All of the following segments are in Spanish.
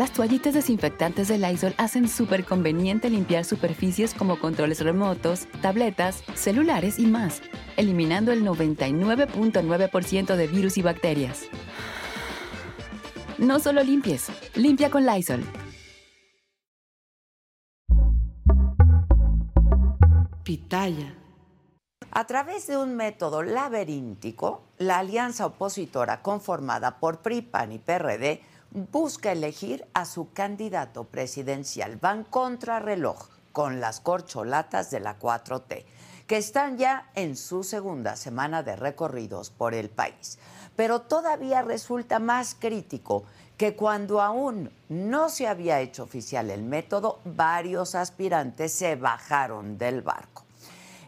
Las toallitas desinfectantes de Lysol hacen súper conveniente limpiar superficies como controles remotos, tabletas, celulares y más, eliminando el 99.9% de virus y bacterias. No solo limpies, limpia con Lysol. Pitaya. A través de un método laberíntico, la alianza opositora conformada por PRI, PAN y PRD busca elegir a su candidato presidencial. Van contra reloj con las corcholatas de la 4T, que están ya en su segunda semana de recorridos por el país. Pero todavía resulta más crítico que cuando aún no se había hecho oficial el método, varios aspirantes se bajaron del barco.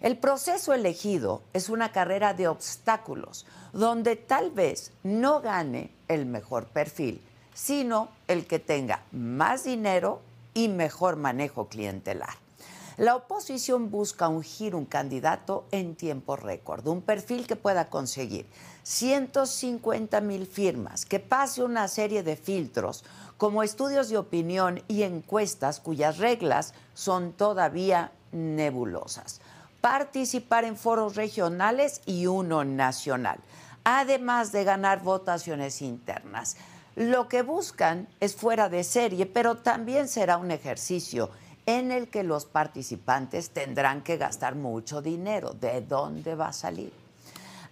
El proceso elegido es una carrera de obstáculos, donde tal vez no gane el mejor perfil, sino el que tenga más dinero y mejor manejo clientelar. La oposición busca ungir un candidato en tiempo récord, un perfil que pueda conseguir 150 mil firmas, que pase una serie de filtros como estudios de opinión y encuestas cuyas reglas son todavía nebulosas. Participar en foros regionales y uno nacional, además de ganar votaciones internas. Lo que buscan es fuera de serie, pero también será un ejercicio en el que los participantes tendrán que gastar mucho dinero. ¿De dónde va a salir?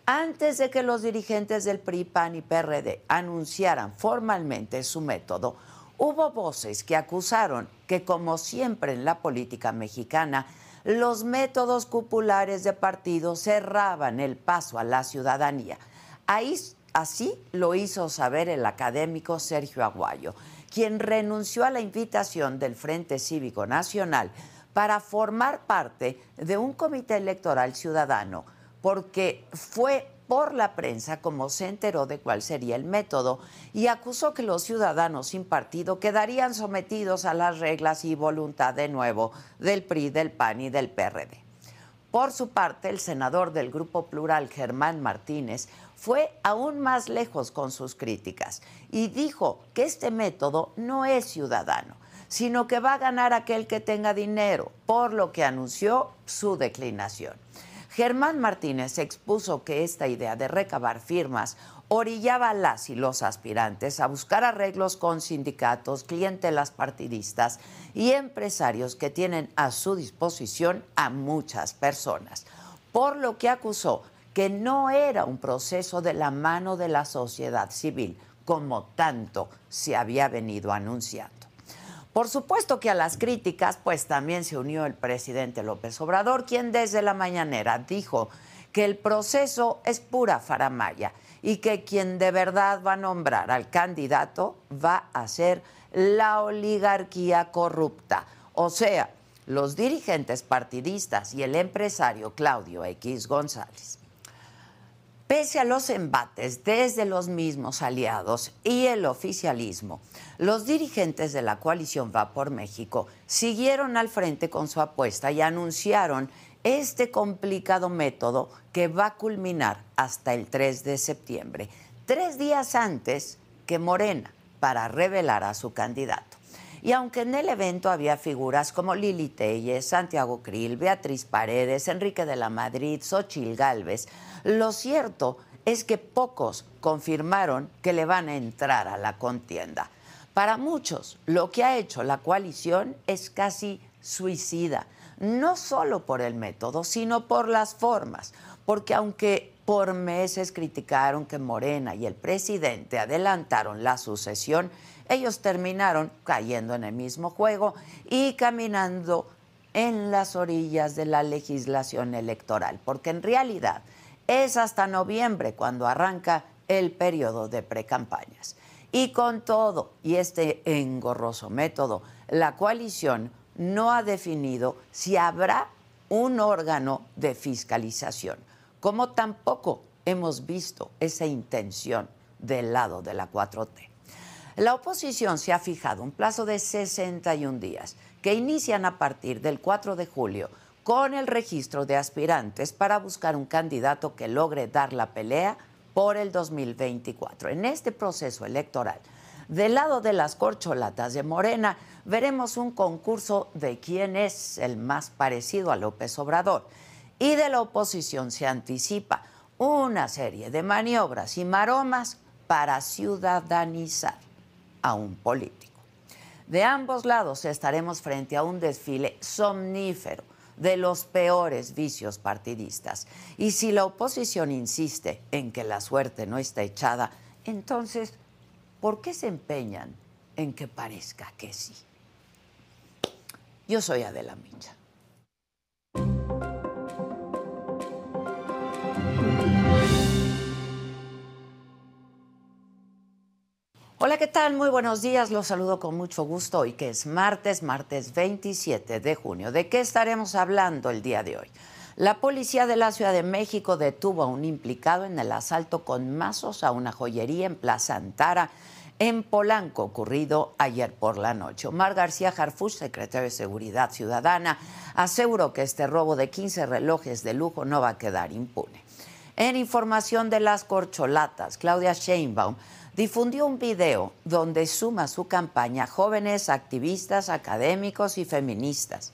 Antes de que los dirigentes del PRI, PAN y PRD anunciaran formalmente su método, hubo voces que acusaron que, como siempre en la política mexicana, los métodos cupulares de partido cerraban el paso a la ciudadanía. Ahí Así lo hizo saber el académico Sergio Aguayo, quien renunció a la invitación del Frente Cívico Nacional para formar parte de un comité electoral ciudadano, porque fue por la prensa como se enteró de cuál sería el método y acusó que los ciudadanos sin partido quedarían sometidos a las reglas y voluntad de nuevo del PRI, del PAN y del PRD. Por su parte, el senador del Grupo Plural, Germán Martínez, fue aún más lejos con sus críticas y dijo que este método no es ciudadano, sino que va a ganar aquel que tenga dinero, por lo que anunció su declinación. Germán Martínez expuso que esta idea de recabar firmas orillaba a las y los aspirantes a buscar arreglos con sindicatos, clientelas partidistas y empresarios que tienen a su disposición a muchas personas, por lo que acusó que no era un proceso de la mano de la sociedad civil, como tanto se había venido anunciando. Por supuesto que a las críticas, pues también se unió el presidente López Obrador, quien desde la mañanera dijo que el proceso es pura faramaya y que quien de verdad va a nombrar al candidato va a ser la oligarquía corrupta, o sea, los dirigentes partidistas y el empresario Claudio X González. Pese a los embates desde los mismos aliados y el oficialismo, los dirigentes de la coalición Va por México siguieron al frente con su apuesta y anunciaron este complicado método que va a culminar hasta el 3 de septiembre, tres días antes que Morena, para revelar a su candidato. Y aunque en el evento había figuras como Lili Telles, Santiago Krill, Beatriz Paredes, Enrique de la Madrid, Xochil Gálvez, lo cierto es que pocos confirmaron que le van a entrar a la contienda. Para muchos, lo que ha hecho la coalición es casi suicida no solo por el método, sino por las formas, porque aunque por meses criticaron que Morena y el presidente adelantaron la sucesión, ellos terminaron cayendo en el mismo juego y caminando en las orillas de la legislación electoral, porque en realidad es hasta noviembre cuando arranca el periodo de precampañas. Y con todo, y este engorroso método, la coalición no ha definido si habrá un órgano de fiscalización, como tampoco hemos visto esa intención del lado de la 4T. La oposición se ha fijado un plazo de 61 días que inician a partir del 4 de julio con el registro de aspirantes para buscar un candidato que logre dar la pelea por el 2024. En este proceso electoral, del lado de las corcholatas de Morena, veremos un concurso de quién es el más parecido a López Obrador. Y de la oposición se anticipa una serie de maniobras y maromas para ciudadanizar a un político. De ambos lados estaremos frente a un desfile somnífero de los peores vicios partidistas. Y si la oposición insiste en que la suerte no está echada, entonces, ¿por qué se empeñan en que parezca que sí? Yo soy Adela Micha. Hola, ¿qué tal? Muy buenos días. Los saludo con mucho gusto hoy que es martes, martes 27 de junio. ¿De qué estaremos hablando el día de hoy? La policía de la Ciudad de México detuvo a un implicado en el asalto con mazos a una joyería en Plaza Antara, en Polanco, ocurrido ayer por la noche. Omar García Jarfush, secretario de Seguridad Ciudadana, aseguró que este robo de 15 relojes de lujo no va a quedar impune. En información de las corcholatas, Claudia Sheinbaum difundió un video donde suma su campaña jóvenes activistas, académicos y feministas.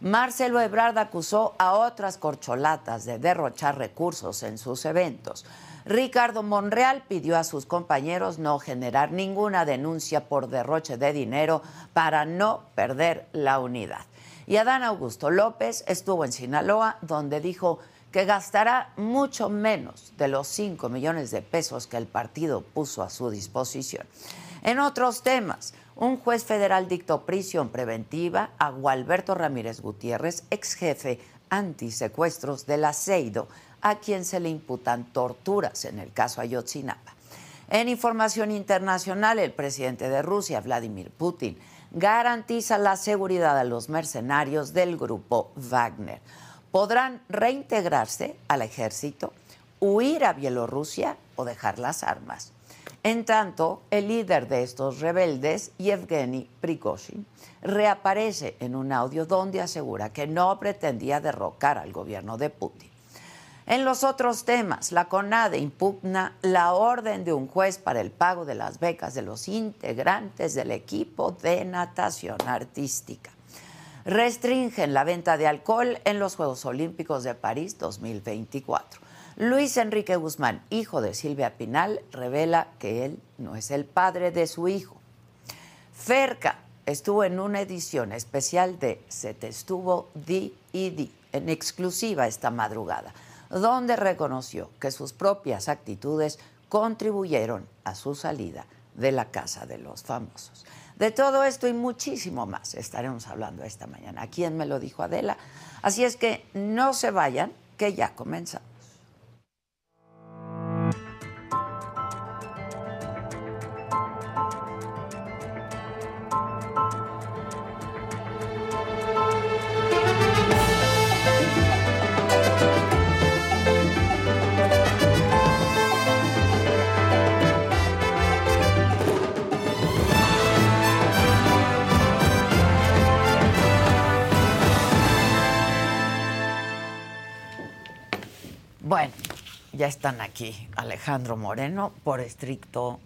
Marcelo Ebrard acusó a otras corcholatas de derrochar recursos en sus eventos. Ricardo Monreal pidió a sus compañeros no generar ninguna denuncia por derroche de dinero para no perder la unidad. Y Adán Augusto López estuvo en Sinaloa, donde dijo que gastará mucho menos de los 5 millones de pesos que el partido puso a su disposición. En otros temas, un juez federal dictó prisión preventiva a Gualberto Ramírez Gutiérrez, ex jefe antisecuestros del Aceido, a quien se le imputan torturas en el caso Ayotzinapa. En información internacional, el presidente de Rusia, Vladimir Putin, garantiza la seguridad a los mercenarios del grupo Wagner podrán reintegrarse al ejército, huir a Bielorrusia o dejar las armas. En tanto, el líder de estos rebeldes, Yevgeny Prigozhin, reaparece en un audio donde asegura que no pretendía derrocar al gobierno de Putin. En los otros temas, la CONADE impugna la orden de un juez para el pago de las becas de los integrantes del equipo de natación artística restringen la venta de alcohol en los Juegos Olímpicos de París 2024. Luis Enrique Guzmán, hijo de Silvia Pinal, revela que él no es el padre de su hijo. Ferca estuvo en una edición especial de Se te estuvo di y di, en exclusiva esta madrugada, donde reconoció que sus propias actitudes contribuyeron a su salida de la casa de los famosos. De todo esto y muchísimo más estaremos hablando esta mañana. ¿Quién me lo dijo Adela? Así es que no se vayan, que ya comenzamos. Ya están aquí Alejandro Moreno por estricto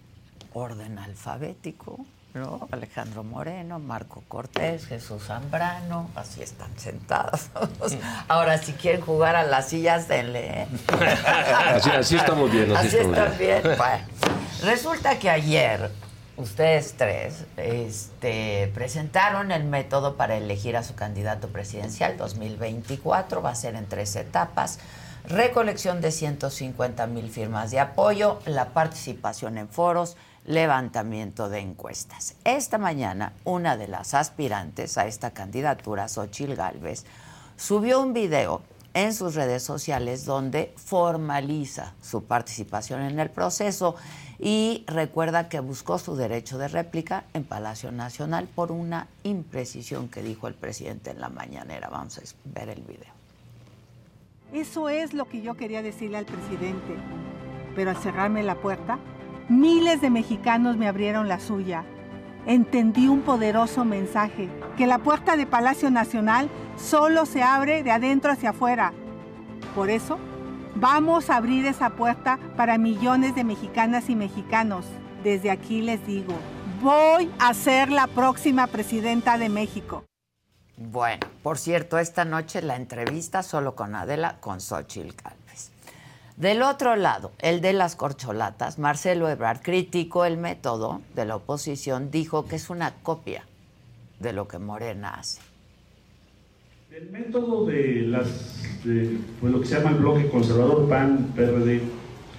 orden alfabético, ¿no? Alejandro Moreno, Marco Cortés, Jesús Zambrano, así están sentados. Ahora, si quieren jugar a las sillas, denle. ¿eh? así, estamos bien. Así, están bien. Bueno, resulta que ayer ustedes tres este, presentaron el método para elegir a su candidato presidencial 2024, va a ser en tres etapas recolección de 150 mil firmas de apoyo, la participación en foros, levantamiento de encuestas. Esta mañana, una de las aspirantes a esta candidatura, Xochil Gálvez, subió un video en sus redes sociales donde formaliza su participación en el proceso y recuerda que buscó su derecho de réplica en Palacio Nacional por una imprecisión que dijo el presidente en la mañanera. Vamos a ver el video. Eso es lo que yo quería decirle al presidente, pero al cerrarme la puerta, Miles de mexicanos me abrieron la suya. Entendí un poderoso mensaje, que la puerta de Palacio Nacional solo se abre de adentro hacia afuera. Por eso, vamos a abrir esa puerta para millones de mexicanas y mexicanos. Desde aquí les digo, voy a ser la próxima presidenta de México. Bueno, por cierto, esta noche la entrevista solo con Adela, con Xochitl del otro lado, el de las corcholatas, Marcelo Ebrard criticó el método de la oposición, dijo que es una copia de lo que Morena hace. El método de las de, pues, lo que se llama el bloque conservador PAN, PRD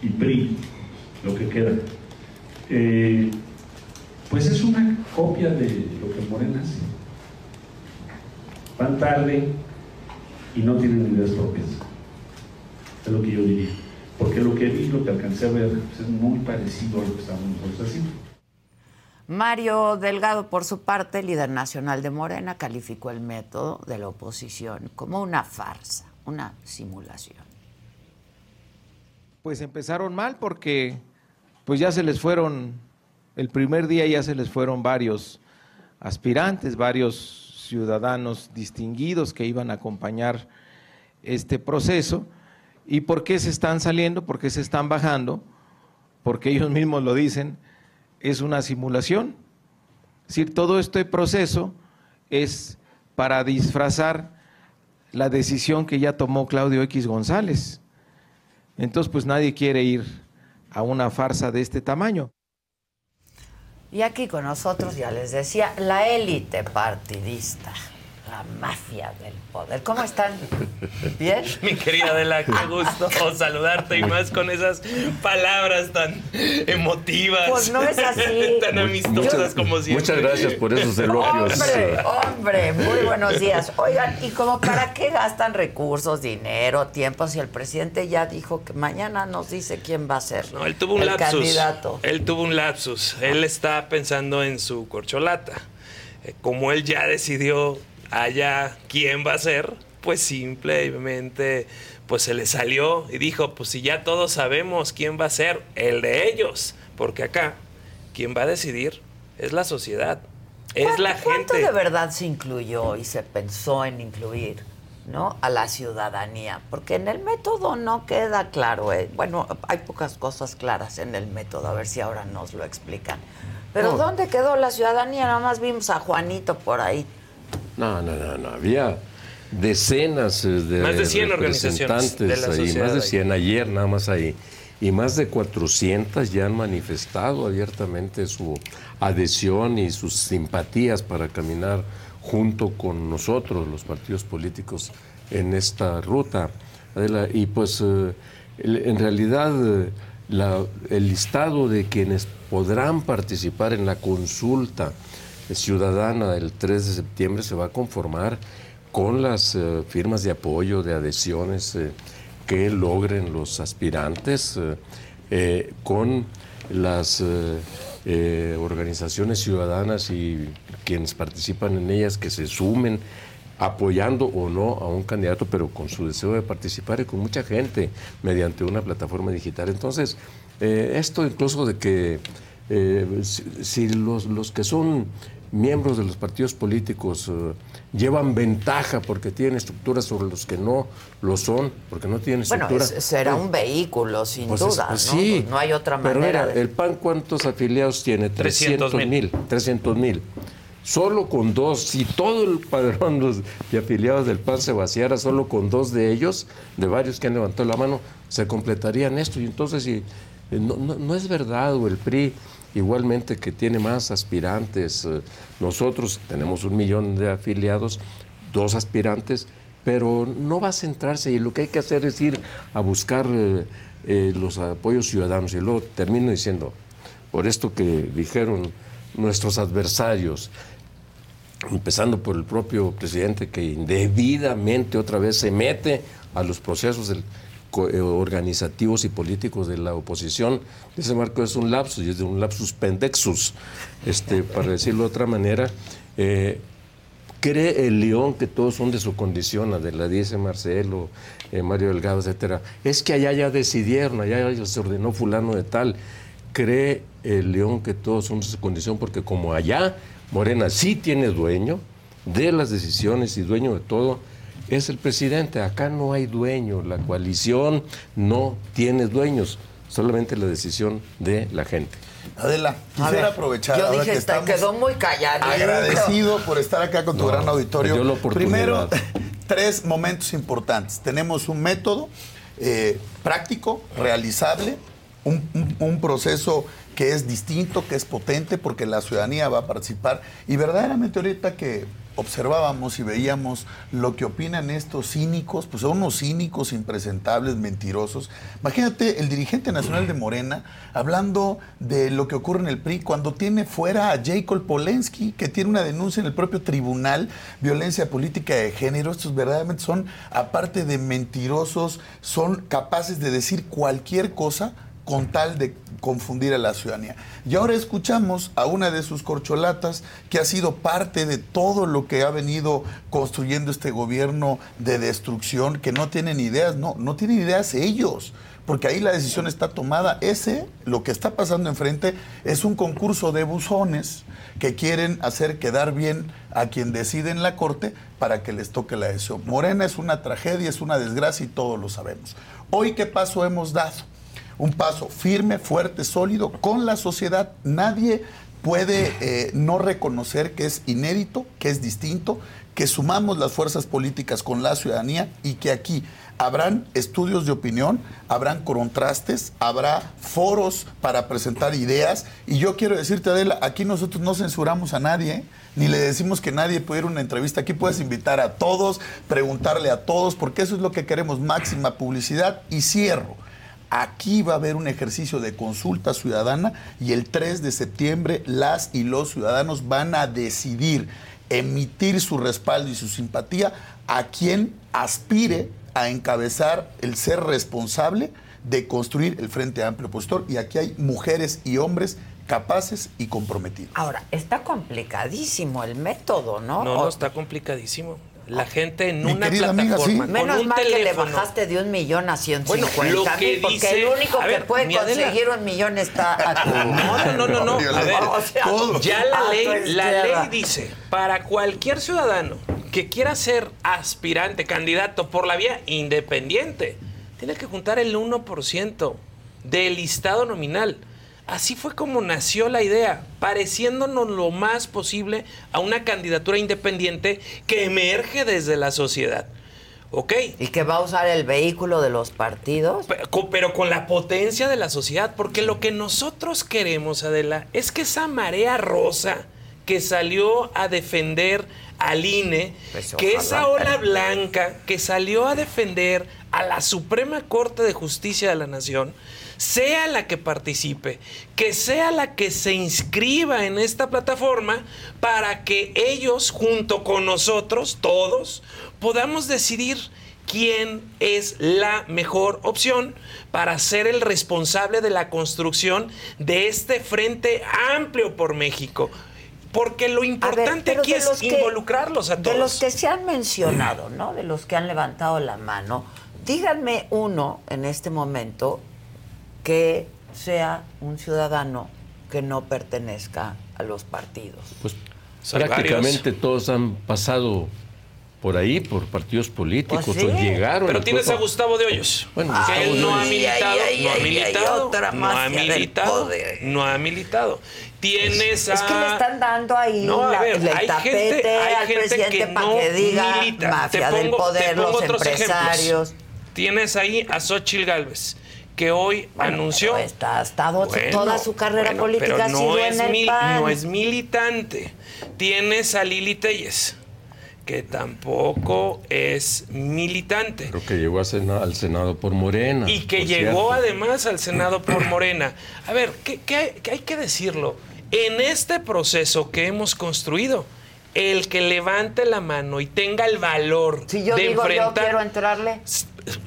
y PRI, lo que queda, eh, pues es una copia de lo que Morena hace. Van tarde y no tienen ideas propias. Es lo que yo diría porque lo que vi, lo que alcancé a ver, pues, es muy parecido a lo que estamos nosotros haciendo. Mario Delgado, por su parte, líder nacional de Morena, calificó el método de la oposición como una farsa, una simulación. Pues empezaron mal porque pues ya se les fueron, el primer día ya se les fueron varios aspirantes, varios ciudadanos distinguidos que iban a acompañar este proceso ¿Y por qué se están saliendo? ¿Por qué se están bajando? Porque ellos mismos lo dicen, es una simulación. Es decir, todo este proceso es para disfrazar la decisión que ya tomó Claudio X González. Entonces, pues nadie quiere ir a una farsa de este tamaño. Y aquí con nosotros, ya les decía, la élite partidista la mafia del poder. ¿Cómo están? ¿Bien? Mi querida Adela, qué gusto saludarte y más con esas palabras tan emotivas. Pues no es así. Tan amistosas como siempre. Muchas gracias por esos elogios. Hombre, hombre, muy buenos días. Oigan, ¿y como para qué gastan recursos, dinero, tiempo si el presidente ya dijo que mañana nos dice quién va a ser no, él tuvo un el lapsus. candidato? Él tuvo un lapsus. Él está pensando en su corcholata. Eh, como él ya decidió allá quién va a ser, pues simplemente pues se le salió y dijo, pues si ya todos sabemos quién va a ser, el de ellos, porque acá quien va a decidir es la sociedad, es la gente. ¿Cuánto de verdad se incluyó y se pensó en incluir? ¿no? a la ciudadanía, porque en el método no queda claro. ¿eh? Bueno, hay pocas cosas claras en el método, a ver si ahora nos lo explican. Pero ¿dónde quedó la ciudadanía? Nada más vimos a Juanito por ahí no, no, no, no. Había decenas eh, de, más de 100 representantes de la ahí, más de 100 ayer nada más ahí. Y más de 400 ya han manifestado abiertamente su adhesión y sus simpatías para caminar junto con nosotros, los partidos políticos, en esta ruta. Y pues eh, en realidad eh, el listado de quienes podrán participar en la consulta ciudadana del 3 de septiembre se va a conformar con las eh, firmas de apoyo, de adhesiones eh, que logren los aspirantes, eh, con las organizaciones ciudadanas y quienes participan en ellas que se sumen apoyando o no a un candidato, pero con su deseo de participar y con mucha gente mediante una plataforma digital. Entonces, esto incluso de que si, los, los que son miembros de los partidos políticos eh, llevan ventaja porque tienen estructuras sobre los que no lo son, porque no tienen estructura. Bueno, será un vehículo, sin pues duda, pues ¿no? Sí, no hay otra pero manera. Mira, el PAN, ¿cuántos afiliados tiene? 300 mil. 300 mil. Solo con dos, si todo el padrón de afiliados del PAN se vaciara, solo con dos de ellos, de varios que han levantado la mano, se completarían esto. Y entonces, si, eh, no, no, no es verdad, o el PRI igualmente que tiene más aspirantes. Eh, nosotros tenemos un millón de afiliados, dos aspirantes, pero no va a centrarse y lo que hay que hacer es ir a buscar eh, eh, los apoyos ciudadanos. Y luego termino diciendo, por esto que dijeron nuestros adversarios, empezando por el propio presidente que indebidamente otra vez se mete a los procesos del- organizativos y políticos de la oposición. Ese marco es un lapsus es de un lapsus pendexus, este, para decirlo de otra manera. Eh, cree el león que todos son de su condición, Adela, dice Marcelo, eh, Mario Delgado, etcétera. Es que allá ya decidieron, allá ya se ordenó fulano de tal. Cree el león que todos son de su condición, porque como allá Morena sí tiene dueño de las decisiones y dueño de todo, es el presidente. Acá no hay dueño, la coalición no tiene dueños, solamente la decisión de la gente. Adela, quisiera ver, aprovechar Yo ahora dije, que está- estamos quedó muy calladito. agradecido por estar acá con tu No, gran auditorio. la. Primero, tres momentos importantes. Tenemos un método eh, práctico, realizable, un, un- un proceso que es distinto, que es potente, porque la ciudadanía va a participar. Y verdaderamente ahorita que observábamos y veíamos lo que opinan estos cínicos, pues son unos cínicos impresentables, mentirosos. Imagínate el dirigente nacional de Morena hablando de lo que ocurre en el PRI cuando tiene fuera a Jacob Polensky, que tiene una denuncia en el propio tribunal, violencia política de género. Estos verdaderamente son, aparte de mentirosos, son capaces de decir cualquier cosa con tal de confundir a la ciudadanía. Y ahora escuchamos a una de sus corcholatas que ha sido parte de todo lo que ha venido construyendo este gobierno de destrucción, que no tienen ideas, no, no tienen ideas ellos, porque ahí la decisión está tomada. Ese, lo que está pasando enfrente, es un concurso de buzones que quieren hacer quedar bien a quien decide en la corte para que les toque la decisión. Morena es una tragedia, es una desgracia y todos lo sabemos. Hoy, ¿qué paso hemos dado? Un paso firme, fuerte, sólido con la sociedad. Nadie puede eh, no reconocer que es inédito, que es distinto, que sumamos las fuerzas políticas con la ciudadanía y que aquí habrán estudios de opinión, habrán contrastes, habrá foros para presentar ideas. Y yo quiero decirte, Adela, aquí nosotros no censuramos a nadie, ¿eh? ni le decimos que nadie puede ir a una entrevista. Aquí puedes invitar a todos, preguntarle a todos, porque eso es lo que queremos, máxima publicidad. Y cierro. Aquí va a haber un ejercicio de consulta ciudadana y el 3 de septiembre las y los ciudadanos van a decidir emitir su respaldo y su simpatía a quien aspire a encabezar el ser responsable de construir el Frente Amplio Opositor. Y aquí hay mujeres y hombres capaces y comprometidos. Ahora, está complicadísimo el método, ¿no? No, no, está complicadísimo. La gente en Mi una amiga, plataforma sí. con Menos un mal que le bajaste de un millón a 150 Bueno, mil, porque dice- el único que puede conseguir un millón está a tu No, no, no, no, no. A ver, O sea, ya la ley, la ley dice, para cualquier ciudadano que quiera ser aspirante, candidato por la vía independiente, tiene que juntar el 1% del listado nominal. Así fue como nació la idea, pareciéndonos lo más posible a una candidatura independiente que emerge desde la sociedad. ¿Ok? Y que va a usar el vehículo de los partidos. Pero con, pero con la potencia de la sociedad, porque lo que nosotros queremos, Adela, es que esa marea rosa que salió a defender al INE, Pues, que esa ola blanca que salió a defender a la Suprema Corte de Justicia de la Nación, sea la que participe, que sea la que se inscriba en esta plataforma para que ellos, junto con nosotros, todos, podamos decidir quién es la mejor opción para ser el responsable de la construcción de este frente amplio por México. Porque lo ver, importante aquí es que- involucrarlos a todos. De los que se han mencionado, ¿no? De los que han levantado la mano, díganme uno en este momento que sea un ciudadano que no pertenezca a los partidos. Pues prácticamente todos han pasado por ahí, por partidos políticos, Pues sí. o llegaron. Pero tienes a Gustavo de Hoyos. Bueno, que él no ha militado, Ay, ay, no ha ay, ay, militado, no ha militado, no ha militado. Tienes a... Es que le están dando ahí No, a la- ver, el hay tapete gente- hay al gente presidente que para no que diga milita. mafia Te del pongo- poder, te pongo los otros ejemplos. empresarios. Tienes ahí a Xochitl Gálvez, que hoy Bueno, anunció... está- ha estado Bueno, toda su carrera bueno, política pero ha no sido es en el mil- PAN. No es militante. Tienes a Lili Telles, que tampoco es militante. Creo que llegó a Sena- al Senado por Morena. Y que llegó cierto. además al Senado por Morena. A ver, ¿qué, qué hay, qué hay que decirlo? En este proceso que hemos construido, el que levante la mano y tenga el valor Si yo de digo yo enfrentar quiero entrarle.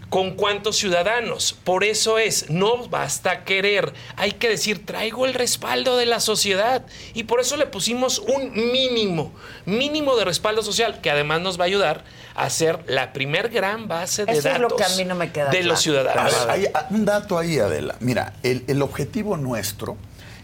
Con cuántos ciudadanos. Por eso es, no basta querer, hay que decir, traigo el respaldo de la sociedad. Y por eso le pusimos un mínimo, mínimo de respaldo social, que además nos va a ayudar a ser la primer gran base de Eso es datos lo que a mí no me queda de claro. los ciudadanos. A ver, hay un dato ahí, Adela. Mira, el, el objetivo nuestro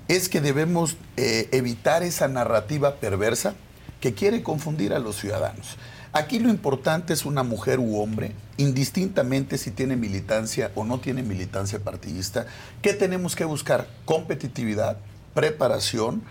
es que debemos eh, evitar esa narrativa perversa que quiere confundir a los ciudadanos. Aquí lo importante es una mujer u hombre, indistintamente si tiene militancia o no tiene militancia partidista, ¿qué tenemos que buscar? Competitividad, preparación,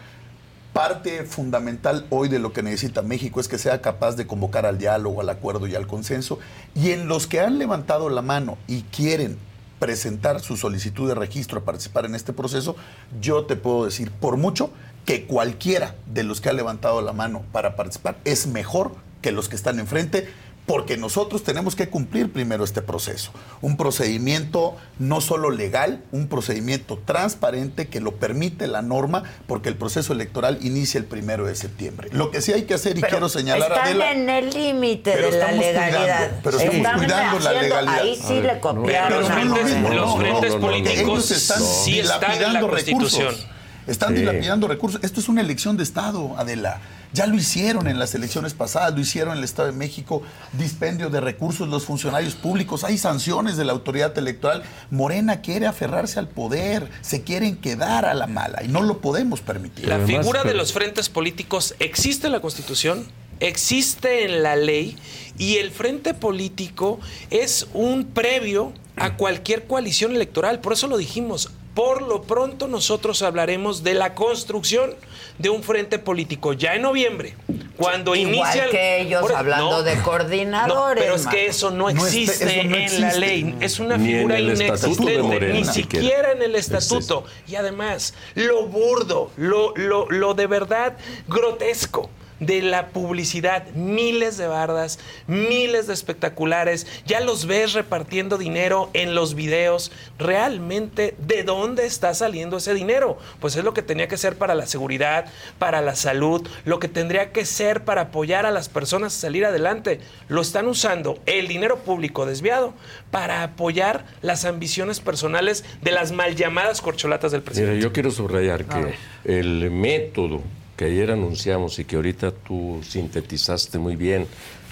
parte fundamental hoy de lo que necesita México es que sea capaz de convocar al diálogo, al acuerdo y al consenso. Y en los que han levantado la mano y quieren presentar su solicitud de registro a participar en este proceso, yo te puedo decir por mucho que cualquiera de los que ha levantado la mano para participar es mejor que los que están enfrente porque nosotros tenemos que cumplir primero este proceso. Un procedimiento no solo legal, un procedimiento transparente que lo permite la norma, porque el proceso electoral inicia el primero de septiembre. Lo que sí hay que hacer, y Pero quiero señalar a están Adela. en el límite de la legalidad. cuidando, pero estamos Están cuidando la legalidad. Ahí sí le no, copiaron Los frentes- Morena. los frentes políticos Ellos están sí están en la Constitución. recursos. Están Sí. dilapidando recursos. Esto es una elección de Estado, Adela. Ya lo hicieron en las elecciones pasadas, lo hicieron en el Estado de México, dispendio de recursos los funcionarios públicos, hay sanciones de la autoridad electoral. Morena quiere aferrarse al poder, se quieren quedar a la mala y no lo podemos permitir. La Además, figura de los frentes políticos existe en la Constitución, existe en la ley y el frente político es un previo a cualquier coalición electoral. Por eso lo dijimos. Por lo pronto nosotros hablaremos de la construcción de un frente político ya en noviembre, cuando Igual inicia el- que ellos Por- hablando no, de no, coordinadores. pero es que eso no existe eso no en la ley. Es una Ni figura inexistente, ni siquiera. siquiera en el estatuto. Y además, lo burdo, lo, lo, lo de verdad grotesco de la publicidad, miles de bardas, miles de espectaculares, ya los ves repartiendo dinero en los videos, realmente ¿de dónde está saliendo ese dinero? Pues es lo que tenía que ser para la seguridad, para la salud, lo que tendría que ser para apoyar a las personas a salir adelante. Lo están usando el dinero público desviado para apoyar las ambiciones personales de las mal llamadas corcholatas del Mira, presidente. yo quiero subrayar que el método que ayer anunciamos y que ahorita tú sintetizaste muy bien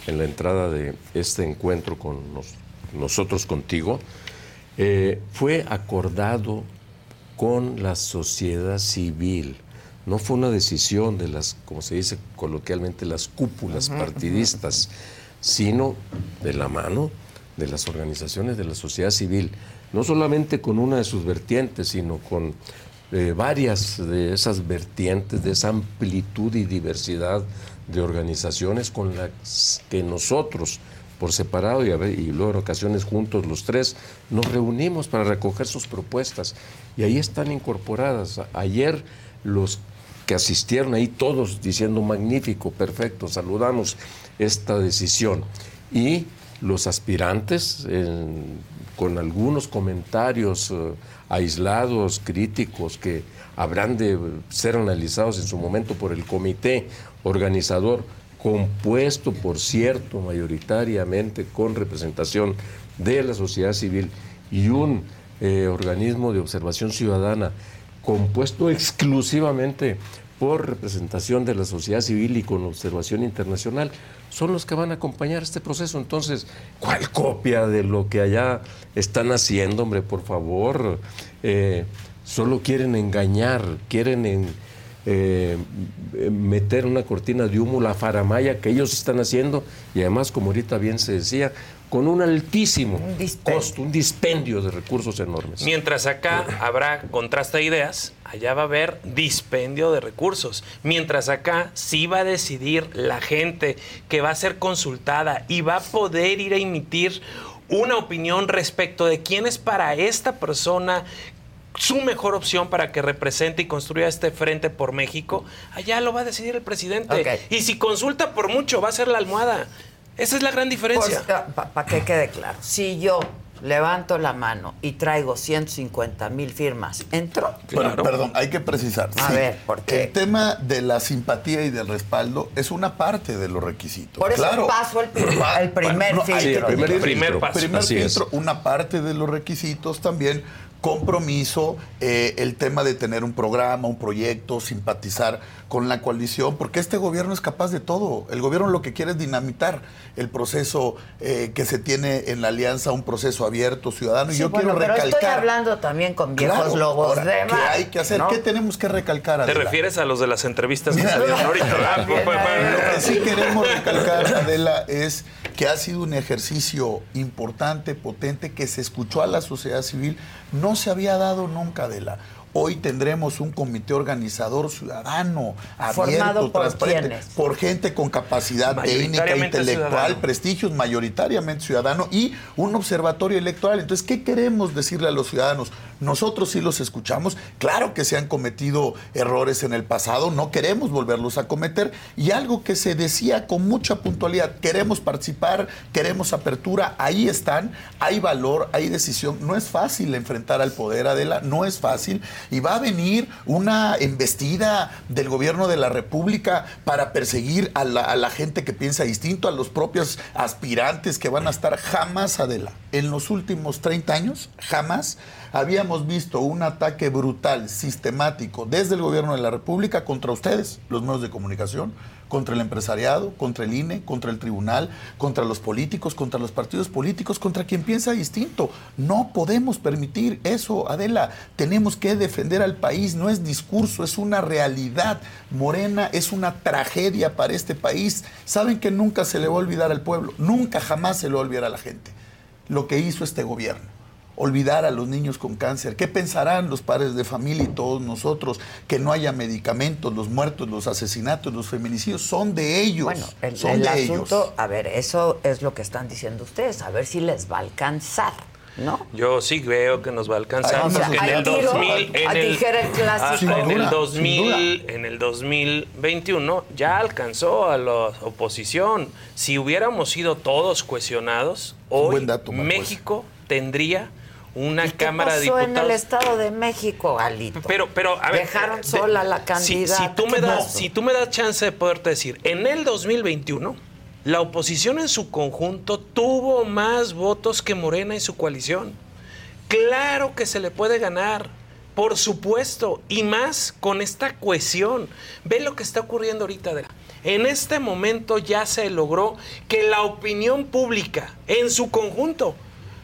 en la entrada de este encuentro con nos- nosotros contigo, eh, fue acordado con la sociedad civil. No fue una decisión de las, como se dice coloquialmente, las cúpulas partidistas, sino de la mano de las organizaciones de la sociedad civil, no solamente con una de sus vertientes, sino con eh, varias de esas vertientes, de esa amplitud y diversidad de organizaciones con las que nosotros, por separado y, y luego en ocasiones juntos los tres, nos reunimos para recoger sus propuestas. Y ahí están incorporadas. Ayer los que asistieron ahí todos diciendo magnífico, perfecto, saludamos esta decisión. Y los aspirantes, con algunos comentarios eh, aislados, críticos, que habrán de ser analizados en su momento por el comité organizador, compuesto, por cierto, mayoritariamente con representación de la sociedad civil y un eh, organismo de observación ciudadana compuesto exclusivamente por representación de la sociedad civil y con observación internacional, son los que van a acompañar este proceso. Entonces, ¿cuál copia de lo que allá están haciendo, hombre? Por favor, Eh, solo quieren engañar, quieren en- eh, meter una cortina de humo, la faramaya que ellos están haciendo, y además, como ahorita bien se decía, con un altísimo Un costo, un dispendio de recursos enormes. Mientras acá habrá contraste de ideas, allá va a haber dispendio de recursos. Mientras acá sí va a decidir la gente que va a ser consultada y va a poder ir a emitir una opinión respecto de quién es para esta persona su mejor opción para que represente y construya este frente por México, allá lo va a decidir el presidente. Y si consulta por mucho, va a ser la almohada. Esa es la gran diferencia. Para ah, que quede claro, si yo levanto la mano y traigo 150 mil firmas, ¿entro? Bueno, perdón, hay que precisar. A Sí, ver, ¿por qué? El tema de la simpatía y del respaldo es una parte de los requisitos. Por eso claro. paso el, el primer bueno, no, filtro. que primer Primer paso. Primer Así es. filtro, una parte de los requisitos también compromiso, eh, el tema de tener un programa, un proyecto, simpatizar con la coalición, porque este gobierno es capaz de todo. El gobierno lo que quiere es dinamitar el proceso eh, que se tiene en la alianza, un proceso abierto, ciudadano. y yo bueno, quiero pero recalcar. estoy hablando también con viejos Claro, lobos ahora, de ¿Qué hay que hacer? ¿no? ¿Qué tenemos que recalcar? ¿Te Adela? refieres a los de las entrevistas que salieron ahorita? Ah, pues, pues, eh, Lo que sí queremos recalcar, Adela, es que ha sido un ejercicio importante, potente, que se escuchó a la sociedad civil. No se había dado nunca, Adela. Hoy tendremos un comité organizador ciudadano, ¿Formado abierto, por transparente, quiénes? por gente con capacidad técnica, intelectual, ciudadano. prestigios, mayoritariamente ciudadano y un observatorio electoral. Entonces, ¿qué queremos decirle a los ciudadanos? Nosotros sí los escuchamos. Claro que se han cometido errores en el pasado, no queremos volverlos a cometer. Y algo que se decía con mucha puntualidad, queremos participar, queremos apertura, ahí están, hay valor, hay decisión. No es fácil enfrentar al poder, Adela, no es fácil. Y va a venir una embestida del gobierno de la República para perseguir a la, a la gente que piensa distinto, a los propios aspirantes que van a estar jamás, Adela. En los últimos 30 años, jamás habíamos visto un ataque brutal, sistemático, desde el gobierno de la República contra ustedes, los medios de comunicación, contra el empresariado, contra el INE, contra el tribunal, contra los políticos, contra los partidos políticos, contra quien piensa distinto. No podemos permitir eso, Adela. Tenemos que defender al país, no es discurso, es una realidad. Morena es una tragedia para este país. Saben que nunca se le va a olvidar al pueblo, nunca jamás se le va a olvidar a la gente lo que hizo este gobierno. Olvidar a los niños con cáncer. ¿Qué pensarán los padres de familia y todos nosotros? Que no haya medicamentos, los muertos, los asesinatos, los feminicidios, son de ellos. Bueno, el, son el de asunto, ellos. a ver, eso es lo que están diciendo ustedes, a ver si les va a alcanzar, ¿no? Yo sí veo que nos va a alcanzar Ay, o sea, porque en el tiro, 2000 en a el, Sin en el duda, 2000 en el 2021 ya alcanzó a la oposición. Si hubiéramos sido todos cuestionados, hoy dato. México tendría una ¿Y qué cámara de pasó en el diputados Estado de México, Alito? pero, pero, a ver. Dejaron de- sola la si- candidata. Si, tú me ¿Qué das, pasó? si tú me das chance de poderte decir, en el 2021, la oposición en su conjunto tuvo más votos que Morena y su coalición. Claro que se le puede ganar, por supuesto, y más con esta cohesión. Ve lo que está ocurriendo ahorita. Adela. En este momento ya se logró que la opinión pública en su conjunto,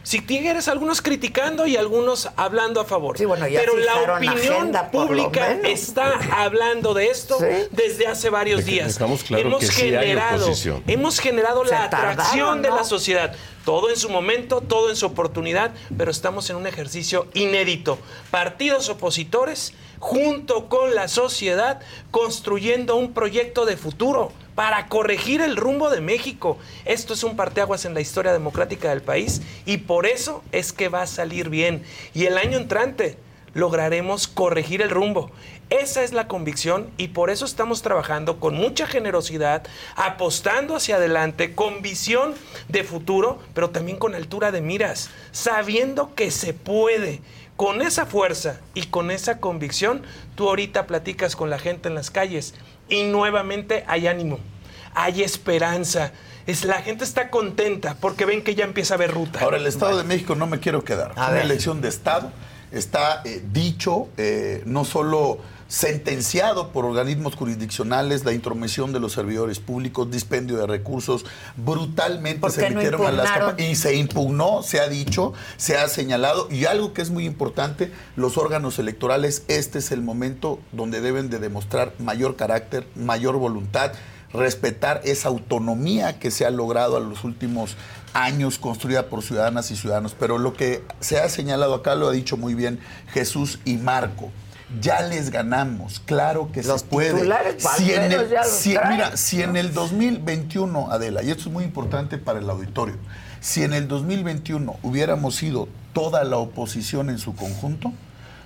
si tienes algunos criticando y algunos hablando a favor, Sí, bueno, ya pero la opinión pública está hablando de esto Sí. desde hace varios días. claro hemos que sí hay generado, oposición. hemos generado la tardaron, atracción de ¿no? la sociedad. Todo en su momento, todo en su oportunidad, pero estamos en un ejercicio inédito. Partidos opositores junto con la sociedad construyendo un proyecto de futuro para corregir el rumbo de México. Esto es un parteaguas en la historia democrática del país y por eso es que va a salir bien. Y el año entrante lograremos corregir el rumbo. Esa es la convicción y por eso estamos trabajando con mucha generosidad, apostando hacia adelante, con visión de futuro, pero también con altura de miras, sabiendo que se puede. Con esa fuerza y con esa convicción, tú ahorita platicas con la gente en las calles y nuevamente hay ánimo, hay esperanza. Es, la gente está contenta porque ven que ya empieza a haber ruta. Ahora, el Estado de México no me quiero quedar. A ver. elección de Estado está eh, dicho, eh, no solo sentenciado por organismos jurisdiccionales, la intromisión de los servidores públicos, dispendio de recursos, brutalmente ¿Por se no metieron a las capas y se impugnó, se ha dicho, se ha señalado y algo que es muy importante, los órganos electorales, este es el momento donde deben de demostrar mayor carácter, mayor voluntad, respetar esa autonomía que se ha logrado a los últimos años construida por ciudadanas y ciudadanos. Pero lo que se ha señalado acá lo ha dicho muy bien Jesús y Marco. Ya les ganamos, claro que Los se puede. Si en el- ya los si- traen. mira, si en el 2021, Adela, y esto es muy importante para el auditorio, si en el 2021 hubiéramos sido toda la oposición en su conjunto,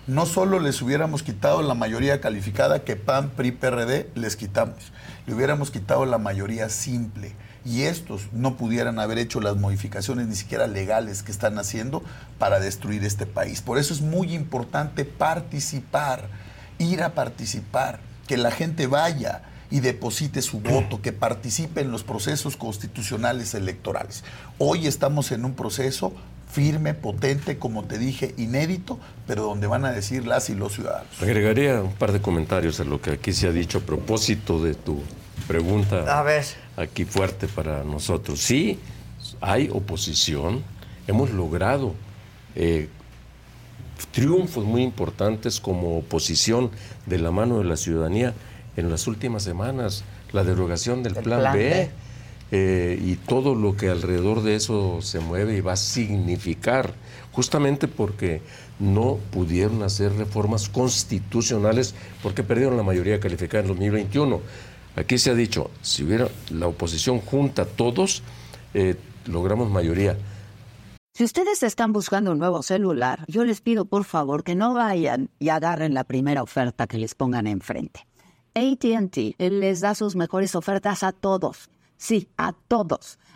no solo les hubiéramos quitado la mayoría calificada que PAN, PRI, PRD les quitamos, le hubiéramos quitado la mayoría simple y estos no pudieran haber hecho las modificaciones ni siquiera legales que están haciendo para destruir este país. Por eso es muy importante participar, ir a participar, que la gente vaya y deposite su voto, que participe en los procesos constitucionales electorales. Hoy estamos en un proceso firme, potente, como te dije, inédito, pero donde van a decir las y los ciudadanos. Agregaría un par de comentarios a lo que aquí se ha dicho a propósito de tu pregunta. A ver. Aquí fuerte para nosotros. Sí, hay oposición. Hemos logrado eh, triunfos muy importantes como oposición de la mano de la ciudadanía en las últimas semanas. La derogación del plan, plan B. B. eh, y todo lo que alrededor de eso se mueve y va a significar, justamente porque no pudieron hacer reformas constitucionales porque perdieron la mayoría calificada en 2021. Aquí se ha dicho, si hubiera la oposición junta a todos, eh, logramos mayoría. Si ustedes están buscando un nuevo celular, yo les pido por favor que no vayan y agarren la primera oferta que les pongan enfrente. ATT les da sus mejores ofertas a todos. Sí, a todos.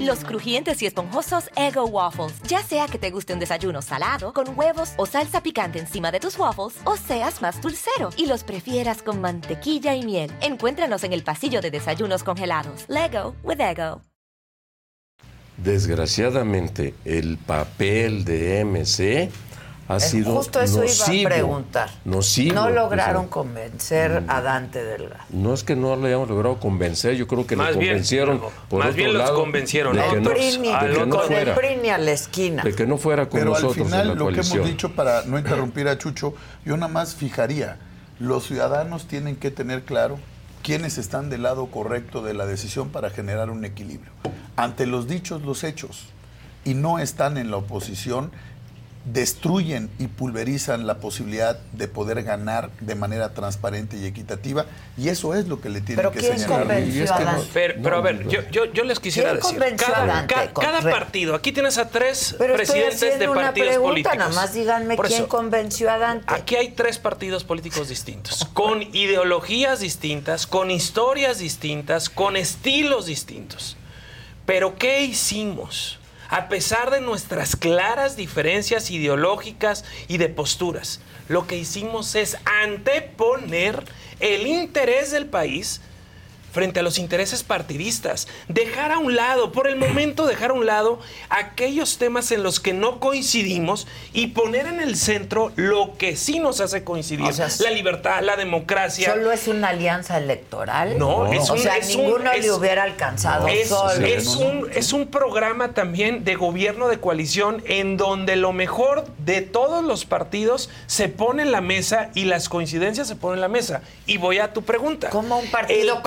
Los crujientes y esponjosos Ego Waffles. Ya sea que te guste un desayuno salado, con huevos o salsa picante encima de tus waffles, o seas más dulcero y los prefieras con mantequilla y miel. Encuéntranos en el pasillo de desayunos congelados. Lego with Ego. Desgraciadamente, el papel de MC ha sido Justo eso iba a preguntar. nocivo, no lograron convencer a Dante Delgado. No es que no lo hayamos logrado convencer, yo creo que Más lo bien, convencieron no, por más otro bien los lado, convencieron, de ¿no? que no, PRI ni- de que no fuera, a la esquina. de que no fuera con Pero al nosotros en final la lo que coalición. hemos dicho para no interrumpir a Chucho, yo nada más fijaría, los ciudadanos tienen que tener claro quiénes están del lado correcto de la decisión para generar un equilibrio. Ante los dichos, los hechos, y no están en la oposición, destruyen y pulverizan la posibilidad de poder ganar de manera transparente y equitativa, y eso es lo que le tienen Pero que ¿quién señalar. convenció Y es que a no- Dante? Pero, pero a ver, yo, yo, yo les quisiera ¿Quién decir, cada, partido, aquí tienes a tres Pero presidentes de una partidos pregunta, políticos. nada más díganme Por quién eso, convenció a Dante. Aquí hay tres partidos políticos distintos, con ideologías distintas, con historias distintas, con estilos distintos. Pero ¿qué hicimos? A pesar de nuestras claras diferencias ideológicas y de posturas, lo que hicimos es anteponer el interés del país frente a los intereses partidistas. Dejar a un lado, por el momento dejar a un lado aquellos temas en los que no coincidimos y poner en el centro lo que sí nos hace coincidir. O sea, la libertad, la democracia. ¿Solo es una alianza electoral? No, es o un- sea, es un- ninguno es- le hubiera alcanzado es, solo. es un, es un programa también de gobierno de coalición en donde lo mejor de todos los partidos se pone en la mesa y las coincidencias se ponen en la mesa. Y voy a tu pregunta. ¿Cómo un partido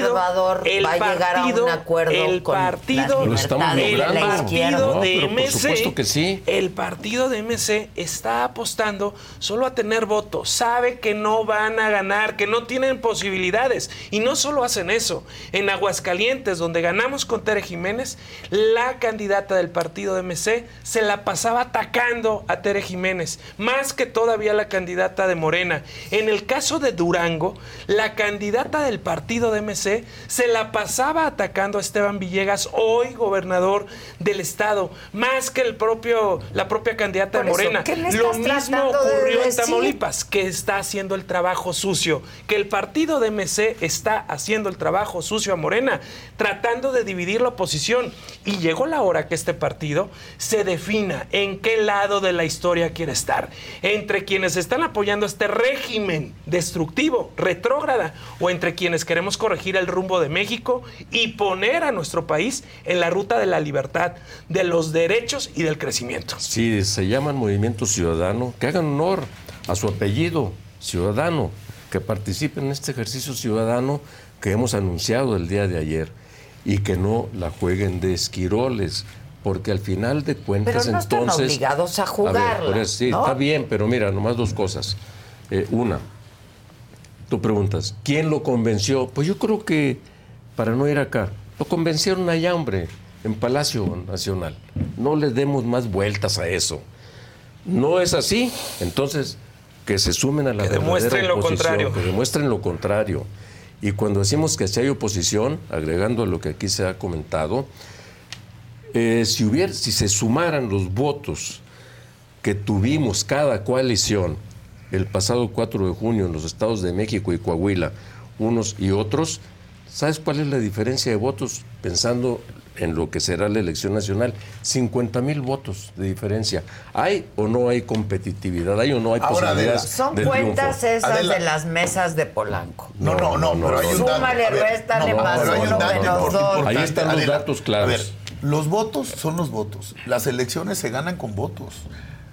conservador el va a llegar a un acuerdo el con partido, Lo de la izquierda? No, de pero por MC, supuesto que sí. el partido de MC está apostando solo a tener votos. Sabe que no van a ganar, que no tienen posibilidades. Y no solo hacen eso. En Aguascalientes, donde ganamos con Tere Jiménez, la candidata del partido de MC se la pasaba atacando a Tere Jiménez, más que todavía la candidata de Morena. En el caso de Durango, la candidata del partido de MC MC se la pasaba atacando a Esteban Villegas, hoy gobernador del estado, más que el propio, la propia candidata Por de eso, Morena. ¿qué me Lo mismo de ocurrió en? Tamaulipas, que está haciendo el trabajo sucio, que el partido de MC está haciendo el trabajo sucio a Morena, tratando de dividir la oposición. Y llegó la hora que este partido se defina en qué lado de la historia quiere estar. Entre quienes están apoyando este régimen destructivo, retrógrada, o entre quienes queremos corregir el rumbo de México y poner a nuestro país en la ruta de la libertad, de los derechos y del crecimiento. Sí, se llaman Movimiento Ciudadano, que hagan honor a su apellido, ciudadano, que participen en este ejercicio ciudadano que hemos anunciado el día de ayer y que no la jueguen de esquiroles, porque al final de cuentas Pero no están entonces... obligados a ver, jugarla, por eso, sí, ¿no? está bien, pero mira, nomás dos cosas. Eh, una, tú preguntas, ¿quién lo convenció? Pues yo creo que, para no ir acá, lo convencieron allá, hombre, en Palacio Nacional. No le demos más vueltas a eso. No es así, entonces que se sumen a la Que demuestren lo contrario. Que demuestren lo contrario. Y cuando decimos que si hay oposición, agregando a lo que aquí se ha comentado, eh, si, hubiera, si se sumaran los votos que tuvimos cada coalición el pasado 4 de junio en los estados de México y Coahuila, unos y otros, ¿sabes cuál es la diferencia de votos pensando en lo que será la elección nacional? 50 mil votos de diferencia. ¿Hay o no hay competitividad? ¿Hay o no hay Ahora, posibilidades Adela, Son de cuentas triunfo? esas Adela. de las mesas de Polanco. No, no, no, pero hay un dato. Súmale, réstale, no, más uno, dato menos dos. Ahí están los Adela, datos claros. A ver, los votos son los votos. Las elecciones se ganan con votos.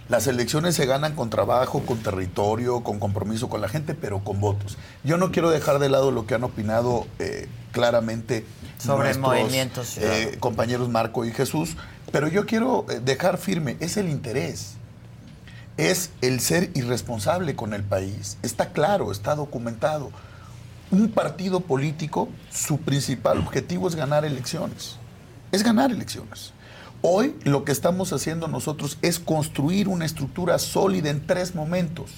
Las elecciones se ganan con trabajo, con territorio, con compromiso con la gente, pero con votos. Yo no quiero dejar de lado lo que han opinado eh, claramente Sobre nuestros, eh, compañeros Marco y Jesús, pero yo quiero eh, dejar firme, es el interés es el ser irresponsable con el país. Está claro, está documentado. Un partido político, su principal objetivo es ganar elecciones. Es ganar elecciones. Hoy lo que estamos haciendo nosotros es construir una estructura sólida en tres momentos.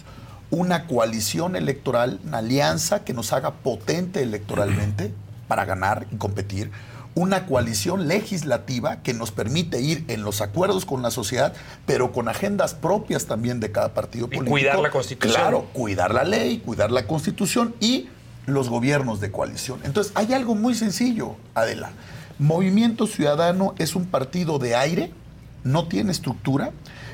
Una coalición electoral, una alianza que nos haga potente electoralmente para ganar y competir una coalición legislativa que nos permite ir en los acuerdos con la sociedad, pero con agendas propias también de cada partido Y político. cuidar la Constitución. Claro, cuidar la ley, cuidar la Constitución y los gobiernos de coalición. Entonces, hay algo muy sencillo, Adela. Movimiento Ciudadano es un partido de aire, no tiene estructura,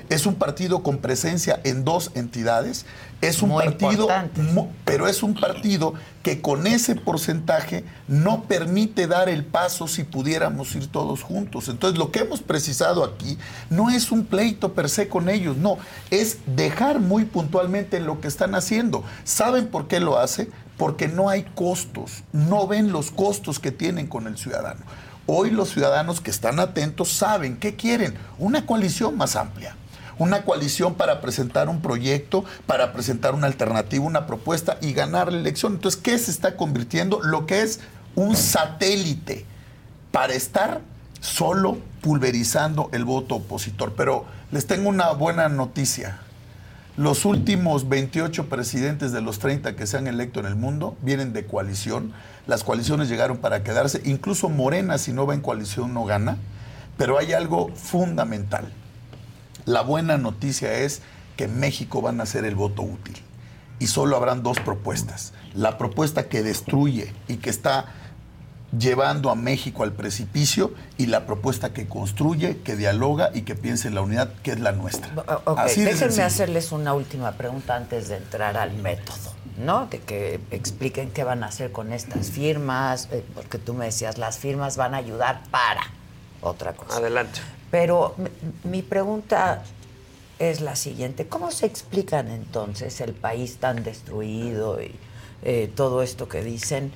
es un partido con presencia en dos entidades, es un Muy partido, pero es un partido que con ese porcentaje no permite dar el paso si pudiéramos ir todos juntos. Entonces, lo que hemos precisado aquí no es un pleito per se con ellos, no, es dejar muy puntualmente lo que están haciendo. ¿Saben por qué lo hace? Porque no hay costos, no ven los costos que tienen con el ciudadano. Hoy los ciudadanos que están atentos saben qué quieren, una coalición más amplia una coalición para presentar un proyecto, para presentar una alternativa, una propuesta y ganar la elección. Entonces, ¿qué se está convirtiendo? Lo que es un satélite para estar solo pulverizando el voto opositor. Pero les tengo una buena noticia. Los últimos 28 presidentes de los 30 que se han electo en el mundo vienen de coalición. Las coaliciones llegaron para quedarse. Incluso Morena, si no va en coalición, no gana. Pero hay algo fundamental. La buena noticia es que en México van a ser el voto útil. Y solo habrán dos propuestas. La propuesta que destruye y que está llevando a México al precipicio y la propuesta que construye, que dialoga y que piensa en la unidad, que es la nuestra. Así déjenme sencillo. hacerles una última pregunta antes de entrar al método, ¿no? De que expliquen qué van a hacer con estas firmas, eh, porque tú me decías, las firmas van a ayudar para otra cosa. Adelante. Pero mi, pregunta es la siguiente, ¿cómo se explican entonces el país tan destruido y eh, todo esto que dicen?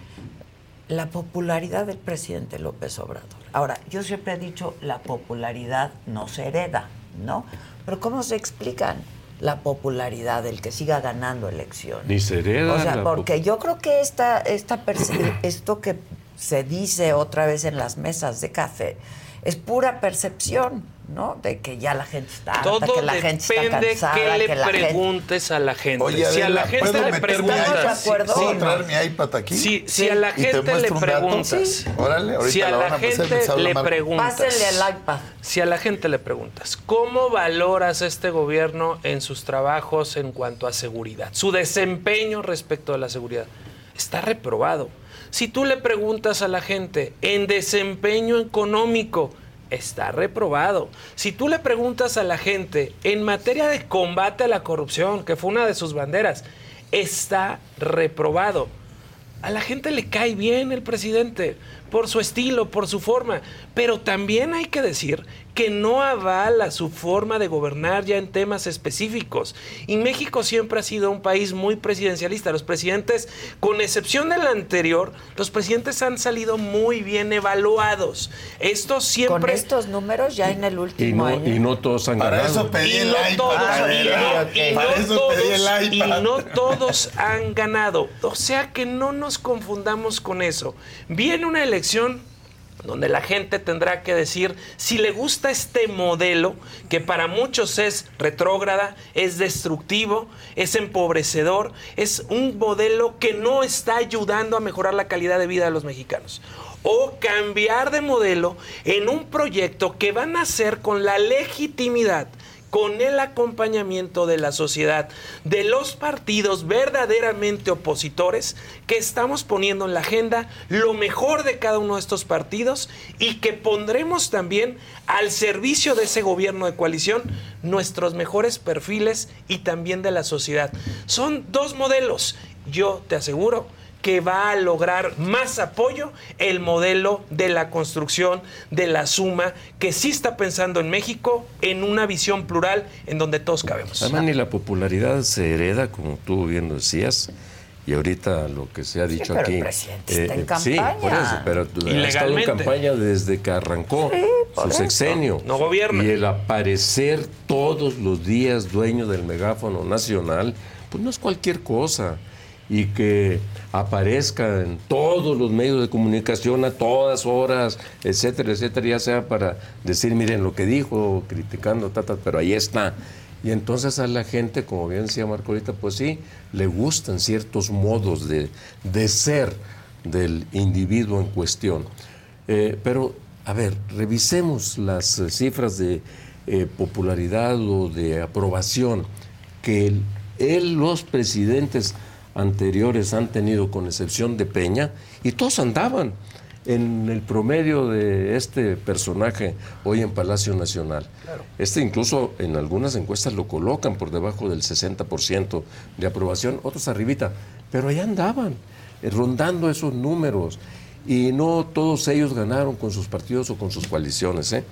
La popularidad del presidente López Obrador. Ahora, yo siempre he dicho, la popularidad no se hereda, ¿no? Pero ¿cómo se explican la popularidad del que siga ganando elecciones? Ni se hereda O sea, porque yo creo que esta, esta esto que se dice otra vez en las mesas de café es pura percepción. ¿No? De que ya la gente está harta, Todo que la gente está depende cansada, que le que la gente... preguntes a la gente. Oye, si a la gente ¿puedo le preguntas, acuerdo? ¿Puedo Sí. traer mi iPad aquí? si, si a la ¿Y te gente le preguntas. Órale, ahorita si a la la van a pasar, les gente le preguntas, Pásenle el iPad. si a la gente le preguntas, ¿cómo valoras este gobierno en sus trabajos en cuanto a seguridad? Su desempeño respecto a la seguridad está reprobado. Si tú le preguntas a la gente en desempeño económico, está reprobado. Si tú le preguntas a la gente en materia de combate a la corrupción, que fue una de sus banderas, está reprobado. A la gente le cae bien el presidente por su estilo, por su forma, pero también hay que decir que no avala su forma de gobernar ya en temas específicos. Y México siempre ha sido un país muy presidencialista. Los presidentes, con excepción del anterior, los presidentes han salido muy bien evaluados. Esto Con siempre... estos números ya en el Y último no, año. y no todos han Para ganado. Para eso pedí el y no todos han ganado. O sea que no nos confundamos con eso. Viene una elección donde la gente tendrá que decir si le gusta este modelo, que para muchos es retrógrada, es destructivo, es empobrecedor, es un modelo que no está ayudando a mejorar la calidad de vida de los mexicanos. O cambiar de modelo en un proyecto que van a hacer con la legitimidad con el acompañamiento de la sociedad, de los partidos verdaderamente opositores, que estamos poniendo en la agenda lo mejor de cada uno de estos partidos y que pondremos también al servicio de ese gobierno de coalición nuestros mejores perfiles y también de la sociedad. Son dos modelos. Yo te aseguro que va a lograr más apoyo el modelo de la construcción de la suma que sí está pensando en México en una visión plural en donde todos cabemos. Además, ni la popularidad se hereda, como tú bien decías, y ahorita lo que se ha dicho pero el aquí. presidente está en Sí, campaña. por eso, pero ha estado en campaña desde que arrancó por su eso. sexenio. No gobierna. Y el aparecer todos los días dueño del megáfono nacional, pues no es cualquier cosa. Y que aparezca en todos los medios de comunicación a todas horas, etcétera, etcétera, ya sea para decir, miren lo que dijo, criticando, pero ahí está. Y entonces a la gente, como bien decía Marco ahorita, pues sí, le gustan ciertos modos de, de ser del individuo en cuestión. Eh, pero, a ver, revisemos las eh, cifras de eh, popularidad o de aprobación que él, los presidentes anteriores han tenido, con excepción de Peña, y todos andaban en el promedio de este personaje hoy en Palacio Nacional. Este incluso en algunas encuestas lo colocan por debajo del 60% de aprobación, otros arribita, pero ahí andaban, eh, rondando esos números. Y no todos ellos ganaron con sus partidos o con sus coaliciones. ¿eh?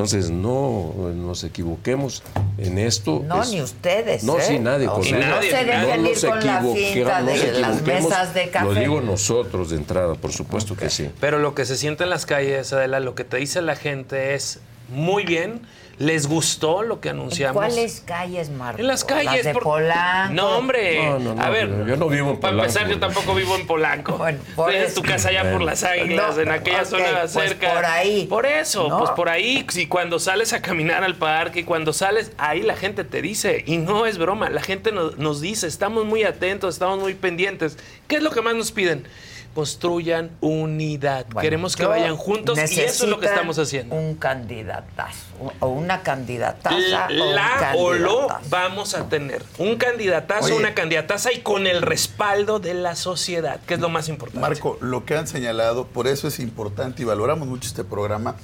Entonces, no nos equivoquemos en esto. No, Es- ni ustedes. No, ¿eh? sí, nadie. O con sea, no se dejen ir con la equivoque- finta no de las equivoquemos. mesas de café. Lo digo nosotros de entrada, por supuesto que sí. Pero lo que se siente en las calles, Adela, lo que te dice la gente es muy bien, les gustó lo que ¿En anunciamos. cuáles calles, Marco? En las calles. Las de por- Polanco. No, hombre. No, no, no, a ver, yo- no vivo en Para Polanco. empezar, yo tampoco vivo en Polanco. Bueno, por Tienes eso. tu casa allá por las águilas, No, en aquella zona pues cerca. por ahí. Por eso, No. pues por ahí. Si cuando sales a caminar al parque, cuando sales, ahí la gente te dice. Y no es broma, la gente nos, nos dice, estamos muy atentos, estamos muy pendientes. ¿Qué es lo que más nos piden? Construyan unidad. Bueno, Queremos que vayan juntos y eso es lo que estamos haciendo. Un candidatazo. O una candidataza. La o lo vamos a tener. Un candidatazo, Oye. una candidataza y con el respaldo de la sociedad, que es lo más importante. Marco, lo que han señalado, por eso es importante y valoramos mucho este programa,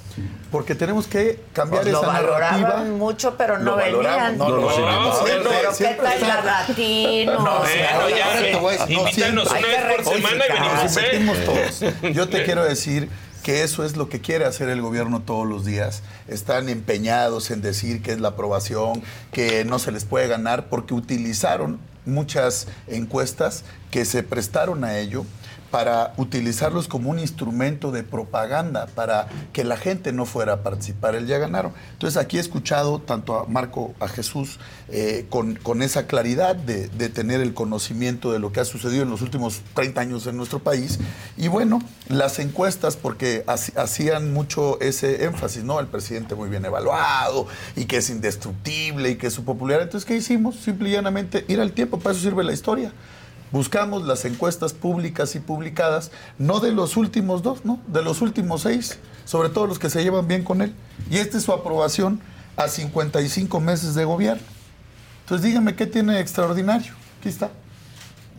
porque tenemos que cambiar Pues lo esa narrativa. valoraban mucho, pero no Lo venían. no, No, no, no, Siempre- pero ¿qué siempre tal está- la latino? No, ya, te voy a decir, invítanos una vez por semana y venimos, Nos ¿eh? todos. Yo te quiero decir que eso es lo que quiere hacer el gobierno todos los días. Están empeñados en decir que es la aprobación, que no se les puede ganar, porque utilizaron muchas encuestas que se prestaron a ello, para utilizarlos como un instrumento de propaganda, para que la gente no fuera a participar. Él ya ganaron. Entonces aquí he escuchado tanto a Marco, a Jesús, eh, con, con, esa claridad de, de, tener el conocimiento de lo que ha sucedido en los últimos 30 años en nuestro país. Y bueno, las encuestas, porque hacían mucho ese énfasis, ¿no? El presidente muy bien evaluado y que es indestructible y que es su popularidad. Entonces, ¿qué hicimos? Simple y llanamente ir al tiempo, para eso sirve la historia. Buscamos las encuestas públicas y publicadas, no de los últimos dos, ¿no? De los últimos seis, sobre todo los que se llevan bien con él. Y esta es su aprobación a 55 meses de gobierno. Entonces díganme qué tiene extraordinario. Aquí está.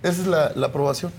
Esa es la, aprobación.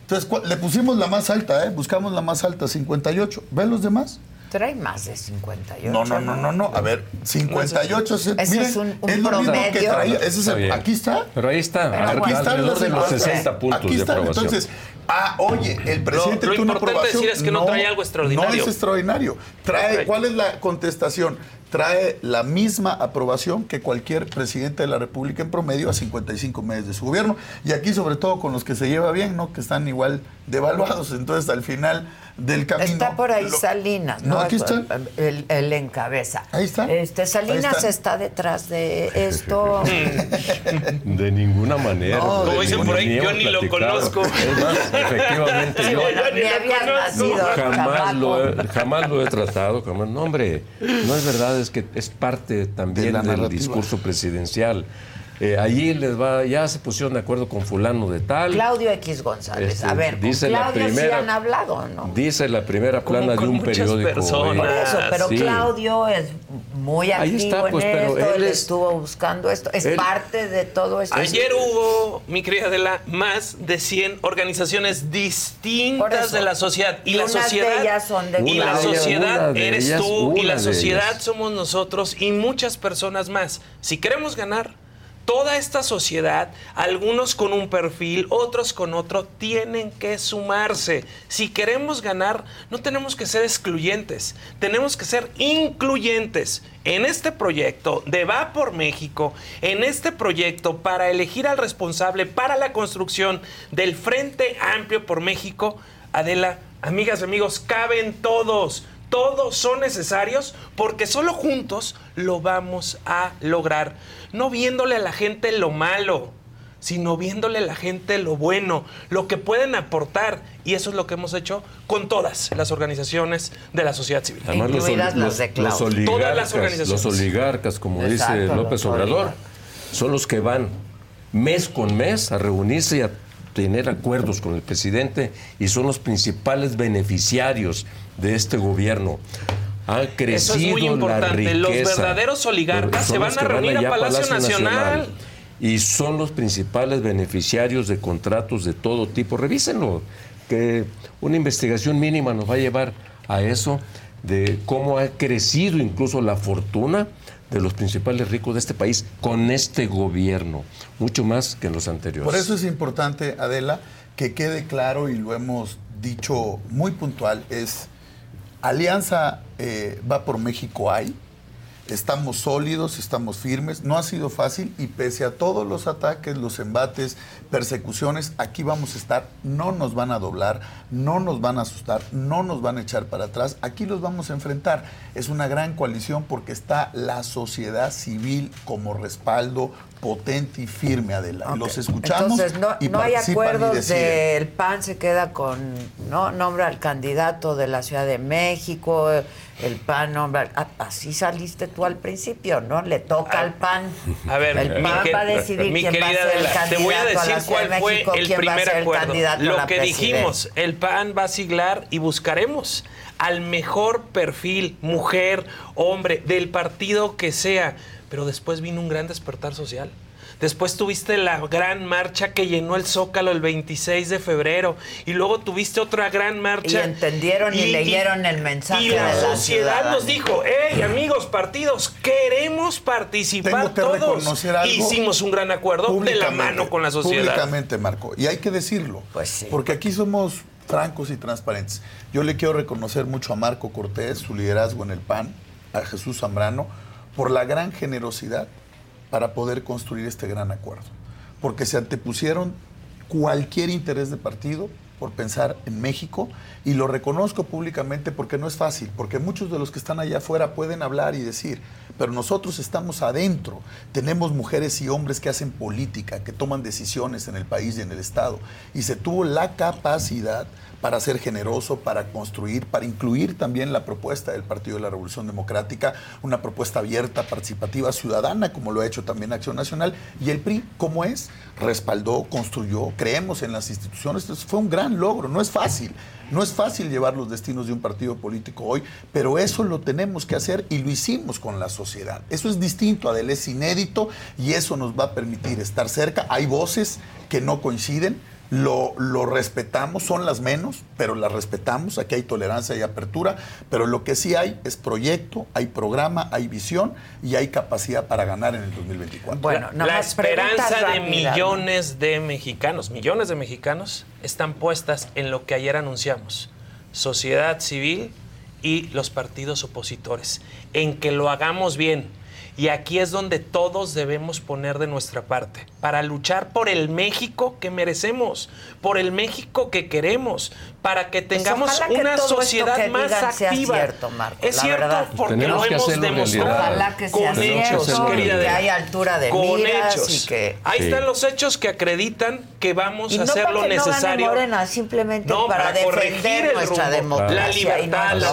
Entonces le pusimos la más alta, ¿eh? buscamos la más alta, 58. ¿Ven los demás? Trae más de 58. No, no, no, no, no. A ver, 58 Ese miren, es un, un es lo promedio. mismo que traía. Ese es el, aquí está. Pero ahí está, Pero aquí están alrededor las de los encuestas. 60 puntos Aquí de aprobación. Entonces, ah, oye, el presidente tuvo una importante aprobación. decir es que no trae algo extraordinario. No es extraordinario. Trae. ¿cuál es la contestación? Trae la misma aprobación que cualquier presidente de la República en promedio a 55 meses de su gobierno. Y aquí, sobre todo, con los que se lleva bien, ¿no? Que están igual devaluados. Entonces, al final del camino. Está por ahí lo- Salinas, ¿no? No, aquí está. El, el encabeza. Ahí está. Este, Salinas Ahí está. está detrás de esto. De ninguna manera. No, de como dicen por ahí, yo ni lo conozco. Es más, efectivamente, yo Bueno, ni habías nacido, jamás lo, he, jamás lo he tratado. Jamás. No, hombre, no es verdad, es que es parte también De del narrativa. discurso presidencial. Eh, allí les va, ya se pusieron de acuerdo con fulano de tal. Claudio X González. Este, a ver, con dice la Claudio sí primera- han hablado, ¿no? Dice la primera Como plana de con un muchas periódico. personas. Por eso, pero Sí. Claudio es muy Ahí activo está, pues, en pero esto, él él es- estuvo buscando esto, es él- parte de todo esto. Ayer hubo, mi querida Adela, más de 100 organizaciones Por distintas eso. de la sociedad. Y, Y la unas de sociedad. ellas son de y la sociedad de eres ellas, tú, y una la de sociedad ellas. somos nosotros y muchas personas más. Si queremos ganar, toda esta sociedad, algunos con un perfil, otros con otro, tienen que sumarse. Si queremos ganar, no tenemos que ser excluyentes, tenemos que ser incluyentes. En este proyecto de Va por México, en este proyecto para elegir al responsable para la construcción del Frente Amplio por México, Adela, amigas amigos, caben todos. Todos son necesarios porque solo juntos lo vamos a lograr. No viéndole a la gente lo malo, sino viéndole a la gente lo bueno, lo que pueden aportar. Y eso es lo que hemos hecho con todas las organizaciones de la sociedad civil. Además, los, de Todas las oligarcas, organizaciones. los oligarcas, como Exacto, dice López Obrador, oligarcas. son los que van mes con mes a reunirse y a tener acuerdos con el presidente y son los principales beneficiarios de este gobierno. Ha crecido Eso es muy la importante. Los riqueza. verdaderos oligarcas se los van a reunir a Palacio Nacional. y son los principales beneficiarios de contratos de todo tipo. Revísenlo, que una investigación mínima nos va a llevar a eso, de cómo ha crecido incluso la fortuna de los principales ricos de este país con este gobierno, mucho más que en los anteriores. Por eso es importante, Adela, que quede claro y lo hemos dicho muy puntual, es Alianza eh, va por México hay, estamos sólidos, estamos firmes, no ha sido fácil y pese a todos los ataques, los embates, persecuciones, aquí vamos a estar, no nos van a doblar, no nos van a asustar, no nos van a echar para atrás, aquí los vamos a enfrentar. Es una gran coalición porque está la sociedad civil como respaldo potente y firme, Adela. Los escuchamos Entonces, no, y no hay acuerdos del PAN, se queda con, no nombra al candidato de la Ciudad de México, el PAN nombra, ah, así saliste tú al principio, ¿no? Le toca al PAN. A ver, el PAN que- va a decidir mi quién va a ser el Adela, te voy a candidato a la decir Ciudad de cuál fue México, el quién va a primer ser el acuerdo. candidato a Lo que dijimos, el PAN va a siglar y buscaremos al mejor perfil, mujer, hombre, del partido que sea. Pero después vino un gran despertar social. Después tuviste la gran marcha que llenó el Zócalo el 26 de febrero. Y luego tuviste otra gran marcha. Y entendieron y leyeron el mensaje Y la de la sociedad nos dijo, hey, amigos partidos, queremos participar Tengo que todos. algo Hicimos un gran acuerdo de la mano con la sociedad. Públicamente, Marco. Y hay que decirlo. Pues sí. Porque aquí somos francos y transparentes. Yo le quiero reconocer mucho a Marco Cortés, su liderazgo en el PAN, a Jesús Zambrano, por la gran generosidad para poder construir este gran acuerdo. Porque se antepusieron cualquier interés de partido por pensar en México y lo reconozco públicamente porque no es fácil, porque muchos de los que están allá afuera pueden hablar y decir, pero nosotros estamos adentro, tenemos mujeres y hombres que hacen política, que toman decisiones en el país y en el Estado, y se tuvo la capacidad para ser generoso, para construir, para incluir también la propuesta del Partido de la Revolución Democrática, una propuesta abierta, participativa, ciudadana, como lo ha hecho también Acción Nacional, y el PRI, como es, respaldó, construyó, creemos en las instituciones, fue un gran logro, no es fácil, no es fácil llevar los destinos de un partido político hoy, pero eso lo tenemos que hacer y lo hicimos con la sociedad. Eso es distinto, Adel, es inédito y eso nos va a permitir estar cerca. Hay voces que no coinciden, lo, lo, respetamos, son las menos, pero las respetamos, aquí hay tolerancia y apertura, pero lo que sí hay es proyecto, hay programa, hay visión y hay capacidad para ganar en el 2024. Bueno, la esperanza de millones de mexicanos, millones de mexicanos, están puestas en lo que ayer anunciamos, sociedad civil y los partidos opositores, en que lo hagamos bien y aquí es donde todos debemos poner de nuestra parte para luchar por el México que merecemos, por el México que queremos, para que pues tengamos una sociedad más activa. Cierto, Marco, es cierto porque lo hemos demostrado Ojalá que sea con hechos, cierto, querida que hay altura de con miras hechos. y que Ahí están los hechos que acreditan que vamos y a no hacer para lo que necesario. No Morena, simplemente No, para, para corregir defender el nuestra democracia la libertad, la.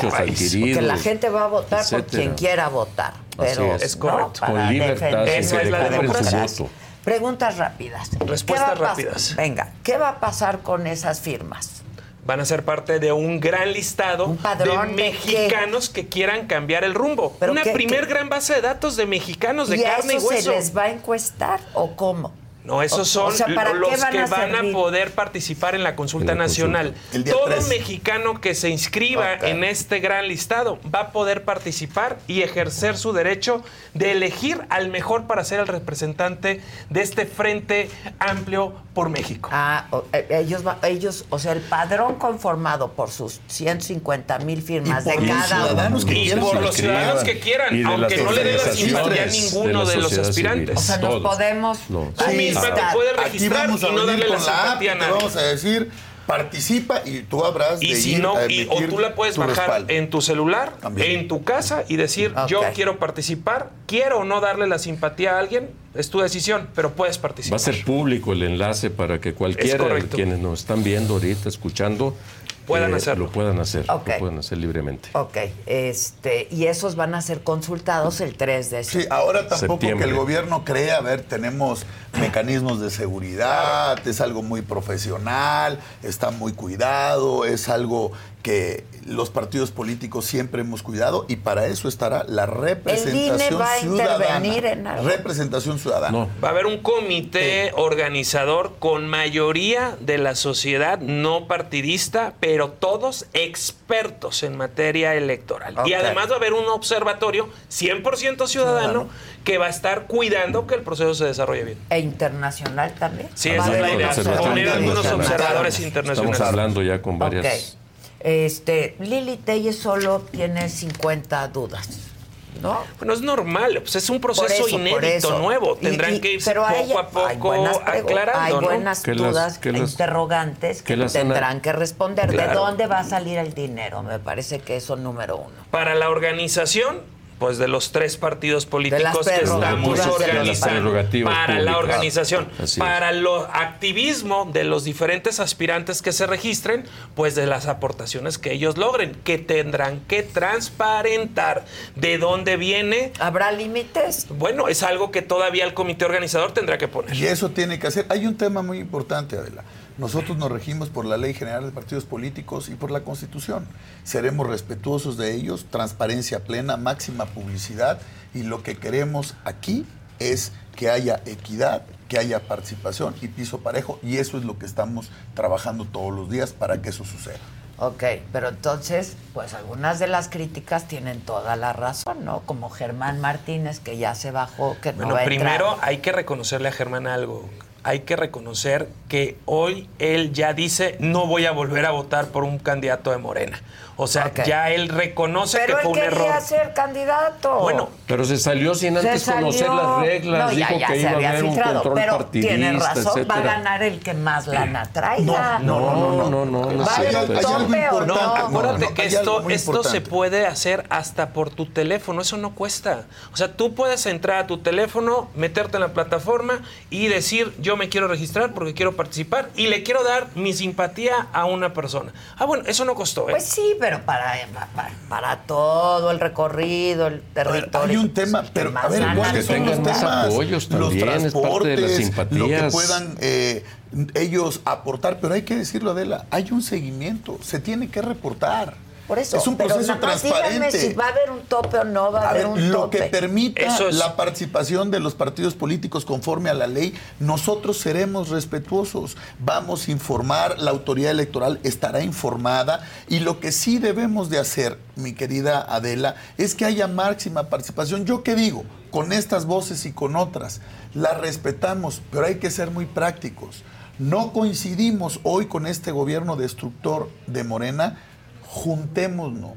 Porque la gente va a votar por quien quiera votar. Pero es. Es correcto. ¿no? para Con libertad, que compren su democracia. Preguntas rápidas. Respuestas ¿Qué va a pas- rápidas. Venga, ¿qué va a pasar con esas firmas? van a ser parte de un gran listado ¿Un padrón de qué? mexicanos que quieran cambiar el rumbo. ¿Pero Una qué- primer qué? gran base de datos de mexicanos de ¿Y a carne y eso se hueso. les va a encuestar o cómo? No, esos son o sea, ¿para los van que a van servir? a poder participar en la consulta En la consulta. nacional. Todo 13. mexicano que se inscriba en este gran listado va a poder participar y ejercer su derecho de elegir al mejor para ser el representante de este frente amplio por México. Ah, eh, ellos, ellos, o sea, el padrón conformado por sus 150 mil firmas Y de por los cada ciudadanos uno. que y quieran por los ciudadanos que quieran, aunque no le dé la simpatía a de ninguno de, los aspirantes. O sea, nos Todos. podemos No. Sí. Puedes registrar vamos a y no darle la simpatía a nadie. vamos a decir, participa y tú habrás Y de si ir no, a y- o tú la puedes tu bajar respaldo. en tu celular, También. en tu casa y decir, yo quiero participar, quiero o no darle la simpatía a alguien, es tu decisión, pero puedes participar. Va a ser público el enlace para que cualquiera de quienes nos están viendo ahorita, escuchando, Puedan hacerlo. lo puedan hacer, Ok. lo puedan hacer libremente. Ok, este, y esos van a ser consultados el 3 de Sí, septiembre. ahora tampoco Septiembre. que el gobierno crea, a ver, tenemos mecanismos de seguridad, es algo muy profesional, está muy cuidado, es algo que los partidos políticos siempre hemos cuidado y para eso estará la representación va a ciudadana. intervenir en algo? Representación ciudadana. No, Va a haber un comité organizador con mayoría de la sociedad no partidista, pero todos expertos en materia electoral. Y además va a haber un observatorio 100% ciudadano que va a estar cuidando que el proceso se desarrolle bien. E internacional también. Sí, Va esa a es la idea, poner algunos observadores estamos internacionales. hablando ya con varias... Ok. Este, Lili Telles solo tiene 50 dudas, ¿no? Bueno, es normal, pues es un proceso eso, inédito, nuevo. Tendrán y- que irse pero poco ella- a hay poco buenas pregu- aclarando, Hay buenas dudas, que las- interrogantes que, que las ana- tendrán que responder. ¿De dónde va a salir el dinero? Me parece que eso número uno. Para la organización, pues de los tres partidos políticos que estamos organizando. Para la organización. Para el activismo de los diferentes aspirantes que se registren, pues de las aportaciones que ellos logren, que tendrán que transparentar de dónde viene. ¿Habrá límites? Bueno, es algo que todavía el comité organizador tendrá que poner. Y eso tiene que hacer. Hay un tema muy importante, Adela. Nosotros nos regimos por la Ley General de Partidos Políticos y por la Constitución. Seremos respetuosos de ellos, transparencia plena, máxima publicidad y lo que queremos aquí es que haya equidad, que haya participación y piso parejo y eso es lo que estamos trabajando todos los días para que eso suceda. Ok, pero entonces, pues algunas de las críticas tienen toda la razón, ¿no? Como Germán Martínez, que ya se bajó, que no va a primero entrar. hay que reconocerle a Germán algo. Hay que reconocer que hoy él ya dice no voy a volver a votar por un candidato de Morena. O sea, Ok. ya él reconoce Pero que él fue un quería error. ser candidato. Bueno, Pero se salió sin antes conocer las reglas, No, ya, dijo ya que se iba a había haber un filtrado, control pero partidista, tiene razón, va a ganar el que más lana traiga. No, no, no, no, no, no ¿Va a es haber cierto un eso. tope o No, no? acuérdate que esto, esto se puede hacer hasta por tu teléfono, eso no cuesta. O sea, tú puedes entrar a tu teléfono, meterte en la plataforma y decir, yo me quiero registrar porque quiero participar y le quiero dar mi simpatía a una persona. Ah, bueno, eso no costó, ¿eh? Pues sí, pero para, para, para todo el recorrido, el territorio. Hay un tema, pues, pero a ver, lana ¿cuáles son los tengan más temas? apoyos los también, es parte de las transportes, lo que puedan eh, ellos aportar, pero hay que decirlo, Adela, hay un seguimiento, se tiene que reportar. Por eso, es un proceso transparente. si va a haber un tope o no va a, A haber ver, un lo tope. que permita Eso es- la participación de los partidos políticos conforme a la ley, nosotros seremos respetuosos. Vamos a informar, la autoridad electoral estará informada y lo que sí debemos de hacer, mi querida Adela, es que haya máxima participación. ¿Yo qué digo? Con estas voces y con otras, las respetamos, pero hay que ser muy prácticos. No coincidimos hoy con este gobierno destructor de Morena, juntémonos.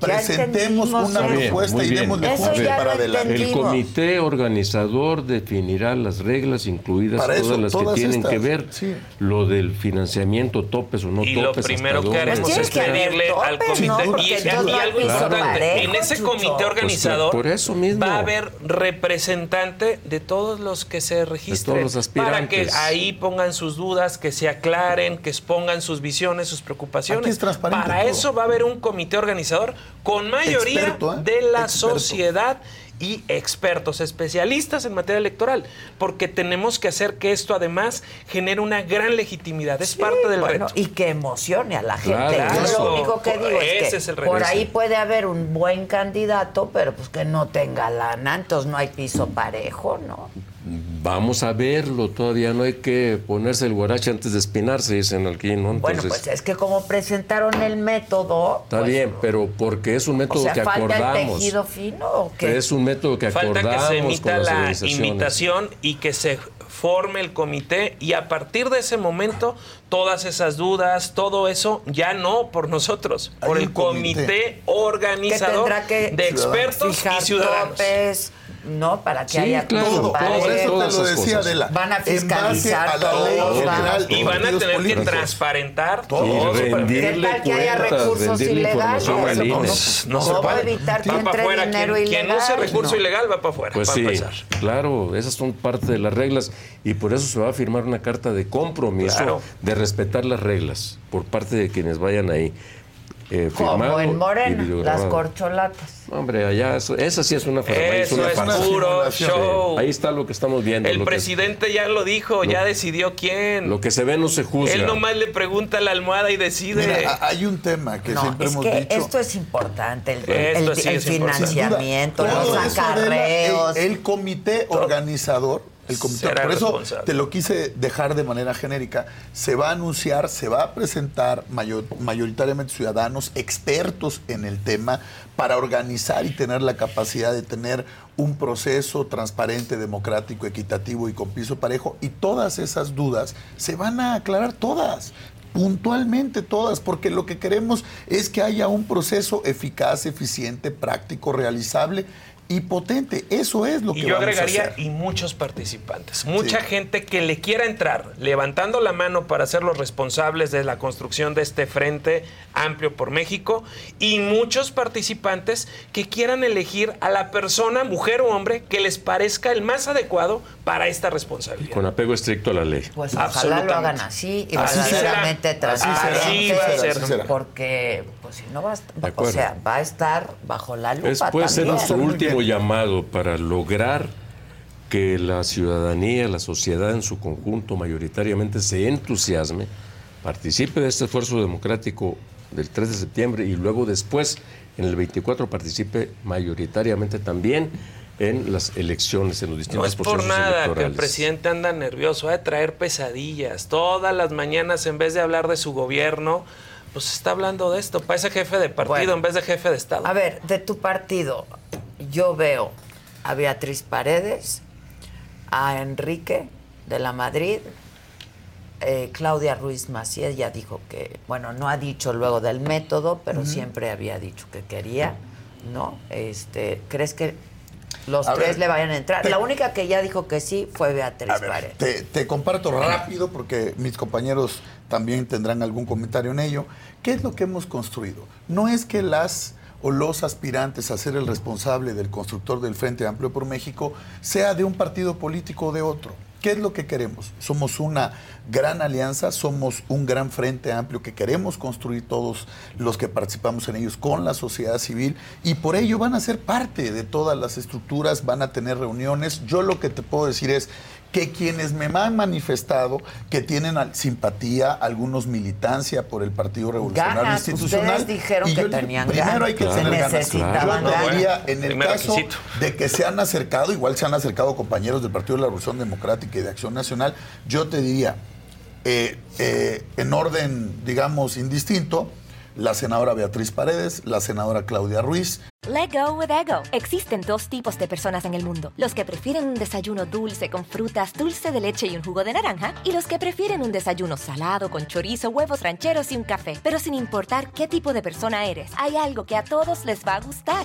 Presentemos una. Bien, propuesta y démosle juntos para lo adelante. El comité organizador definirá las reglas, incluidas Para todas eso, las todas que tienen estas, que ver sí. lo del financiamiento, topes o no y lo topes. primero hasta que dónde, haremos es que pedirle al comité. ¿no? y, y algo importante, en ese comité organizador Pues, por eso mismo. va a haber representante de todos los que se registren. los para que aspirantes. ahí pongan sus dudas, que se aclaren, que expongan sus visiones, sus preocupaciones. Aquí es transparente para todo. eso va a haber un comité organizador con mayoría Experto, ¿eh? de la Experto. sociedad y expertos, especialistas en materia electoral, porque tenemos que hacer que esto además genere una gran legitimidad. Es Sí, parte del bueno, reto. Y que emocione a la gente. Claro, Yo lo único que digo es que es el reto. por ahí puede haber un buen candidato, pero pues que no tenga lana, entonces no hay piso parejo, ¿no? Vamos a verlo, todavía no hay que ponerse el guarache antes de espinarse, dicen aquí, ¿no? Bueno, Entonces, pues es que como presentaron el método... está pues, bien, pero porque es un O método sea, que falta el acordamos. tejido fino o qué? Es un método que Falta acordamos que se con emita la invitación y que se forme el comité y a partir de ese momento todas esas dudas, todo eso ya no por nosotros, por el comité. comité organizador que de expertos y ciudadanos. topes, ¿no? Para que Sí, haya claro, Todas por eso te lo decía cosas. Adela. Van a fiscalizar a la ley todo, general Y van a tener que transparentar Todo. Y rendirle ¿Qué tal que haya recursos ilegales? No, no, no se ¿Cómo puede. evitar que Va entre afuera. dinero Quien, quien ilegal? use recurso No. ilegal va para afuera, Pues sí, empezar. claro, esas son parte de las reglas y por eso se va a firmar una carta de compromiso Claro. de respetar las reglas por parte de quienes vayan ahí. Eh, Como en Morena, las corcholatas. Hombre, allá, eso- esa sí es una farmacia. Eso una es puro show. Ahí está lo que estamos viendo. El que- presidente ya lo dijo, ya decidió quién. lo que se ve no se juzga. Él nomás le pregunta a la almohada y decide. Mira, hay un tema que No, siempre es hemos que dicho. esto es importante, el, Esto el- sí el es importante. financiamiento, los Adela, acarreos. El, el comité organizador, el comité, por eso te lo quise dejar de manera genérica, se va a anunciar, se va a presentar mayor- mayoritariamente ciudadanos expertos en el tema para organizar y tener la capacidad de tener un proceso transparente, democrático, equitativo y con piso parejo. Y todas esas dudas se van a aclarar todas puntualmente todas, porque lo que queremos es que haya un proceso eficaz, eficiente, práctico, realizable y potente. Eso es lo Y que yo vamos a agregaría, hacer. y muchos participantes, mucha Sí. gente que le quiera entrar, levantando la mano para ser los responsables de la construcción de este frente amplio por México, y muchos participantes que quieran elegir a la persona, mujer o hombre, que les parezca el más adecuado para esta responsabilidad. Con apego estricto a la ley. Pues ojalá lo Absolutamente. hagan así y Así será. Será. transparente. Así va a ser. Así será. Porque, pues si no va a, De o sea, va a estar bajo la lupa Es, puede ser nuestro último llamado para lograr que la ciudadanía, la sociedad en su conjunto mayoritariamente se entusiasme, participe de este esfuerzo democrático del 3 de septiembre y luego después, en el 24, participe mayoritariamente también en las elecciones, en los No distintos es por procesos nada que el electorales. presidente anda nervioso, va a traer pesadillas. Todas las mañanas, en vez de hablar de su gobierno, pues está hablando de esto. Parece jefe de partido Bueno. en vez de jefe de Estado. A ver, de tu partido, yo veo a Beatriz Paredes, a Enrique de la Madrid, eh, Claudia Ruiz Macías ya dijo que, bueno, no ha dicho luego del método, pero siempre había dicho que quería, ¿no? Este, ¿Crees que los A tres ver, le vayan a entrar. te- La única que ya dijo que sí fue Beatriz A ver, Paredes. te, te comparto rápido porque mis compañeros también tendrán algún comentario en ello. ¿Qué es lo que hemos construido? No es que las o los aspirantes a ser el responsable del constructor del Frente Amplio por México sea de un partido político o de otro. ¿Qué es lo que queremos? Somos una gran alianza, somos un gran frente amplio que queremos construir todos los que participamos en ellos con la sociedad civil y por ello van a ser parte de todas las estructuras, van a tener reuniones. Yo lo que te puedo decir es que quienes me han manifestado que tienen simpatía, algunos militancia por el Partido Revolucionario Ganas, Institucional. ustedes dijeron y que yo tenían Primero ganas, hay que tener ganas. necesitaban Yo diría, en el caso requisito. de que se han acercado, igual se han acercado compañeros del Partido de la Revolución Democrática y de Acción Nacional, yo te diría, eh, eh, en orden, digamos, indistinto, la senadora Beatriz Paredes, la senadora Claudia Ruiz, Let go with ego. Existen dos tipos de personas en el mundo: los que prefieren un desayuno dulce con frutas, dulce de leche y un jugo de naranja, y los que prefieren un desayuno salado con chorizo, huevos rancheros y un café. Pero sin importar qué tipo de persona eres, hay algo que a todos les va a gustar.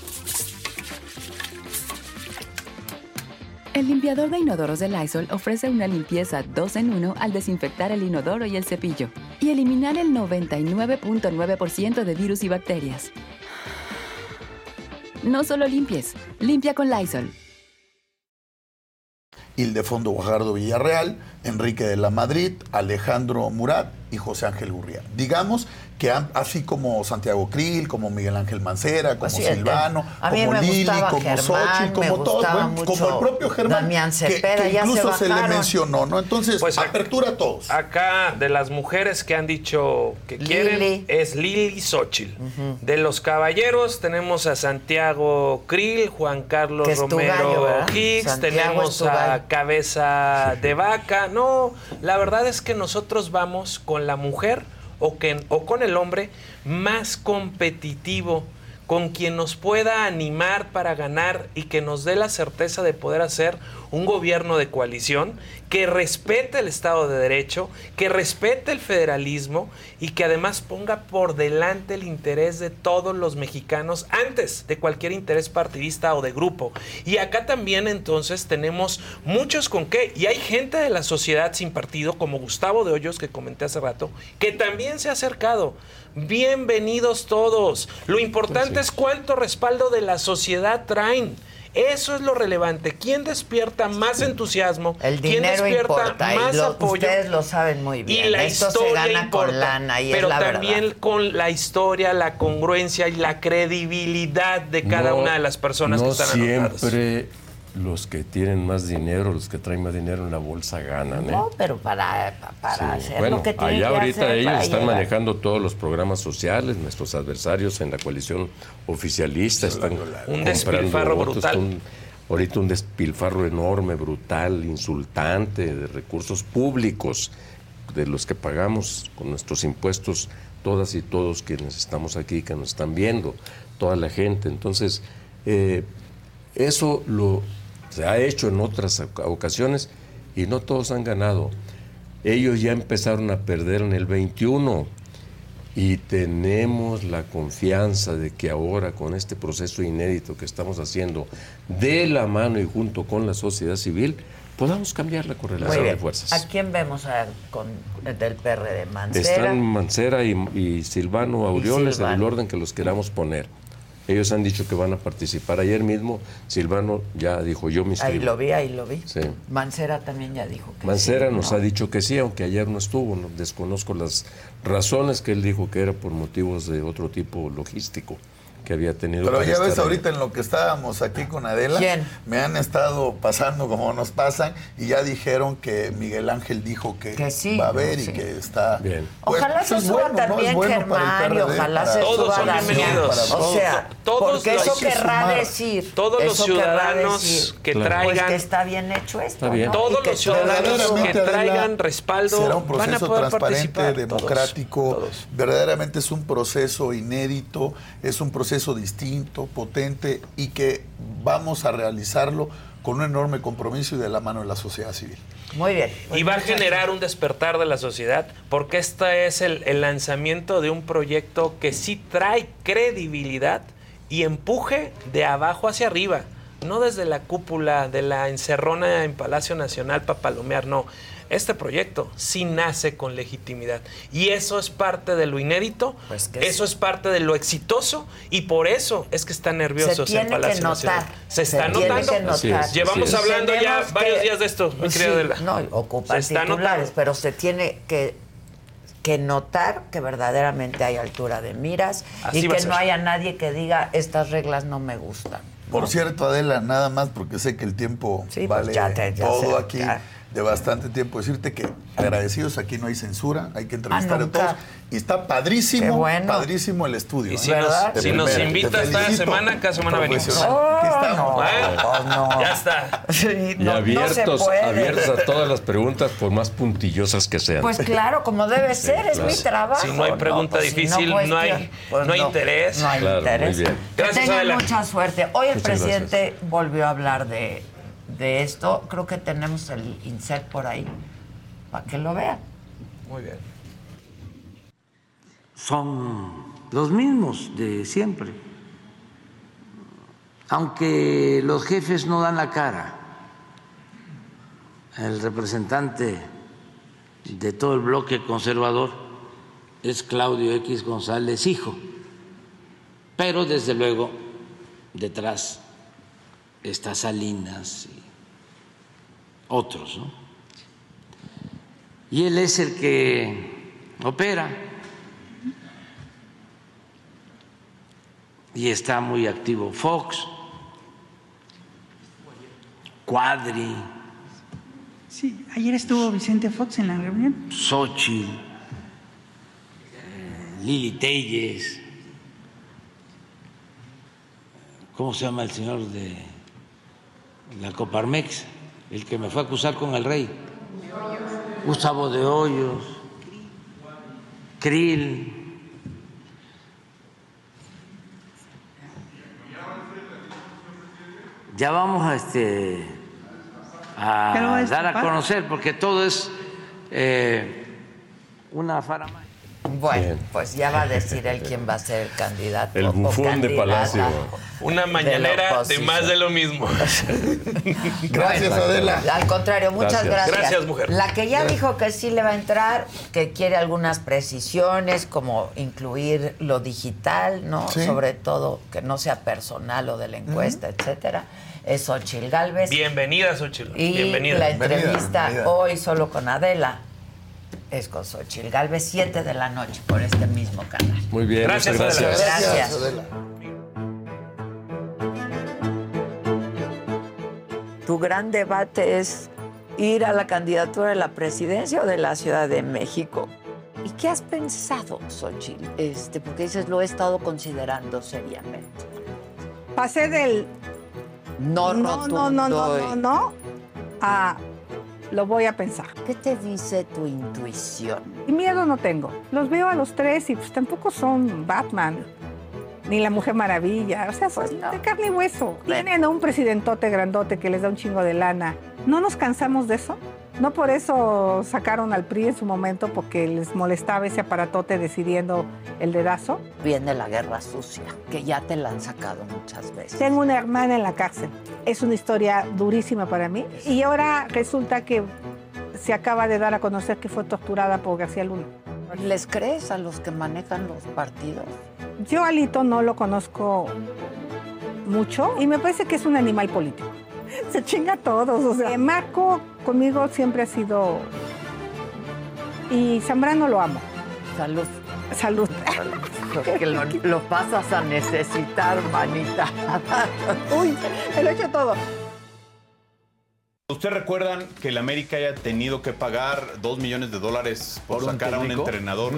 El limpiador de inodoros de Lysol ofrece una limpieza 2 en 1 al desinfectar el inodoro y el cepillo y eliminar el 99.9% de virus y bacterias. No solo limpies, limpia con Lysol. Ildefondo Guajardo Villarreal, Enrique de la Madrid, Alejandro Murat y José Ángel Gurría. Digamos que han- así como Santiago Krill, como Miguel Ángel Mancera, como Así Silvano, como Lili, como Germán, Xochitl, como todos, bueno, como el propio Germán, Damián que- Cepeda, que, ya se incluso se, le mencionó, ¿no? Entonces, Pues, a- apertura a todos. Acá, de las mujeres que han dicho que Lili. quieren, es Lili Xochitl. De los caballeros tenemos a Santiago Krill, Juan Carlos Que Romero gallo, Santiago tenemos a. Cabeza de Vaca. No, la verdad es que nosotros vamos con la mujer o, con el hombre más competitivo con quien nos pueda animar para ganar y que nos dé la certeza de poder hacer un gobierno de coalición que respete el Estado de Derecho, que respete el federalismo y que además ponga por delante el interés de todos los mexicanos antes de cualquier interés partidista o de grupo. Y acá también entonces tenemos muchos con qué. Y hay gente de la sociedad sin partido, como Gustavo de Hoyos, que comenté hace rato, que también se ha acercado. Bienvenidos todos. Lo importante es cuánto respaldo de la sociedad traen. Eso es lo relevante. ¿Quién despierta más entusiasmo? El ¿Quién dinero despierta importa más y lo- apoyo? ustedes lo saben muy bien. Y la Esto historia se gana importa, con lana y pero es la también verdad. con la historia, la congruencia y la credibilidad de cada No- una de las personas no que están anotadas. Los que tienen más dinero, los que traen más dinero en la bolsa ganan. ¿eh? No, pero para, para Sí, hacer bueno, lo que tienen allá que ahorita hacer ellos están llegar. manejando todos los programas sociales, nuestros adversarios en la coalición oficialista están Un comprando despilfarro votos, brutal. un- ahorita un despilfarro enorme, brutal, insultante de recursos públicos de los que pagamos con nuestros impuestos todas y todos quienes estamos aquí, que nos están viendo, toda la gente. Entonces, eh, eso lo se ha hecho en otras oca- ocasiones y no todos han ganado. Ellos ya empezaron a perder en el 21 y tenemos la confianza de que ahora con este proceso inédito que estamos haciendo de la mano y junto con la sociedad civil, podamos cambiar la correlación de fuerzas. ¿A quién vemos a- con, del PRD? Mancera. Están Mancera y, y Silvano Aureoles en el orden que los queramos poner. Ellos han dicho que van a participar. Ayer mismo Silvano ya dijo, yo me inscribo. Ahí lo vi, ahí lo vi. Sí. Mancera también ya dijo que Mancera sí, nos ¿no? ha dicho que sí, aunque ayer no estuvo, no, desconozco las razones que él dijo que era por motivos de otro tipo logístico que había tenido. Pero ya ves ahí. ahorita en lo que estábamos aquí con Adela, ¿Quién? me han estado pasando como nos pasan y ya dijeron que Miguel Ángel dijo que, Que sí, va a haber sí. y que está... Bien. Pues, Ojalá pues, se suba bueno, ¿no? También bueno el Germán y PRD, ojalá se Todos suba son Damián. O sea, Todos porque los- eso hay que querrá sumar. decir. Todos los ciudadanos que Claro. Pues traigan que está bien hecho esto. Bien. ¿no? Todos los ciudadanos que traigan respaldo Será un van a proceso poder transparente, democrático. Todos, todos. Verdaderamente es un proceso inédito, es un proceso distinto, potente y que vamos a realizarlo con un enorme compromiso y de la mano de la sociedad civil. Muy bien. Y va a generar un despertar de la sociedad, porque este es el, el lanzamiento de un proyecto que sí trae credibilidad y empuje de abajo hacia arriba, no desde la cúpula de la encerrona en Palacio Nacional para palomear, no. Este proyecto sí nace con legitimidad. Y eso es parte de lo inédito, Pues que eso es parte de lo exitoso, y por eso es que están nerviosos Se en tiene Palacio que notar. Nacional. Se está notando. que notar. Así es, Llevamos es. hablando ya varios días de esto, mi Sí, querida Adela. No, está titulares, notando. pero se tiene que, que notar que verdaderamente hay altura de miras Así y que no haya nadie que diga estas reglas no me gustan. Por cierto, Adela, nada más porque sé que el tiempo Sí, pues vale ya te- ya todo sé, aquí ya. De bastante tiempo. Decirte que agradecidos, aquí no hay censura, hay que entrevistar a todos. Y está padrísimo, bueno. padrísimo el estudio. Y ¿eh? si ¿Verdad? nos, si nos invitas cada semana, cada semana venimos. Oh, Aquí estamos. no, ¿Eh? pues no. Ya está. Sí, Y no, no abiertos, abiertos a todas las preguntas, por más puntillosas que sean. Pues claro, como debe ser, es claro. mi trabajo. Si no hay pregunta Pues, si difícil, no cuestión, hay- pues no hay interés. No hay Claro, interés. muy bien. Gracias, tengan mucha suerte. Hoy el Muchas presidente volvió a hablar de, de esto. Creo que tenemos el insert por ahí para que lo vean. Muy bien. son los mismos de siempre. Aunque los jefes no dan la cara, el representante de todo el bloque conservador es Claudio X González, hijo, pero desde luego detrás está Salinas otros, ¿no? Y él es el que opera y está muy activo Fox, Cuadri, Sí, ayer estuvo Vicente Fox en la reunión. Xochitl, eh, Lili Telles, ¿cómo se llama el señor de la Coparmex? El que me fue a acusar con el rey. Gustavo de Hoyos, Krill. Ya vamos a este a dar a conocer porque todo es eh, una faramaya. Bueno, Bien. pues ya va a decir él quién va a ser el candidato. El o bufón de candidata. Palacio. Una mañanera de, más de lo mismo. Gracias, Adela. Al contrario, muchas Gracias. gracias. Gracias, mujer. La que ya dijo que sí le va a entrar, que quiere algunas precisiones, como incluir lo digital, ¿no? Sí. Sobre todo que no sea personal o de la encuesta, etcétera. Es Ochil Galvez. Bienvenida, Xochitl. Y Bienvenida. la entrevista bienvenida. hoy solo con Adela es con Xochil Galvez, 7 de la noche, por este mismo canal. Muy bien, Gracias, muchas Adela. gracias. Gracias. Adela. Tu gran debate es ir a la candidatura de la presidencia o de la Ciudad de México. ¿Y qué has pensado, Xochitl? Este, porque dices, lo he estado considerando seriamente. Pasé del No, no, rotundo no, no, no, no, no, a lo voy a pensar. ¿Qué te dice tu intuición? Y miedo no tengo. Los veo a los tres y pues tampoco son Batman ni la Mujer Maravilla. O sea, son Pues no. de carne y hueso. Tienen a un presidentote grandote que les da un chingo de lana. ¿No nos cansamos de eso? No por eso sacaron al PRI en su momento porque les molestaba ese aparatote decidiendo el dedazo. Viene la guerra sucia, que ya te la han sacado muchas veces. Tengo una hermana en la cárcel. Es una historia durísima para mí. Y ahora resulta que se acaba de dar a conocer que fue torturada por García Luna. ¿Les crees a los que manejan los partidos? Yo Alito no lo conozco mucho y me parece que es un animal político. Se chinga a todos. O sea, Marco conmigo siempre ha sido... Y Zambrano lo amo. Salud. Salud. Porque lo, lo pasas a necesitar, manita. Uy, me lo he hecho todo. ¿Ustedes recuerdan que el América haya tenido que pagar dos millones de dólares por, ¿Por un sacar a un entrenador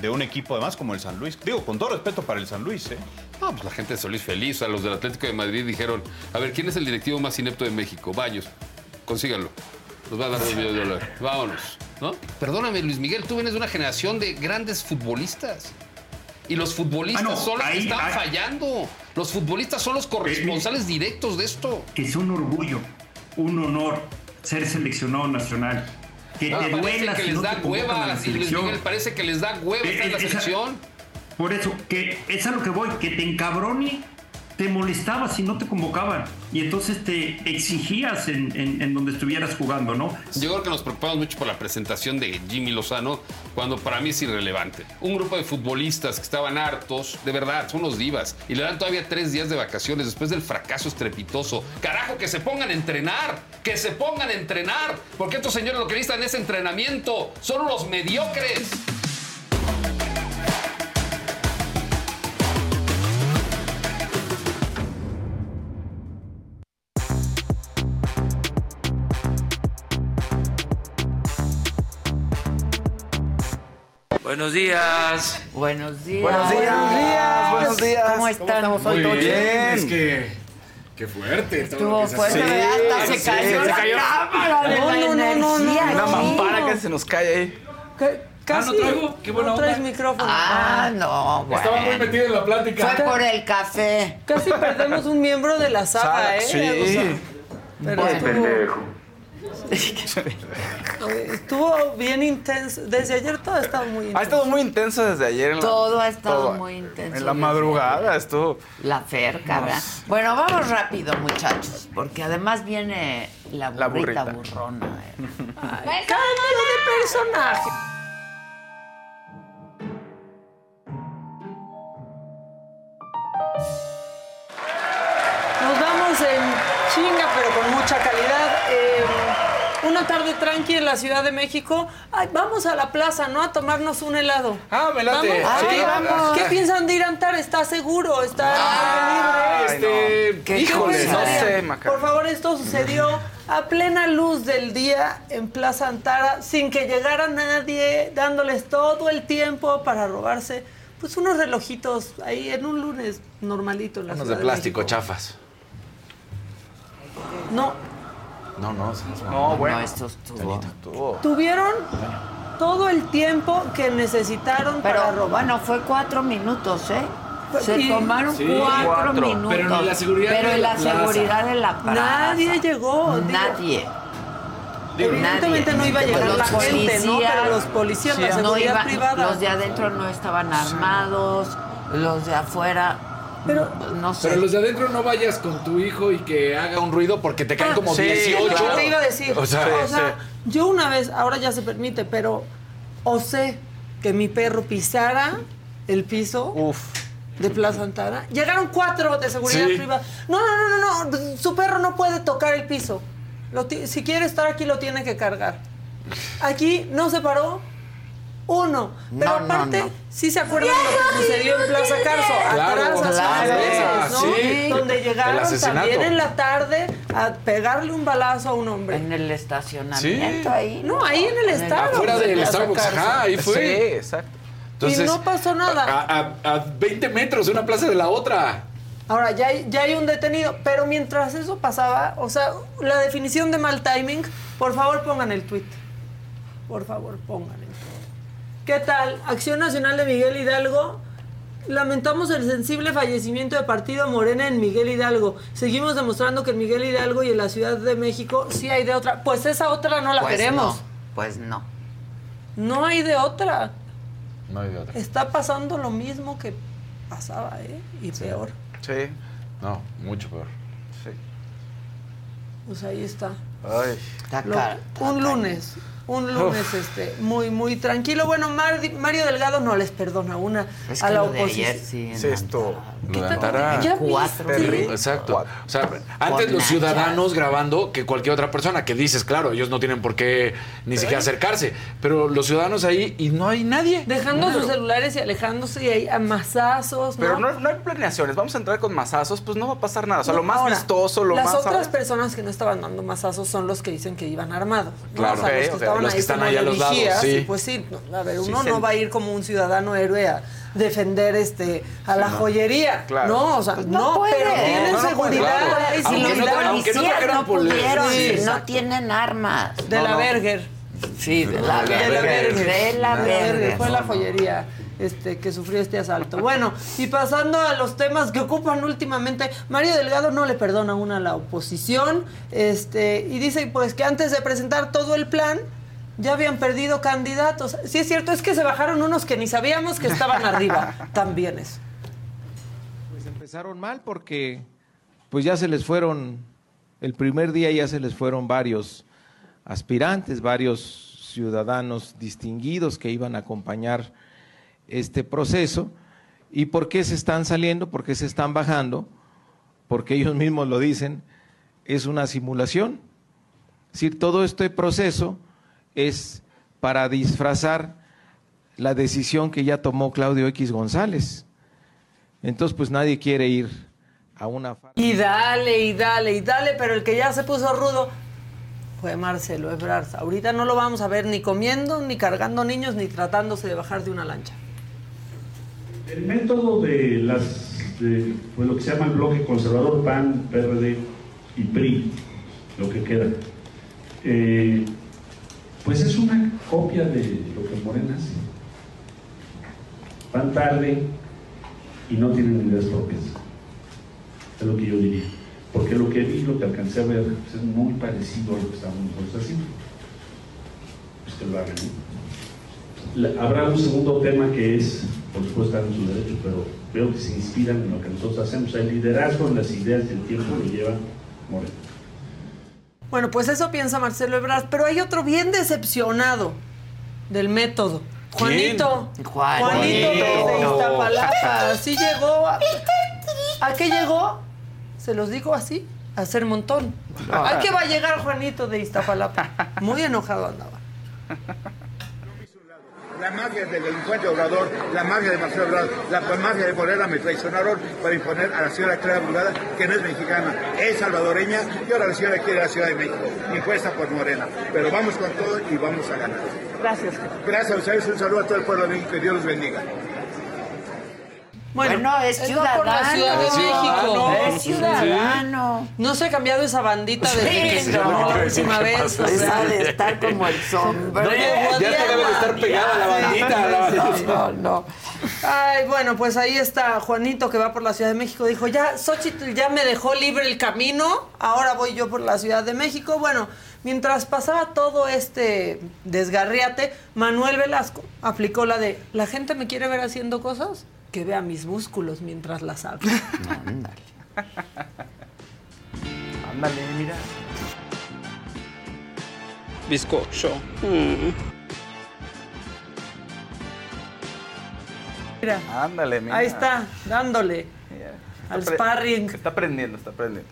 de un equipo además como el San Luis? Digo, con todo respeto para el San Luis, ¿eh? No, pues la gente de Solís feliz. A los del Atlético de Madrid dijeron, a ver, ¿quién es el directivo más inepto de México? Baños. Consíganlo. Nos va a dar dos millones de dólares. Vámonos. ¿No? Perdóname, Luis Miguel, tú vienes de una generación de grandes futbolistas. Y los futbolistas Ah, no, son los que están ahí- fallando. Los futbolistas son los corresponsales directos de esto. Que es un orgullo, un honor ser seleccionado nacional. Que No, te duela que si les no da te convocan a la hueva. Luis selección. Miguel parece que les da hueva Eh, estar en la eh, esa- selección. Por eso, que es a lo que voy, que te encabrone, te molestaba si no te convocaban. Y entonces te exigías en, donde estuvieras jugando, ¿no? Yo creo que nos preocupamos mucho por la presentación de Jimmy Lozano, cuando para mí es irrelevante. Un grupo de futbolistas que estaban hartos, de verdad, son unos divas, y le dan todavía tres días de vacaciones después del fracaso estrepitoso. Carajo, que se pongan a entrenar, que se pongan a entrenar, porque estos señores lo que necesitan es entrenamiento, son unos mediocres. Buenos días. Buenos días. Buenos días, buenos días. ¿Cómo están? Muy ¿Todos bien, bien? es que... Qué fuerte. Estuvo se fuerte. Hasta se cayó la cámara de No, la no, no, no, Una mampara que se nos cae ahí. Casi. Ah, ¿no traigo? Qué buena no traes onda. micrófono. Ah, no, bueno. Estaba muy metido en la plática. Fue por el café. Casi perdemos un miembro de la saga, ¿eh? Sí. O sea, pero Bueno. estuvo, estuvo bien intenso. Desde ayer todo ha estado muy intenso. Ha estado muy intenso desde ayer. en la- Todo ha estado todo. muy intenso En la madrugada estuvo. La ferca, ¿verdad? Bueno, vamos rápido, muchachos, porque además viene la La burrita, burrita. burrona. eh. Ay, cambio de personaje. Nos vamos en chinga, pero con mucha calidad. Eh, una tarde tranqui en la Ciudad de México. Ay, vamos a la plaza, ¿no? A tomarnos un helado. Ah, me late. ¿Vamos? Sí, ¿Qué, vamos. ¿Qué piensan de ir a Antar? ¿Está seguro? ¿Está Ay, libre? no. ¿Qué Híjole, no sé, Maca. Por favor, esto sucedió a plena luz del día en Plaza Antara, sin que llegara nadie, dándoles todo el tiempo para robarse pues unos relojitos ahí en un lunes normalito en la Unos de plástico, chafas. No, No, no. No, bueno. esto estuvo. tuvieron todo el tiempo que necesitaron Pero para robar. bueno, fue cuatro minutos, ¿eh? Se Y- tomaron Sí, cuatro, cuatro. minutos. Pero ni la seguridad Pero de en la la plaza. seguridad de la plaza. Nadie llegó. digo, Nadie. Evidentemente no iba a llegar Los la gente, ¿no? policías- Pero los policías, la no seguridad iban- privada. Los de adentro no estaban armados, los de afuera. Pero, no sé. Pero los de adentro no vayas con tu hijo y que haga un ruido porque te caen como Sí, 18. claro. Te iba a decir. O sea, yo una vez, ahora ya se permite, pero osé que mi perro pisara el piso de Plaza Antara. Llegaron cuatro de seguridad Sí. privada. No, no, no, no, no, su perro no puede tocar el piso. Lo si quiere estar aquí, lo tiene que cargar. Aquí no se paró uno. Pero No, aparte, no. sí se acuerdan lo que sucedió en Plaza Carso. Claro, atrás hace unas claro. veces, ¿no? Sí. Donde llegaron también en la tarde a pegarle un balazo a un hombre. En el estacionamiento ahí. No, ahí en el estado. Afuera del Starbucks, ajá, ahí fue. Sí, exacto. Entonces, y no pasó nada. A, a- a 20 metros de una plaza de la otra. Ahora, ya hay, ya hay un detenido, pero mientras eso pasaba, o sea, la definición de mal timing, por favor pongan el tweet. Por favor, pongan. ¿Qué tal? Acción Nacional de Miguel Hidalgo. Lamentamos el sensible fallecimiento de Partido Morena en Miguel Hidalgo. Seguimos demostrando que en Miguel Hidalgo y en la Ciudad de México sí hay de otra. Pues esa otra no la Pues queremos. no, pues no. No hay de otra. No hay de otra. Está pasando lo mismo que pasaba, ¿eh? Y peor. Sí. No, mucho peor. Sí. Pues ahí está. Ay. Está Lo- un lunes un lunes este muy muy tranquilo. Bueno, Mar- Mario Delgado no les perdona una Es a que la lo de oposición. ayer sí, Sí, esto. ¿Qué tal? Antara- ¿Ya viste? Terrible. Exacto. O sea, antes Con los ciudadanos grabando que cualquier otra persona, que dices, claro, ellos no tienen por qué ni siquiera acercarse, pero los ciudadanos ahí y no hay nadie. Dejando Claro. sus celulares y alejándose y hay amasazos. Pero no, no hay planeaciones. Vamos a entrar con masazos, pues no va a pasar nada. O sea, lo más ahora, vistoso, lo las más. otras ¿sabes? personas que no estaban dando masazos son los que dicen que iban armados. ¿no? Claro. O sea, los que ok. estaban Los que ahí están ahí a los lados, sí. y pues sí, no, a ver, uno no va a ir como un ciudadano héroe a defender este a la joyería. Claro. No, o sea, Pues no, pero tienen No, no puede. seguridad. Claro. los policías no pudieron, Sí, no tienen armas. De No, la no. Berger. Sí, de la De la Berger. Berger. De la Berger. Fue la joyería este, que sufrió este asalto. Bueno, y pasando a los temas que ocupan últimamente, Mario Delgado no le perdona una a la oposición este, y dice pues que antes de presentar todo el plan ya habían perdido candidatos. Sí es cierto, es que se bajaron unos que ni sabíamos que estaban arriba. También es. Pues empezaron mal porque pues ya se les fueron, el primer día ya se les fueron varios aspirantes, varios ciudadanos distinguidos que iban a acompañar este proceso. ¿Y por qué se están saliendo? ¿Por qué se están bajando? Porque ellos mismos lo dicen, es una simulación. Es decir, todo este proceso es para disfrazar la decisión que ya tomó Claudio X González. Entonces, pues nadie quiere ir a una... Y dale, y dale, y dale, pero el que ya se puso rudo fue Marcelo Ebrard. Ahorita no lo vamos a ver ni comiendo, ni cargando niños, ni tratándose de bajar de una lancha. El método de las, de, pues lo que se llama el bloque conservador, PAN, PRD y PRI, lo que queda, eh, pues es una copia de lo que Morena hace. Van tarde y no tienen ideas propias. Es lo que yo diría. Porque lo que vi, lo que alcancé a ver, pues es muy parecido a lo que estamos nosotros haciendo. Pues que lo hagan. La- habrá un segundo tema que es, por supuesto, están en sus derechos, pero veo que se inspiran en lo que nosotros hacemos. El liderazgo en las ideas del tiempo lo lleva Moreno. Bueno, pues eso piensa Marcelo Ebrard, pero hay otro bien decepcionado del método. Juanito. Juanito. Juanito de. Iztapalapa. Sí llegó. A, ¿A qué llegó? Se los digo así, a hacer montón. ¿A qué va a llegar Juanito de Iztapalapa? Muy enojado andaba. La magia del delincuente Obrador, la magia de Marcelo Obrador, la magia de Morena me traicionaron para imponer a la señora Clara Brugada, que no es mexicana, es salvadoreña, y ahora la señora quiere la Ciudad de México, impuesta por Morena. Pero vamos con todo y vamos a ganar. Gracias. Gracias a ustedes, un saludo a todo el pueblo de México, que Dios los bendiga. Bueno, Bueno, es va por la ciudadano. Ciudad de México. Es ciudadano. No se ha cambiado esa bandita que se no, ganó la no, última ¿qué vez. Esa de estar como el sombrero. No Ya te debe de estar pegada la bandita. la bandita. No, no. Ay, bueno, pues ahí está Juanito que va por la Ciudad de México. Dijo, ya, Xochitl ya me dejó libre el camino, ahora voy yo por la Ciudad de México. Bueno, mientras pasaba todo este desgarriate, Manuel Velasco aplicó la de, ¿la gente me quiere ver haciendo cosas? Que vea mis músculos mientras las hago. Ándale, mira. Bizcocho. Mira, Ándale, mira. ahí está, dándole al Está sparring. Está aprendiendo, está aprendiendo.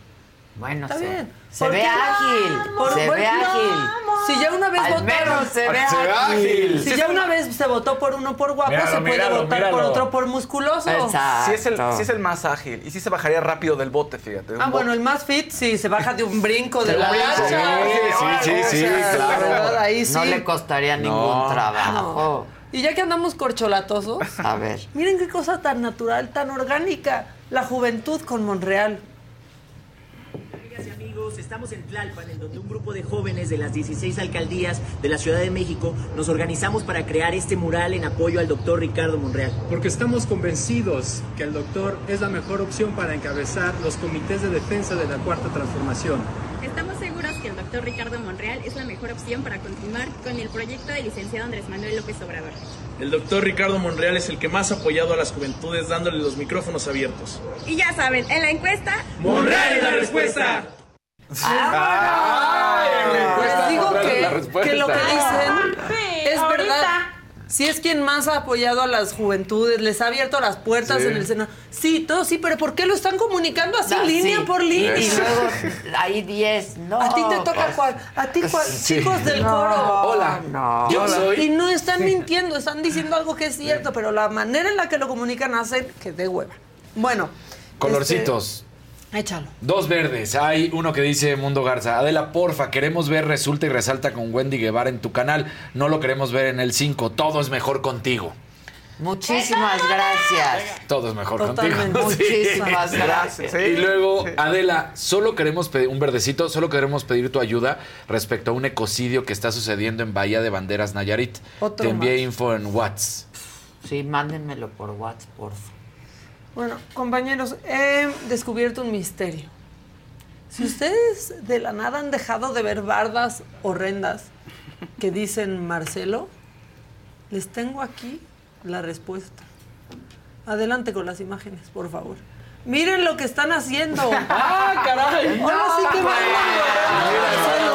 Bueno, Está se, bien. se ¿Por ve ágil. Por- se ve ágil. Si ya una vez Al votaron. se ve Se ve ágil. Si ya una vez se votó por uno por guapo, Míralo, se puede míralo, votar por otro por musculoso. Exacto. Sí es, el, sí es el más ágil. Y sí se bajaría rápido del bote, fíjate. Ah, bote. bueno, el más fit sí, se baja de un brinco de la un brinco. lancha. Sí, sí, sí, sí, claro. Ahí sí. No le costaría ningún No. trabajo. Y ya que andamos corcholatosos, A ver. miren qué cosa tan natural, tan orgánica. La juventud con Monreal. Amigos, estamos en Tlalpan, en donde un grupo de jóvenes de las 16 alcaldías de la Ciudad de México nos organizamos para crear este mural en apoyo al doctor Ricardo Monreal. Porque estamos convencidos que el doctor es la mejor opción para encabezar los comités de defensa de la Cuarta Transformación. Estamos seguros que el doctor Ricardo Monreal es la mejor opción para continuar con el proyecto del licenciado Andrés Manuel López Obrador. El doctor Ricardo Monreal es el que más ha apoyado a las juventudes dándole los micrófonos abiertos. Y ya saben, en la encuesta... ¡Monreal es la respuesta! Les digo que, lo que dicen es ahorita. verdad. Si es quien más ha apoyado a las juventudes, les ha abierto las puertas Sí. en el Senado. Sí, todo sí, pero ¿por qué lo están comunicando así, Ah, línea sí. por línea? Y luego hay 10, no. a ti te toca pues, cuál, a ti cuál, Sí. chicos del No, coro. Hola. No. Soy- y no están mintiendo, están diciendo algo que es cierto, pero la manera en la que lo comunican hace que dé hueva. Bueno. Colorcitos. Échalo. Dos verdes. Hay uno que dice Mundo Garza. Adela, porfa, queremos ver Resulta y Resalta con Wendy Guevara en tu canal. No lo queremos ver en el 5. Todo es mejor contigo. Muchísimas gracias. Todo es mejor Totalmente. contigo. Sí. Muchísimas gracias. Y luego, Adela, solo queremos pedir un verdecito, solo queremos pedir tu ayuda respecto a un ecocidio que está sucediendo en Bahía de Banderas, Nayarit. Otro Te envié más. info en WhatsApp. Sí, mándenmelo por WhatsApp, por favor. Bueno, compañeros, he descubierto un misterio. Si ustedes de la nada han dejado de ver bardas horrendas que dicen Marcelo, les tengo aquí la respuesta. Adelante con las imágenes, por favor. Miren lo que están haciendo. ¡Ah, caray! Ahora sí que van a Marcelo.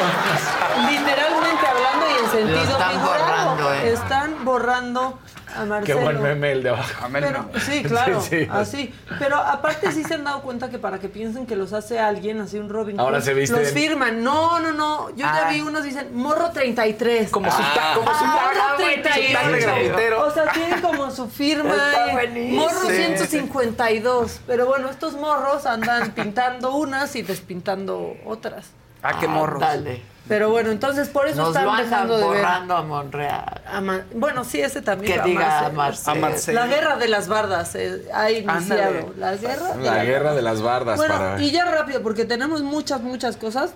Literalmente hablando y en sentido están figurado. borrando, ¿eh? Están borrando a Qué Marcelo. buen meme el de abajo. Pero, sí, claro, Sí, sí. así. Pero aparte sí se han dado cuenta que para que piensen que los hace alguien, así un Robin Ahora Hood, se visten- los firman. No, no, no. Yo ya Ah. vi unos dicen Morro 33. Como su ta- como su Morro su de 38. grafitero. O sea, tienen como su firma. Está buenísimo. Morro Sí. 152. Pero bueno, estos morros andan pintando unas y despintando otras. Ah, qué morros. Dale. Pero bueno, entonces por eso Nos están lo dejando de ver. borrando a Monreal. a Ma- bueno, sí, ese también. Que diga. Marcelo. A Marcelo. La guerra de las bardas eh, ha iniciado. La guerra de La las guerra de las bardas Bueno, para. y ya rápido, porque tenemos muchas, muchas cosas.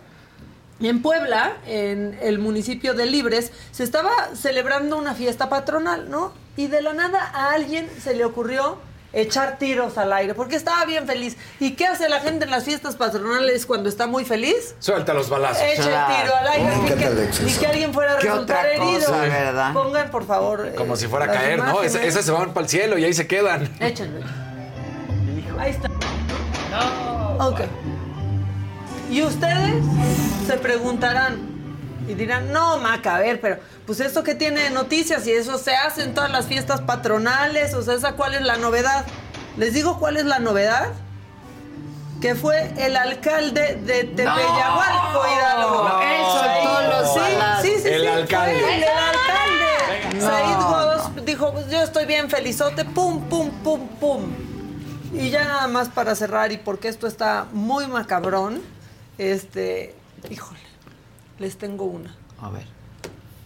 En Puebla, en el municipio de Libres, se estaba celebrando una fiesta patronal, ¿no? Y de la nada a alguien se le ocurrió echar tiros al aire, porque estaba bien feliz. ¿Y qué hace la gente en las fiestas patronales cuando está muy feliz? Suelta los balazos. Echa el tiro al aire. El que, exceso. ni que alguien fuera a ¿Qué resultar otra herido. verdad? Pongan, por favor. eh, Como si fuera a caer, ¿no? Esas se van para el cielo y ahí se quedan. Échenlo. Ahí está. Ok. Y ustedes se preguntarán y dirán, no, Maca, a ver, pero pues eso que tiene de noticias y eso se hace en todas las fiestas patronales, o sea, ¿esa cuál es la novedad? Les digo cuál es la novedad. Que fue el alcalde de Tepeyahualco, Hidalgo. No. Eso, Said- todos los sí, balazos. sí, sí, El sí, alcalde. fue el, el alcalde. No. Said Godos dijo, pues yo estoy bien felizote, pum, pum, pum, pum. Y ya nada más para cerrar, y porque esto está muy macabrón, este, híjole, les tengo una. A ver.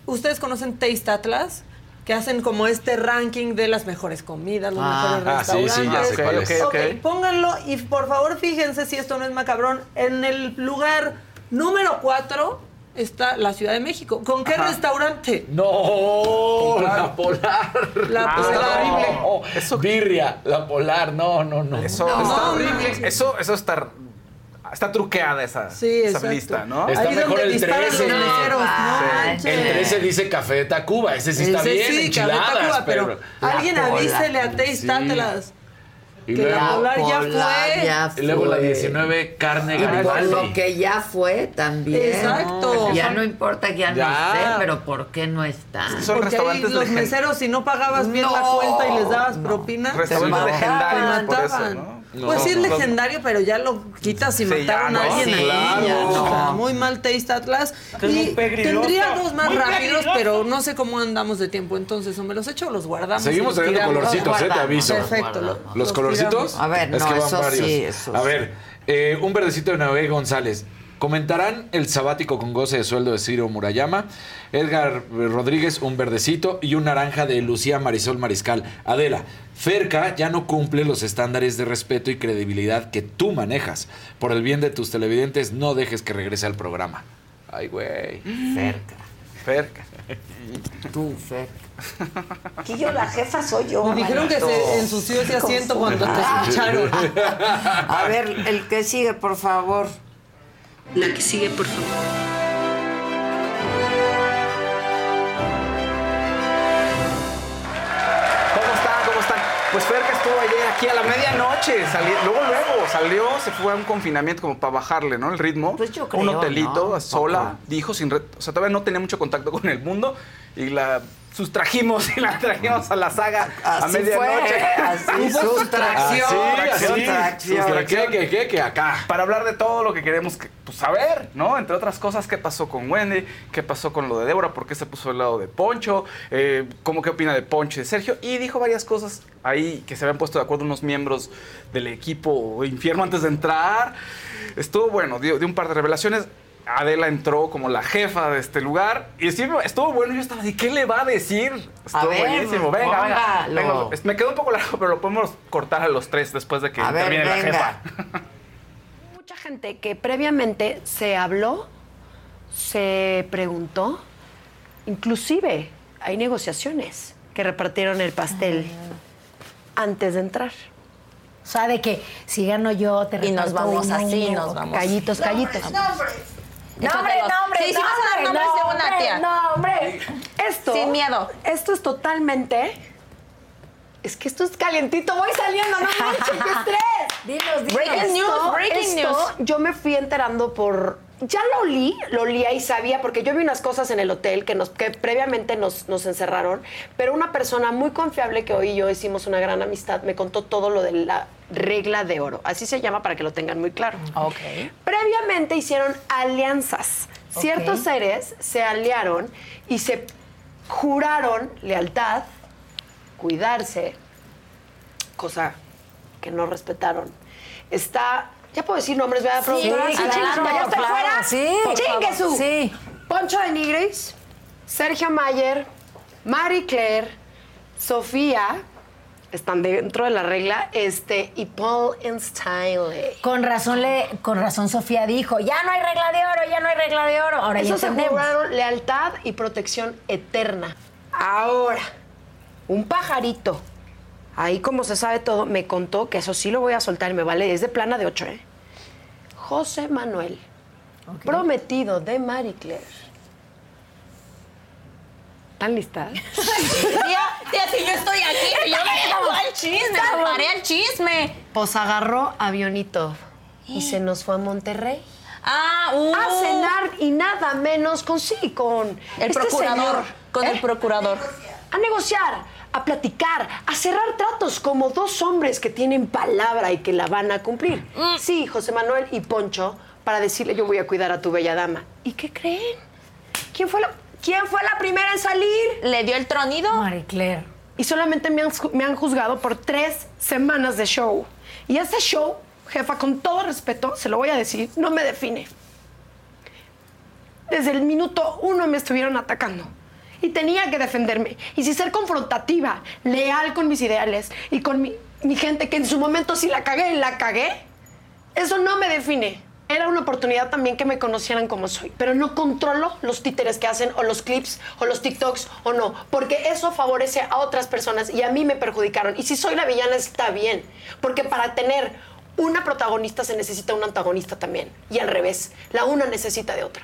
¿Ustedes conocen Taste Atlas? Que hacen como este ranking de las mejores comidas, los Ah. mejores Ah, sí, restaurantes. sí, ya sé Ok, cuál es. Ok, ok. pónganlo y por favor fíjense si esto no es macabrón. En el lugar número 4 está la Ciudad de México. ¿Con qué restaurante? No, la polar. La Ah, Polar. está horrible. No, Eso- birria, la polar, no, no, no. Eso No, está no, horrible. no. Eso, eso está, está truqueada esa, Sí, esa lista, ¿no? Está Ahí mejor el disparan 13. los meseros, no Sí. manches. El 13 dice café de Tacuba, ese sí está Ese bien, sí, Café enchiladas, Tacuba, pero, pero... alguien La avísele a. Atlas. Y que luego, la Polar ya fue. ya y luego la fue. 19, carne Y por Garibaldi. lo que ya fue también. Exacto. Ya no importa que ya, Ya. no esté, pero ¿por qué no está? Son Porque restaurantes los meseros, si no pagabas bien la No, cuenta y les dabas no. propina, Restaurantes Te legendarios por eso, mataban. ¿No? Pues sí es No. legendario, pero ya lo quitas y Sí, mataron ya a alguien sí, ahí. claro. ya, o sea, No. muy mal Taste Atlas. Y tendría dos más muy rápidos, pegriloso. pero no sé cómo andamos de tiempo. Entonces, o me los echo o los guardamos. Seguimos los teniendo colorcitos, eh, te aviso. Perfecto. lo- ¿Los los colorcitos? tiramos. A ver, Es no, que van eso varios. sí, eso A ver, eh, un verdecito de Noé González. Comentarán el sabático con goce de sueldo de Ciro Murayama. Edgar Rodríguez, un verdecito. Y un naranja de Lucía Marisol Mariscal. Adela, Ferca ya no cumple los estándares de respeto y credibilidad que tú manejas. Por el bien de tus televidentes, no dejes que regrese al programa. Ay, güey. Cerca. Ferca. Tú, Cerca. Aquí yo la jefa soy yo. Me dijeron que se ensució ese asiento cuando te escucharon. A ver, el que sigue, por favor. La que sigue, por favor. ¿Cómo están? ¿Cómo están? Pues Ferca estuvo estuvo ayer aquí a la medianoche. Salió, luego, luego salió, se fue a un confinamiento como para bajarle, ¿no? El ritmo. Pues yo un creo, hotelito, ¿no? sola, dijo, sin red- o sea, todavía no tenía mucho contacto con el mundo y la sustrajimos y la trajimos a la saga a Así medianoche. fue, así, sustracción, Sustracción, sustracción. sustracción. ¿Qué, qué, qué, acá? Para hablar de todo lo que queremos que- pues, saber, ¿no? Entre otras cosas, qué pasó con Wendy, qué pasó con lo de Débora, por qué se puso al lado de Poncho, eh, cómo qué opina de Poncho y de Sergio, y dijo varias cosas ahí que se habían puesto de acuerdo unos miembros del equipo Infierno antes de entrar. Estuvo bueno, dio, dio un par de revelaciones. Adela entró como la jefa de este lugar y sí, estuvo bueno. Yo estaba de ¿qué le va a decir? Estuvo A ver, buenísimo. Venga, venga, venga. Me quedó un poco largo, pero lo podemos cortar a los tres después de que A ver, termine la jefa. Mucha gente que previamente se habló, se preguntó, inclusive hay negociaciones que repartieron el pastel antes de entrar. O sea, de que si gano yo, te Y nos vamos así, nos vamos. Callitos, callitos. No, hombre, no, hombre, Sí, sí vas a dar no, nombres de una tía. No, hombre. Esto. Sin miedo. Esto es totalmente. Es que esto es calientito, voy saliendo, no manches, qué estrés. Dinos, dinos. Breaking news, breaking esto news. Yo me fui enterando por. Ya lo olí, lo olía y sabía, porque yo vi unas cosas en el hotel que, nos, que previamente nos, nos encerraron, pero una persona muy confiable que hoy y yo hicimos una gran amistad me contó todo lo de la regla de oro. Así se llama para que lo tengan muy claro. Ok. Previamente hicieron alianzas. Ciertos seres se aliaron y se juraron lealtad, cuidarse, cosa que no respetaron. Está, ya puedo decir nombres, ¿verdad, Sí, productora? claro, chingue su- ¿ya estoy claro, fuera? sí, sí. Poncho de Nigris, Sergio Mayer, Marie Claire, Sofía, están dentro de la regla, este, y Paul Style. Con razón, le, con razón Sofía dijo, ya no hay regla de oro, ya no hay regla de oro. Ahora Eso se juraron lealtad y protección eterna. Ahora, un pajarito, ahí como se sabe todo, me contó que eso sí lo voy a soltar y me vale, es de plana de ocho, ¿eh? José Manuel, prometido de Marie Claire. ¿Están listas? Tía, tía, si yo estoy aquí, yo me al chisme, me paré al chisme. Pues agarró avionito y se nos fue a Monterrey. Ah, uh. A cenar y nada menos con sí, con El este procurador, señor. con el ¿Eh? procurador. A negociar, a platicar, a cerrar tratos como dos hombres que tienen palabra y que la van a cumplir. Mm. Sí, José Manuel y Poncho, para decirle yo voy a cuidar a tu bella dama. ¿Y qué creen? ¿Quién fue la, quién fue la primera en salir? ¿Le dio el tronido? Marie Claire. Y solamente me han, me han juzgado por tres semanas de show. Y ese show, jefa, con todo respeto, se lo voy a decir, no me define. Desde el minuto uno me estuvieron atacando. Y tenía que defenderme. Y si ser confrontativa, leal con mis ideales y con mi, mi gente, que en su momento si la cagué, la cagué, eso no me define. Era una oportunidad también que me conocieran como soy. Pero no controlo los títeres que hacen, o los clips, o los TikToks, o no. Porque eso favorece a otras personas y a mí me perjudicaron. Y si soy la villana, está bien. Porque para tener una protagonista se necesita un antagonista también. Y al revés, la una necesita de otra.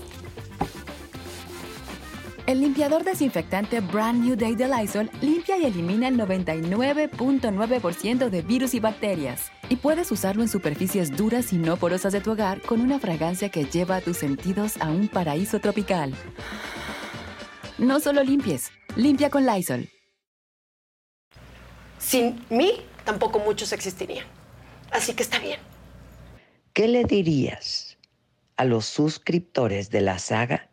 El limpiador desinfectante Brand New Day de Lysol limpia y elimina el 99.9% de virus y bacterias. Y puedes usarlo en superficies duras y no porosas de tu hogar con una fragancia que lleva a tus sentidos a un paraíso tropical. No solo limpies, limpia con Lysol. Sin mí, tampoco muchos existirían. Así que está bien. ¿Qué le dirías a los suscriptores de la saga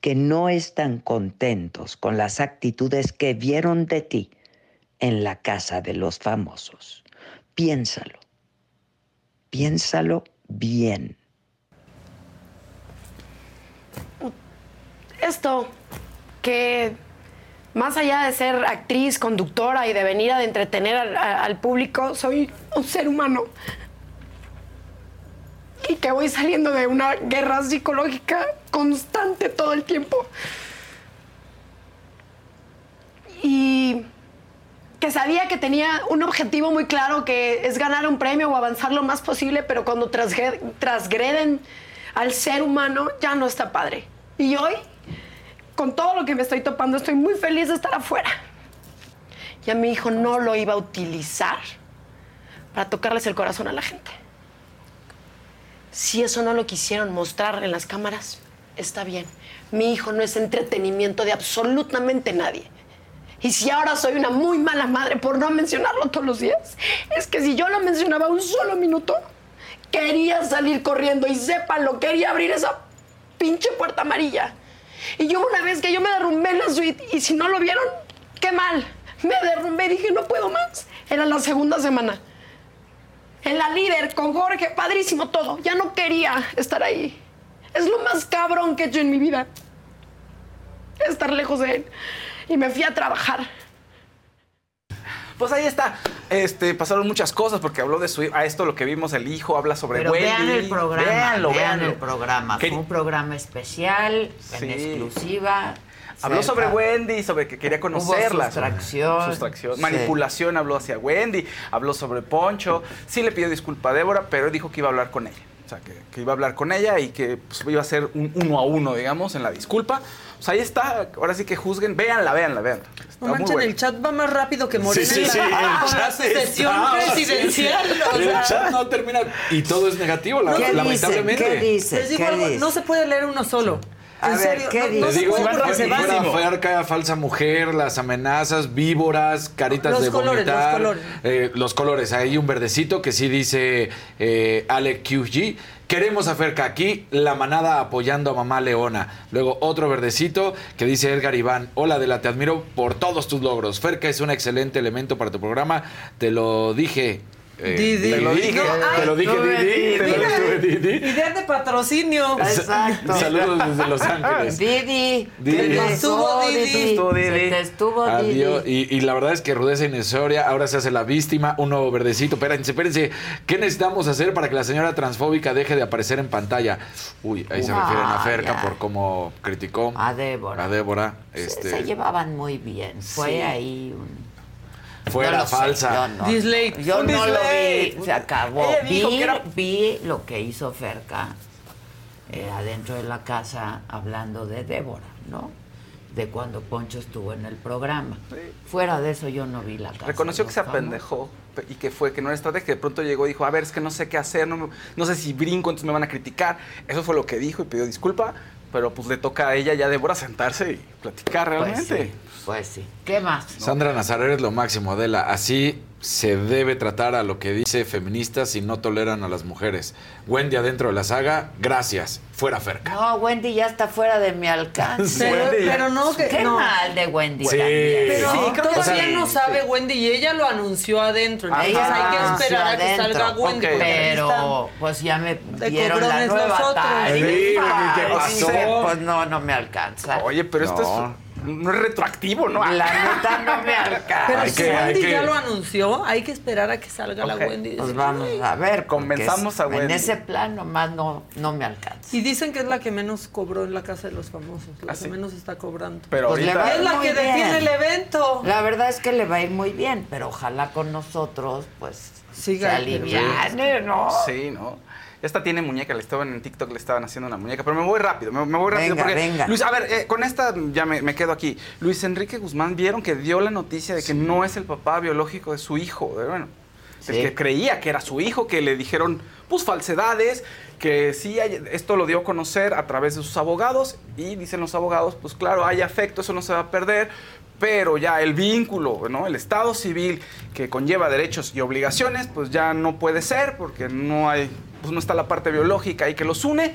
que no están contentos con las actitudes que vieron de ti en la casa de los famosos? Piénsalo. Piénsalo bien. Esto, que más allá de ser actriz, conductora y de venir a entretener al, al público, soy un ser humano. Y que voy saliendo de una guerra psicológica constante todo el tiempo. Y que sabía que tenía un objetivo muy claro que es ganar un premio o avanzar lo más posible, pero cuando transgreden al ser humano ya no está padre. Y hoy, con todo lo que me estoy topando, estoy muy feliz de estar afuera. Y a mi hijo no lo iba a utilizar para tocarles el corazón a la gente. Si eso no lo quisieron mostrar en las cámaras, está bien. Mi hijo no es entretenimiento de absolutamente nadie. Y si ahora soy una muy mala madre por no mencionarlo todos los días, es que si yo lo mencionaba un solo minuto, quería salir corriendo y sépanlo, quería abrir esa pinche puerta amarilla. Y yo una vez que yo me derrumbé en la suite y si no lo vieron, qué mal. Me derrumbé y dije, no puedo más. Era la segunda semana. En la líder, con Jorge, padrísimo todo. Ya no quería estar ahí. Es lo más cabrón que he hecho en mi vida. Estar lejos de él. Y me fui a trabajar. Pues ahí está. Este, pasaron muchas cosas porque habló de su hijo. A esto lo que vimos, el hijo habla sobre Pero Wendy. vean el programa, Véanlo, vean véanlo. el programa. Fue un programa especial, Sí. en exclusiva. Habló Cerca. sobre Wendy, sobre que quería conocerla. sustracción. Sustracción. Sí. Manipulación, habló hacia Wendy, habló sobre Poncho. Sí le pidió disculpa a Débora, pero dijo que iba a hablar con ella. O sea, que, que iba a hablar con ella y que pues, iba a ser un uno a uno, digamos, en la disculpa. O sea, ahí está. Ahora sí que juzguen. Véanla, véanla, véanla. Está No manchen, el chat va más rápido que Morena. Sí, sí, sí, el la chat sesión está, presidencial. sí, sí. o El chat no termina y todo es negativo, la- lamentablemente. Les digo algo, no se puede leer uno solo. En serio, no, no Te se digo, fuera falsa mujer, las amenazas, víboras, caritas Los de colores, los colores. eh, los colores. Hay un verdecito que sí dice eh, Ale QG. Queremos a Ferca aquí, la manada apoyando a mamá Leona. Luego otro verdecito que dice Edgar Iván. Hola Adela, te admiro por todos tus logros. Ferca es un excelente elemento para tu programa. Te lo dije. Eh, Didi. Te lo dije, No, te lo ay, dije, no, Didi. Te lo dije, Didi. Idea de patrocinio. Exacto. Saludos desde Los Ángeles. Didi. Didi. Se te Estuvo Didi. Didi. Estuvo Didi. Se te estuvo Adiós. Didi. Y, y la verdad es que Rudeza Inesoria ahora se hace la víctima, un nuevo verdecito. Espérense, espérense. ¿Qué necesitamos hacer para que la señora transfóbica deje de aparecer en pantalla? Uy, ahí se Ah, refieren a Ferca ya. por cómo criticó A Débora. a Débora. Se- Este, Se llevaban muy bien. Fue Sí. ahí un... fuera No lo sé, falsa. yo no. Dislate. Yo no lo vi, se acabó. Vi, era- vi lo que hizo Ferca eh, adentro de la casa hablando de Débora, ¿no? De cuando Poncho estuvo en el programa. Fuera de eso yo no vi la casa. Reconoció que se apendejó pe- y que fue que no era estrategia. que De pronto llegó y dijo, a ver, es que no sé qué hacer, no, me- no sé si brinco, entonces me van a criticar. Eso fue lo que dijo y pidió disculpa, pero pues le toca a ella ya Débora sentarse y platicar Pues realmente. sí, pues sí. ¿Qué más? Sandra Nazaret es lo máximo, Adela. Así se debe tratar a lo que dice feministas si no toleran a las mujeres. Wendy adentro de la saga, gracias. Fuera Ferca. No, Wendy ya está fuera de mi alcance. Pero, pero no, que Qué no. mal de Wendy Sí. también. Pero ¿no? todavía O sea, no sabe Wendy y ella lo anunció adentro. Entonces Ella hay que esperar a que adentro. salga Wendy. Pero, pues ya me dieron la nueva nosotros. tarifa. Sí, ¿qué pasó? Pues no, no me alcanza. Oye, pero esto No. es, no es retroactivo, ¿no? La neta no me alcanza. Pero Hay si que- Wendy que- ya lo anunció, hay que esperar a que salga la. Wendy. y Pues vamos a ver. es- a Wendy. En ese plan nomás no, no me alcanza. Y dicen que es la que menos cobró en la casa de los famosos, la ¿Ah, que sí? menos está cobrando. Pero Pues le va- es la muy que bien. detiene el evento. La verdad es que le va a ir muy bien, pero ojalá con nosotros, pues, Siga, se aliviane, ¿no? Sí, ¿no? Esta tiene muñeca, le estaban en TikTok, le estaban haciendo una muñeca, pero me voy rápido, me, me voy rápido Venga, porque venga. Luis, a ver, eh, con esta ya me, me quedo aquí. Luis Enrique Guzmán vieron que dio la noticia de que no es el papá biológico de su hijo, de- bueno, Sí. el que creía que era su hijo, que le dijeron pues falsedades, que sí hay- esto lo dio a conocer a través de sus abogados y dicen los abogados, pues claro, hay afecto, eso no se va a perder, pero ya el vínculo, ¿no? El estado civil que conlleva derechos y obligaciones, pues ya no puede ser porque no hay, pues no está la parte biológica ahí que los une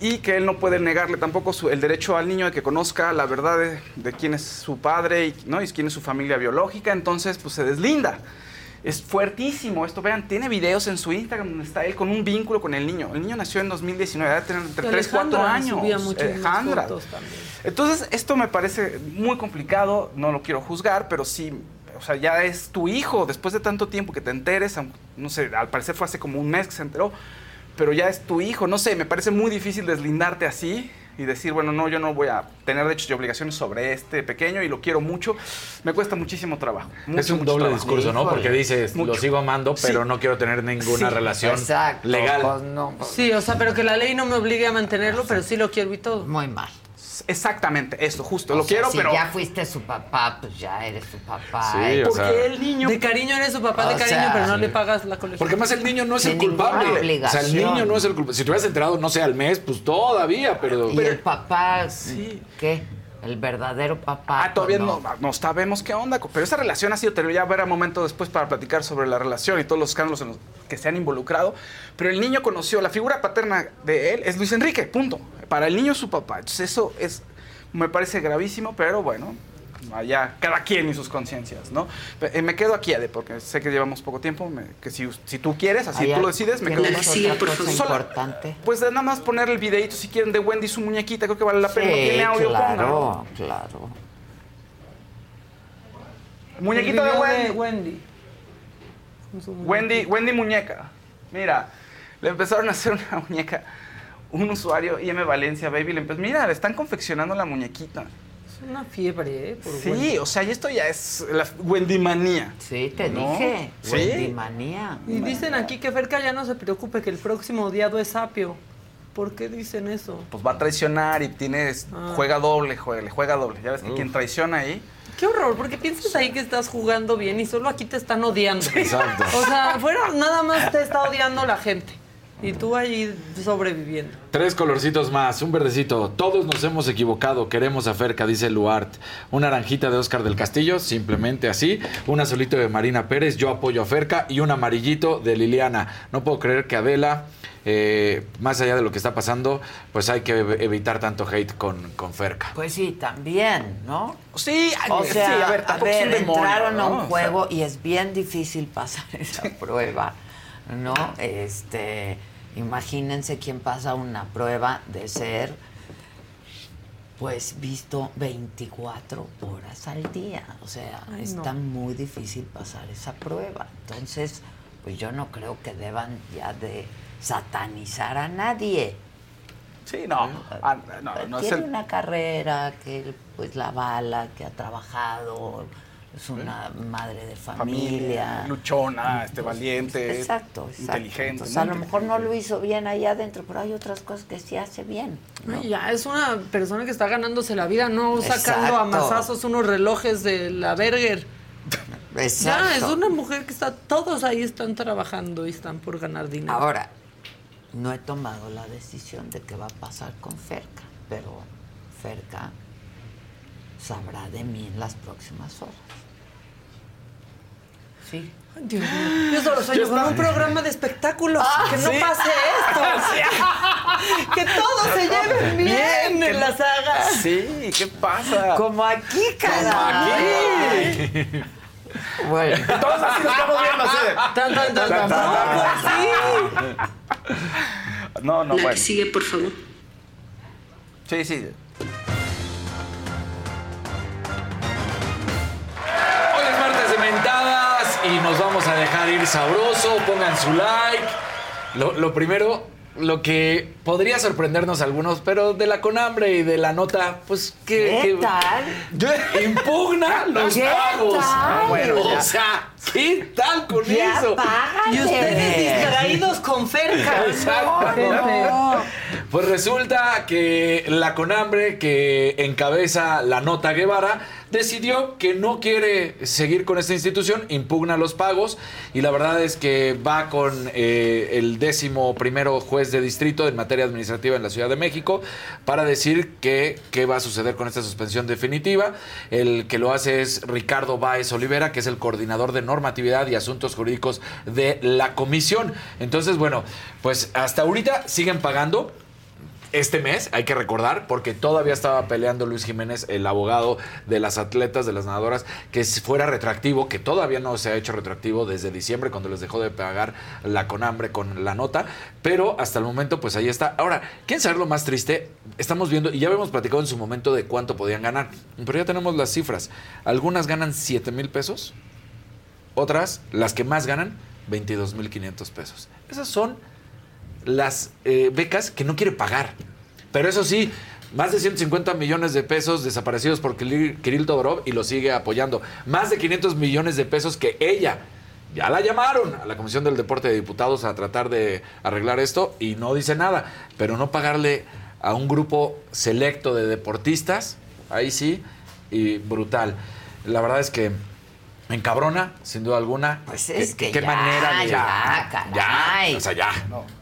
y que él no puede negarle tampoco el derecho al niño de que conozca la verdad de, de quién es su padre y, ¿no? y quién es su familia biológica, entonces pues se deslinda. Es fuertísimo esto. Vean, tiene videos en su Instagram donde está él con un vínculo con el niño. El niño nació en 2019, debe tener entre Y 3, 4 Alejandra años. Alejandra. Entonces, esto me parece muy complicado, no lo quiero juzgar, pero sí, o sea, ya es tu hijo, después de tanto tiempo que te enteres, no sé, al parecer fue hace como un mes que se enteró, pero ya es tu hijo, no sé, me parece muy difícil deslindarte así y decir, bueno, no, yo no voy a tener derechos y obligaciones sobre este pequeño y lo quiero mucho, me cuesta muchísimo trabajo. es un doble trabajo. discurso, ¿no? Porque dices, lo sigo amando, pero Sí. no quiero tener ninguna Sí. relación Exacto, legal. pues Sí, o sea, pero que la ley no me obligue a mantenerlo, pero sí lo quiero y todo. Muy mal. Exactamente, esto, justo, O lo sea, quiero, si pero... ya fuiste su papá, pues ya eres su papá. Sí, ¿eh? o sea- Porque el niño. De cariño eres su papá de cariño, sea, pero no sí. le pagas la colección. Porque más el niño no es Sin el culpable. O sea, el niño no es el culpable. Si te hubieras enterado, no sé, al mes, pues todavía, pero. Y el papá, ¿qué? El verdadero papá. Ah, todavía no, no sabemos qué onda, pero esa relación ha sido terrible. Ya habrá momento después para platicar sobre la relación y todos los escándalos en los que se han involucrado. Pero el niño conoció, la figura paterna de él es Luis Enrique, punto. Para el niño es su papá. Entonces eso es, me parece gravísimo, pero bueno, allá cada quien y sus conciencias, ¿no? Eh, me quedo aquí, Ade, porque sé que llevamos poco tiempo, me- que si, si tú quieres, así Ay, tú lo decides, me quedo ¿tienes más. otra cosa Sola- importante? Pues nada más poner el videito si quieren de Wendy su muñequita, creo que vale la pena. Sí, tiene audio, claro, pónganlo. claro. Muñequito de Wendy. Wendy. Con su Wendy, Wendy Muñeca. Mira, le empezaron a hacer una muñeca. Un usuario, IM Valencia Baby, le empezó, mira, le están confeccionando la muñequita. Una fiebre, ¿eh? Por Sí, Wendy. o sea, y esto ya es la Wendy manía. Sí, te ¿No? dije. Sí. Wendy manía. Y dicen aquí que Ferca ya no se preocupe que el próximo odiado es Apio. ¿Por qué dicen eso? Pues va a traicionar y tienes, Ah. juega doble, juega, le juega doble. Ya ves que quien traiciona ahí. Qué horror, porque piensas ahí que estás jugando bien y solo aquí te están odiando. Exacto. O sea, fuera nada más te está odiando la gente. Y tú ahí sobreviviendo. Tres colorcitos más, un verdecito. Todos nos hemos equivocado, queremos a Ferca, dice Luart. Una naranjita de Oscar del Castillo, simplemente así. Un azulito de Marina Pérez, yo apoyo a Ferca. Y un amarillito de Liliana. No puedo creer que Adela, eh, más allá de lo que está pasando, pues hay que ev- evitar tanto hate con, con Ferca. Pues sí, también, ¿no? Sí, O sí, sea, a ver, es demonio, entraron a un O sea- juego y es bien difícil pasar esa prueba, ¿no? Este, imagínense quién pasa una prueba de ser, pues, visto 24 horas al día. O sea, Ay, está no. muy difícil pasar esa prueba. Entonces, pues yo no creo que deban ya de satanizar a nadie. Sí, no. Ah, no, no es Tiene el- una carrera que pues la bala, que ha trabajado, es una madre de familia. luchona, este, valiente, Exacto, exacto. inteligente. Entonces, a lo mejor no lo hizo bien ahí adentro, pero hay otras cosas que sí hace bien. ¿no? Ya es una persona que está ganándose la vida, no sacando a Exacto. mazazos unos relojes de la Berger. Exacto. Ya, es una mujer que está, todos ahí están trabajando y están por ganar dinero. Ahora, no he tomado la decisión de qué va a pasar con Ferca, pero Ferca sabrá de mí en las próximas horas. Sí. Dios mío. Yo solo sueño con un programa de espectáculos. Ah, que no ¿sí? pase esto. que todos se lleven bien, en la saga. Sí, ¿qué pasa? Como aquí, Como aquí. Bueno. Todos así nos estamos viendo así. Tan, tan, tan, tan. No, pues sí. No, no, La bueno. que sigue, por favor. Sí, sí. Y nos vamos a dejar ir sabroso. Pongan su like. Lo primero, lo que podría sorprendernos a algunos, pero de la conhambre y de la nota, pues que. ¿Qué que- tal? Impugna los ¿Qué pagos. tal? Bueno, o sea, ¿qué tal con Ya eso? págale. Y ustedes distraídos con Ferca. Exactamente. Pues resulta que la Conambre, que encabeza la nota Guevara, decidió que no quiere seguir con esta institución, impugna los pagos y la verdad es que va con eh, el décimo primero juez de distrito en materia administrativa en la Ciudad de México para decir qué va a suceder con esta suspensión definitiva. El que lo hace es Ricardo Báez Olivera, que es el coordinador de normatividad y asuntos jurídicos de la comisión. Entonces, bueno, pues hasta ahorita siguen pagando este mes, hay que recordar, porque todavía estaba peleando Luis Jiménez, el abogado de las atletas, de las nadadoras, que fuera retroactivo, que todavía no se ha hecho retroactivo desde diciembre, cuando les dejó de pagar la conambre con la nota, pero hasta el momento, pues ahí está. Ahora, ¿quieren saber lo más triste? Estamos viendo, y ya habíamos platicado en su momento de cuánto podían ganar, pero ya tenemos las cifras. Algunas ganan 7 mil pesos, otras, las que más ganan, 22 mil 500 pesos. Esas son las eh, becas que no quiere pagar. Pero eso sí, más de 150 millones de pesos desaparecidos por Kirill Todorov y lo sigue apoyando. Más de 500 millones de pesos que ella ya la llamaron a la Comisión del Deporte de Diputados a tratar de arreglar esto y no dice nada. Pero no pagarle a un grupo selecto de deportistas, ahí sí, y brutal. La verdad es que me encabrona, sin duda alguna. Pues es ¿Qué- que qué ya, manera de ya, caray. ya, o sea, ya,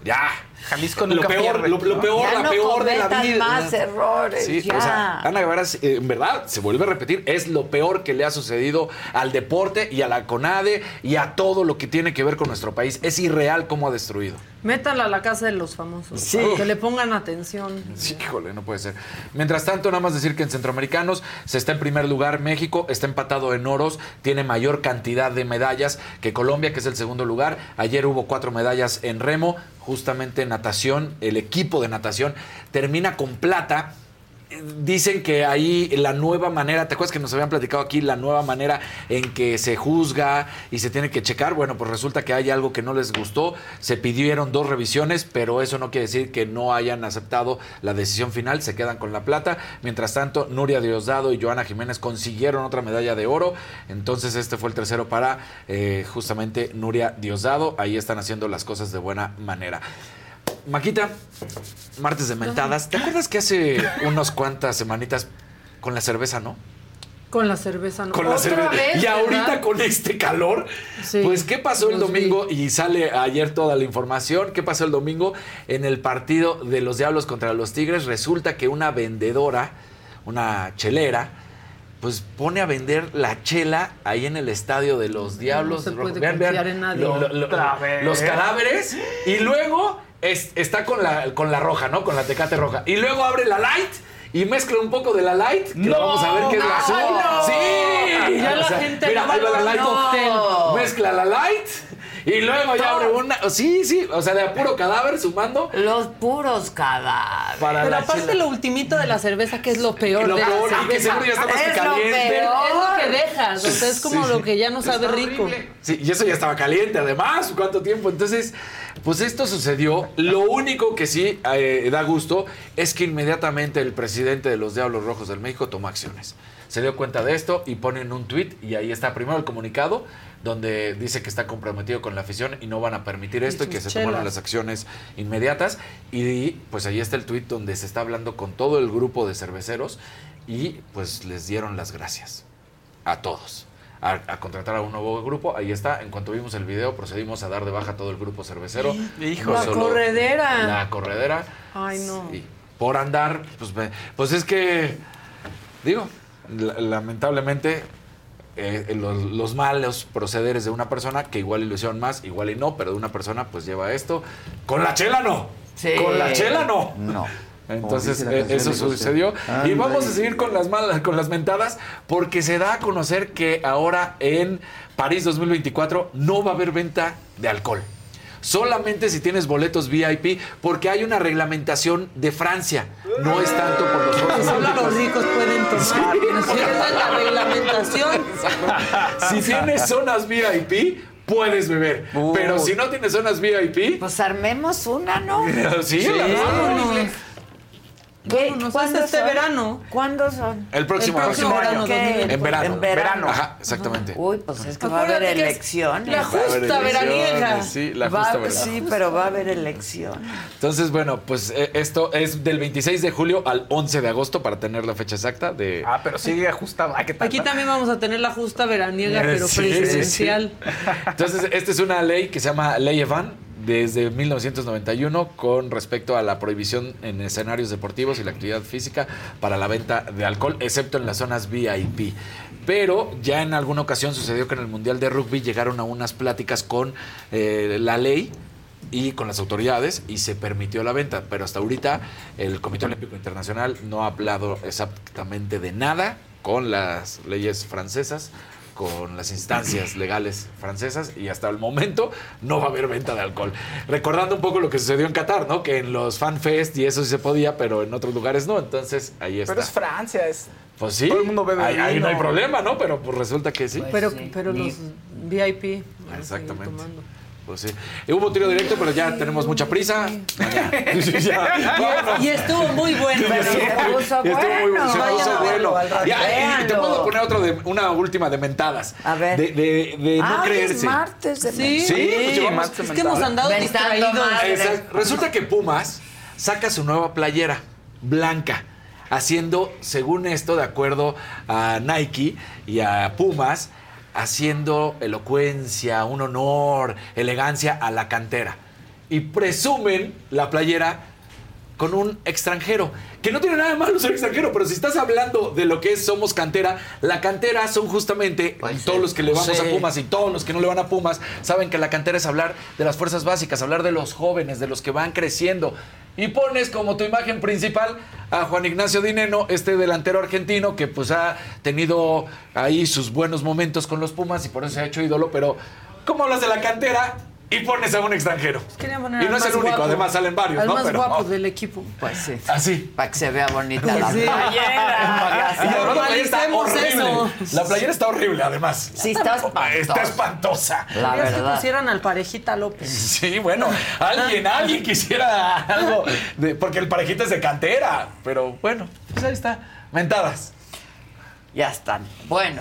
ya. Jalisco lo nunca peor, pierde. lo, lo peor, la no peor de la vida. más errores, Sí, ya. o sea, Ana Guevara, eh, en verdad, se vuelve a repetir, es lo peor que le ha sucedido al deporte y a la CONADE y a todo lo que tiene que ver con nuestro país. Es irreal cómo ha destruido. Métala a la casa de los famosos. Sí. Que le pongan atención. Sí, híjole, no puede ser. Mientras tanto, nada más decir que en centroamericanos se está en primer lugar México, está empatado en oros, tiene mayor cantidad de medallas que Colombia, que es el segundo lugar. Ayer hubo cuatro medallas en remo, justamente natación, el equipo de natación termina con plata. Dicen que ahí la nueva manera, ¿te acuerdas que nos habían platicado aquí la nueva manera en que se juzga y se tiene que checar? Bueno, pues resulta que hay algo que no les gustó, se pidieron dos revisiones, pero eso no quiere decir que no hayan aceptado la decisión final, se quedan con la plata. Mientras tanto, Nuria Diosdado y Joana Jiménez consiguieron otra medalla de oro, entonces este fue el tercero para eh, justamente Nuria Diosdado, ahí están haciendo las cosas de buena manera. Maquita, martes de mentadas. ¿Te acuerdas que hace unas cuantas semanitas con la cerveza, no? Con la cerveza, ¿no? Con la cerveza. vez, y ahorita ¿verdad? con este calor. Sí, pues, ¿qué pasó el domingo? Y sale ayer toda la información. ¿Qué pasó el domingo en el partido de los Diablos contra los Tigres? Resulta que una vendedora, una chelera, pues pone a vender la chela ahí en el estadio de los Diablos. se puede Vean, confiar vean en nadie. lo- lo- lo- Otra vez. los cadáveres. Y luego es- está con la, con la roja, ¿no? Con la tecate roja. Y luego abre la light. Y mezcla un poco de la light, que No, vamos a ver qué es la ay, azul. no. Sí, Ya la O sea, gente mira, no ahí va la light. Mezcla la light y luego ya abre una. Sí, sí, o sea, de a puro cadáver sumando Los puros cadáveres. para Pero la aparte chela. lo ultimito de la cerveza, que es lo peor Lo de peor, la y que cerveza. seguro ya está más que Es lo caliente. peor. Es lo que dejas, o sea, es como Sí, lo que ya no sabe rico. Sí, y eso ya estaba caliente, además, ¿cuánto tiempo? Entonces, pues esto sucedió. Lo único que sí eh, da gusto es que inmediatamente el presidente de los Diablos Rojos del México tomó acciones. Se dio cuenta de esto y pone en un tuit, y ahí está primero el comunicado, donde dice que está comprometido con la afición y no van a permitir esto y, que se tomaron las acciones inmediatas. Y pues ahí está el tuit donde se está hablando con todo el grupo de cerveceros y pues les dieron las gracias a todos. A, a contratar a un nuevo grupo, ahí está. En cuanto vimos el video, procedimos a dar de baja todo el grupo cervecero. Hijo. La Solo corredera. La corredera. Ay, no. Sí. Por andar, pues, me- pues es que, digo, lamentablemente, eh, los, los malos procederes de una persona, que igual hicieron más, igual y no, pero de una persona, pues lleva esto. Con la chela no. Sí. Con la chela no. No. Entonces, eh, eso sucedió. Y vamos a seguir con las malas, con las mentadas, porque se da a conocer que ahora en París 2024 no va a haber venta de alcohol. Solamente si tienes boletos VIP, porque hay una reglamentación de Francia. No es tanto por los Juegos Solo los Olímpicos. ricos pueden tomar. Si esa es la reglamentación. Si tienes zonas VIP, puedes beber. Pero si no tienes zonas VIP, Pues armemos una, ¿no? sí, Sí, la verdad. ¿Qué? ¿Cuándo es este son? verano. ¿Cuándo son? El próximo, El próximo verano, ¿Qué? 2024. En verano. En verano. Ajá, exactamente. Uy, pues es que va a haber que elecciones. La justa veraniega. Sí, la justa veraniega. sí, pero va a haber elecciones. Entonces, bueno, pues eh, esto es del 26 de julio al 11 de agosto para tener la fecha exacta de... Ah, pero sigue ajustado. Ay, ¿qué tal? Aquí también vamos a tener la justa veraniega, pero Sí, sí, sí. presidencial. Entonces, esta es una ley que se llama Ley Evan desde 1991 con respecto a la prohibición en escenarios deportivos y la actividad física para la venta de alcohol, excepto en las zonas VIP. Pero ya en alguna ocasión sucedió que en el Mundial de Rugby llegaron a unas pláticas con eh, la ley y con las autoridades y se permitió la venta. Pero hasta ahorita el Comité Olímpico Internacional no ha hablado exactamente de nada con las leyes francesas con las instancias legales francesas y hasta el momento no va a haber venta de alcohol. Recordando un poco lo que sucedió en Qatar, ¿no? Que en los fanfest y eso sí se podía, pero en otros lugares no. Entonces, ahí está. Pero es Francia, es. Pues sí, Todo el mundo bebe ahí, ahí no hay problema, ¿no? Pero pues resulta que sí. Pero, pero los VIP. Exactamente. Pues sí. Y hubo tiro directo, pero ya tenemos mucha prisa. Ya. Y estuvo muy bueno. Sí, Se puso y estuvo muy bueno. se puso a bueno. Ya, y te puedo poner otro de, una última de mentadas. A ver. De, de, de no Ah, hoy es creerse. martes de Sí, Sí, pues llevamos- es que hemos andado distraídos. Resulta que Pumas saca su nueva playera blanca, haciendo, según esto, de acuerdo a Nike y a Pumas, haciendo elocuencia, un honor, elegancia a la cantera. Y presumen la playera con un extranjero. Que no tiene nada de malo ser extranjero, pero si estás hablando de lo que es Somos Cantera, la cantera son justamente todos los que le vamos sí. a Pumas y todos los que no le van a Pumas, saben que la cantera es hablar de las fuerzas básicas, hablar de los jóvenes, de los que van creciendo. Y pones como tu imagen principal a Juan Ignacio Dineno, este delantero argentino que pues ha tenido ahí sus buenos momentos con los Pumas y por eso se ha hecho ídolo, pero ¿cómo hablas de la cantera y pones a un extranjero? Poner Y no es el único, guapo. además salen varios, Al ¿no? más Pero- guapo del equipo. Pues sí. Así. Para que se vea bonita Pues la sí. playera. Y además la playera está horrible. eso. La playera está horrible, además. Sí, está espantosa. Está espantosa. La Querías que verdad. pusieran al parejita López. Sí, bueno, alguien, alguien quisiera algo, de- porque el parejita es de cantera, pero bueno, pues ahí está, mentadas. Ya están. Bueno.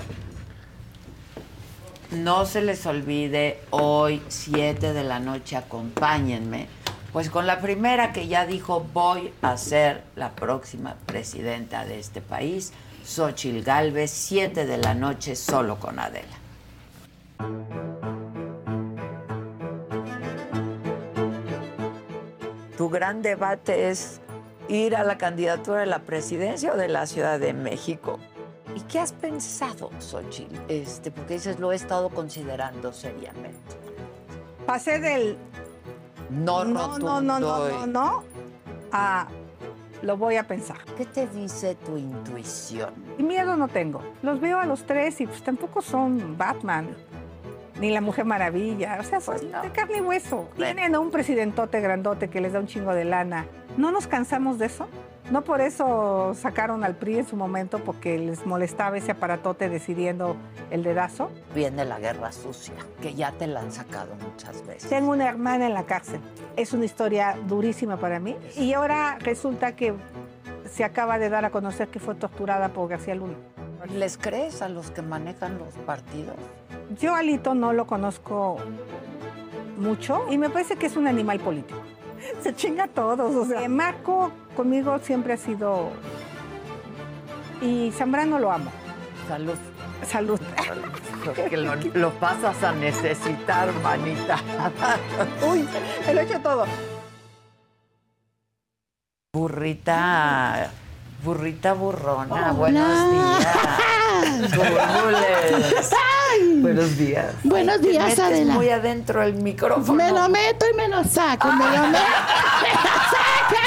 No se les olvide, hoy, 7 de la noche, acompáñenme. Pues con la primera que ya dijo, voy a ser la próxima presidenta de este país, Xochil Gálvez, 7 de la noche, solo con Adela. Tu gran debate es ir a la candidatura de la presidencia o de la Ciudad de México. ¿Y qué has pensado, Xochitl? Este, porque dices, lo he estado considerando seriamente. Pasé del No, no, no, no, no, no, no, a lo voy a pensar. ¿Qué te dice tu intuición? Y miedo no tengo. Los veo a los tres y pues tampoco son Batman ni la Mujer Maravilla. O sea, son de carne y hueso. Tienen a un presidentote grandote que les da un chingo de lana. ¿No nos cansamos de eso? ¿No por eso sacaron al PRI en su momento porque les molestaba ese aparatote decidiendo el dedazo? Viene la guerra sucia, que ya te la han sacado muchas veces. Tengo una hermana en la cárcel. Es una historia durísima para mí. Y ahora resulta que se acaba de dar a conocer que fue torturada por García Luna. ¿Les crees a los que manejan los partidos? Yo Alito no lo conozco mucho y me parece que es un animal político. Se chinga a todos. O sea, Marco conmigo siempre ha sido... Y Zambrano lo amo. Salud. Salud. Porque lo, lo pasas a necesitar, manita. Uy, me lo he hecho todo. Burrita, burrita burrona, buenos días. Burbules. Buenos días. Buenos Te días, metes Adela. muy adentro el micrófono. Me lo meto y me lo saco, me lo meto.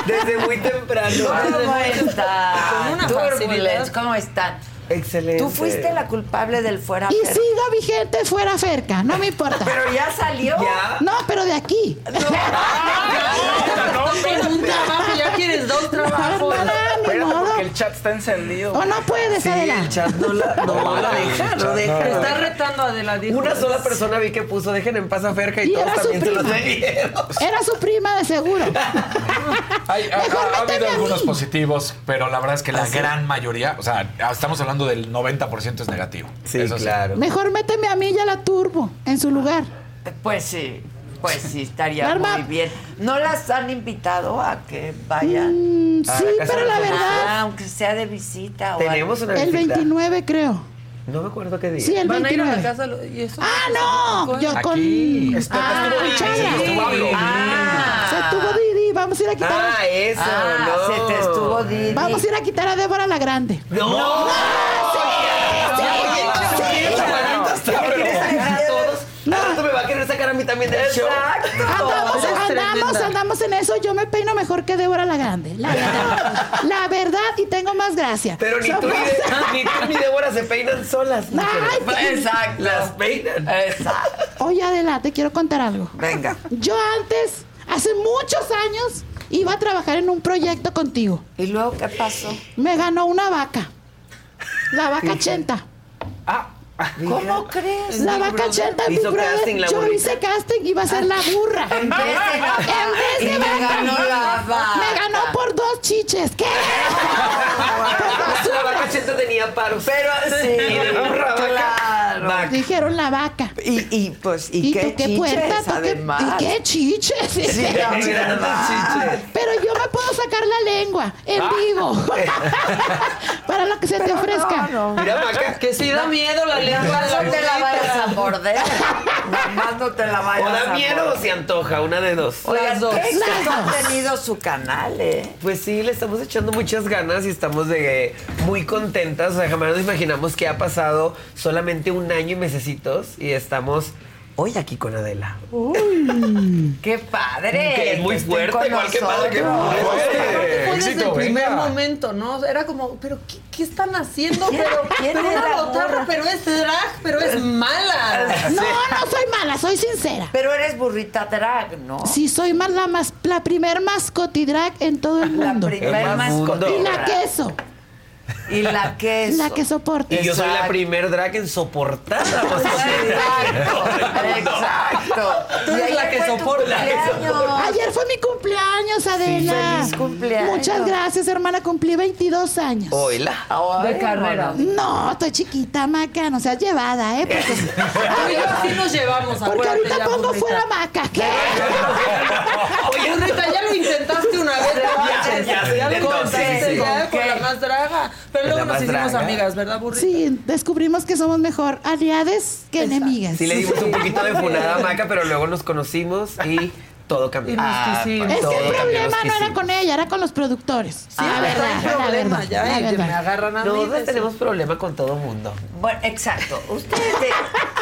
Desde muy temprano. ¿Cómo está? Con una Turbulence, facilidad. ¿Cómo están? Excelente. Tú fuiste la culpable del fuera Y Fer- sigo vigente fuera Ferca, no me importa. Pero ya salió. No, pero de aquí. Un trabajo, ya quieres dos trabajos. Espérate, porque el chat está encendido. O no puedes, Sí, Adela. el chat no la, no la deja, no deja. Te está retando Adela, dijo. Una sola persona vi que puso dejen en paz a Ferca y, Y todos era su también se los prima. Era su prima de seguro. Hay, ha, Mejor ha- ha méteme habido a mí. algunos positivos, pero la verdad es que la Ah, gran mayoría, o sea, estamos hablando del 90% es negativo. Sí, Eso claro. Mejor méteme a mí y a la turbo en su lugar. Pues sí, pues sí, estaría Norma. muy bien. ¿No las han invitado a que vayan? Mm, A sí, la pero la verdad, Ah, aunque sea de visita o Tenemos algo. una el visita. 29 creo. No me acuerdo qué día. Sí, el Van a ir a la 29. casa y eso. Ah, no, yo con Aquí. ah, Estuvo Chara. Didi, estuvo Pablo. Ah, Se estuvo Didi, vamos a ir a quitar. Ah, eso, ah, no. se te estuvo Didi. Vamos a ir a quitar a Débora la Grande. No. Sí, también del show. Andamos, andamos, andamos en eso. Yo me peino mejor que Débora la Grande. La verdad. La verdad, y tengo más gracia. Pero ni tú ni, de- ni tú ni Débora se peinan solas. Ay. Exacto. Las peinan. Exacto. Oye, Adela, te quiero contar algo. Venga. Yo antes, hace muchos años, iba a trabajar en un proyecto contigo. ¿Y luego qué pasó? Me ganó una vaca. La vaca 80. ¿Cómo crees? La vaca 80 Big Hizo Brother. Yo burrita. hice casting iba a ser la burra. En vez de vaca. En vez me vaca. ganó la vaca. Me ganó por dos chiches. ¿Qué? La vaca cheta tenía paros. Pero sí, Y de burra, vaca. Claro. Dijeron la vaca. Y, y pues, ¿y, ¿Y qué tú qué chiches, puerta? ¿Tú qué- además? ¿Y qué chiches? Sí. Pero yo me puedo sacar la lengua en Ah. vivo. Para lo que se te ofrezca. Mira, vaca. Que sí da miedo la lengua la no te la vayas a morder. Nomás no te la vayas O a da miedo o morder. se antoja, una de dos. Qué Las dos. tenido su canal, ¿eh? Pues sí, le estamos echando muchas ganas y estamos de muy contentas. O sea, jamás nos imaginamos que ha pasado solamente un año y mesecitos y estamos hoy aquí con Adela. ¡Qué padre! Que es muy estén fuerte, igual que padre, que fuerte. Fue desde Éxito, el primer venga. momento, ¿no? Era como, pero ¿qué, qué están haciendo? ¿Quién- Pero, quién pero era una la botarra, burra? pero es drag, pero es mala. No, no soy mala, soy sincera. Pero eres burrita drag, ¿no? Sí, soy más la, más, la primer mascotidrag en todo el La mundo. primer El mascota. Y la queso. Y la queso. La que soporta. Y yo soy la primer drag en soportar la Exacto, exacto. Tú eres la que soporta. Ayer fue mi cumpleaños, Adela. feliz cumpleaños. Muchas gracias, hermana. Cumplí 22 años. Oila. Ay, De carrera. No, estoy chiquita, Maca. No seas llevada, ¿eh? Porque, así nos llevamos, porque acuérdate ahorita ya, pongo burrita. fuera Maca. ¿Qué? Oye, Burrita, ya lo intentaste una vez, ya lo intentaste, sí, sí. ya, con la más draga. Pero luego La nos hicimos draga. amigas, ¿verdad, Burrita? Sí, descubrimos que somos mejor aliades que enemigas. Sí le dimos un poquito de funada a Maca, pero luego nos conocimos y todo cambió. Ah, quisimos. Es que el problema no era con ella, era con los productores. Sí, la hay verdad, la verdad, ya, la y me verdad. agarran a mí. Nosotros de eso. tenemos problema con todo mundo. Bueno, exacto. Ustedes de-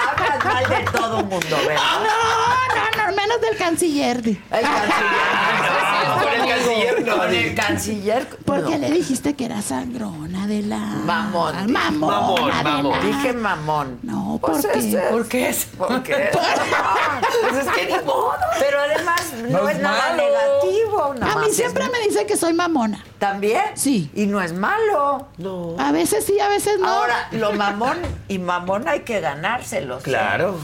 hablan mal de todo mundo, ¿verdad? No, no, no, menos del canciller. di. El No, con el canciller no, Con el canciller. ¿Por qué no. le dijiste que era sangrona de la. Mamón. Mamón. Mamón, Adela. mamón. Dije mamón. No, Pues ¿por qué? ¿Por qué es? ¿Por qué? Pues es que ni modo. Pero además no, No es es nada malo. negativo. nada A mí siempre es- me dicen que soy mamona. ¿También? Sí. Y no es malo. No. A veces sí, a veces no. Ahora, lo mamón y mamón hay que ganárselos. ¿eh? Claro.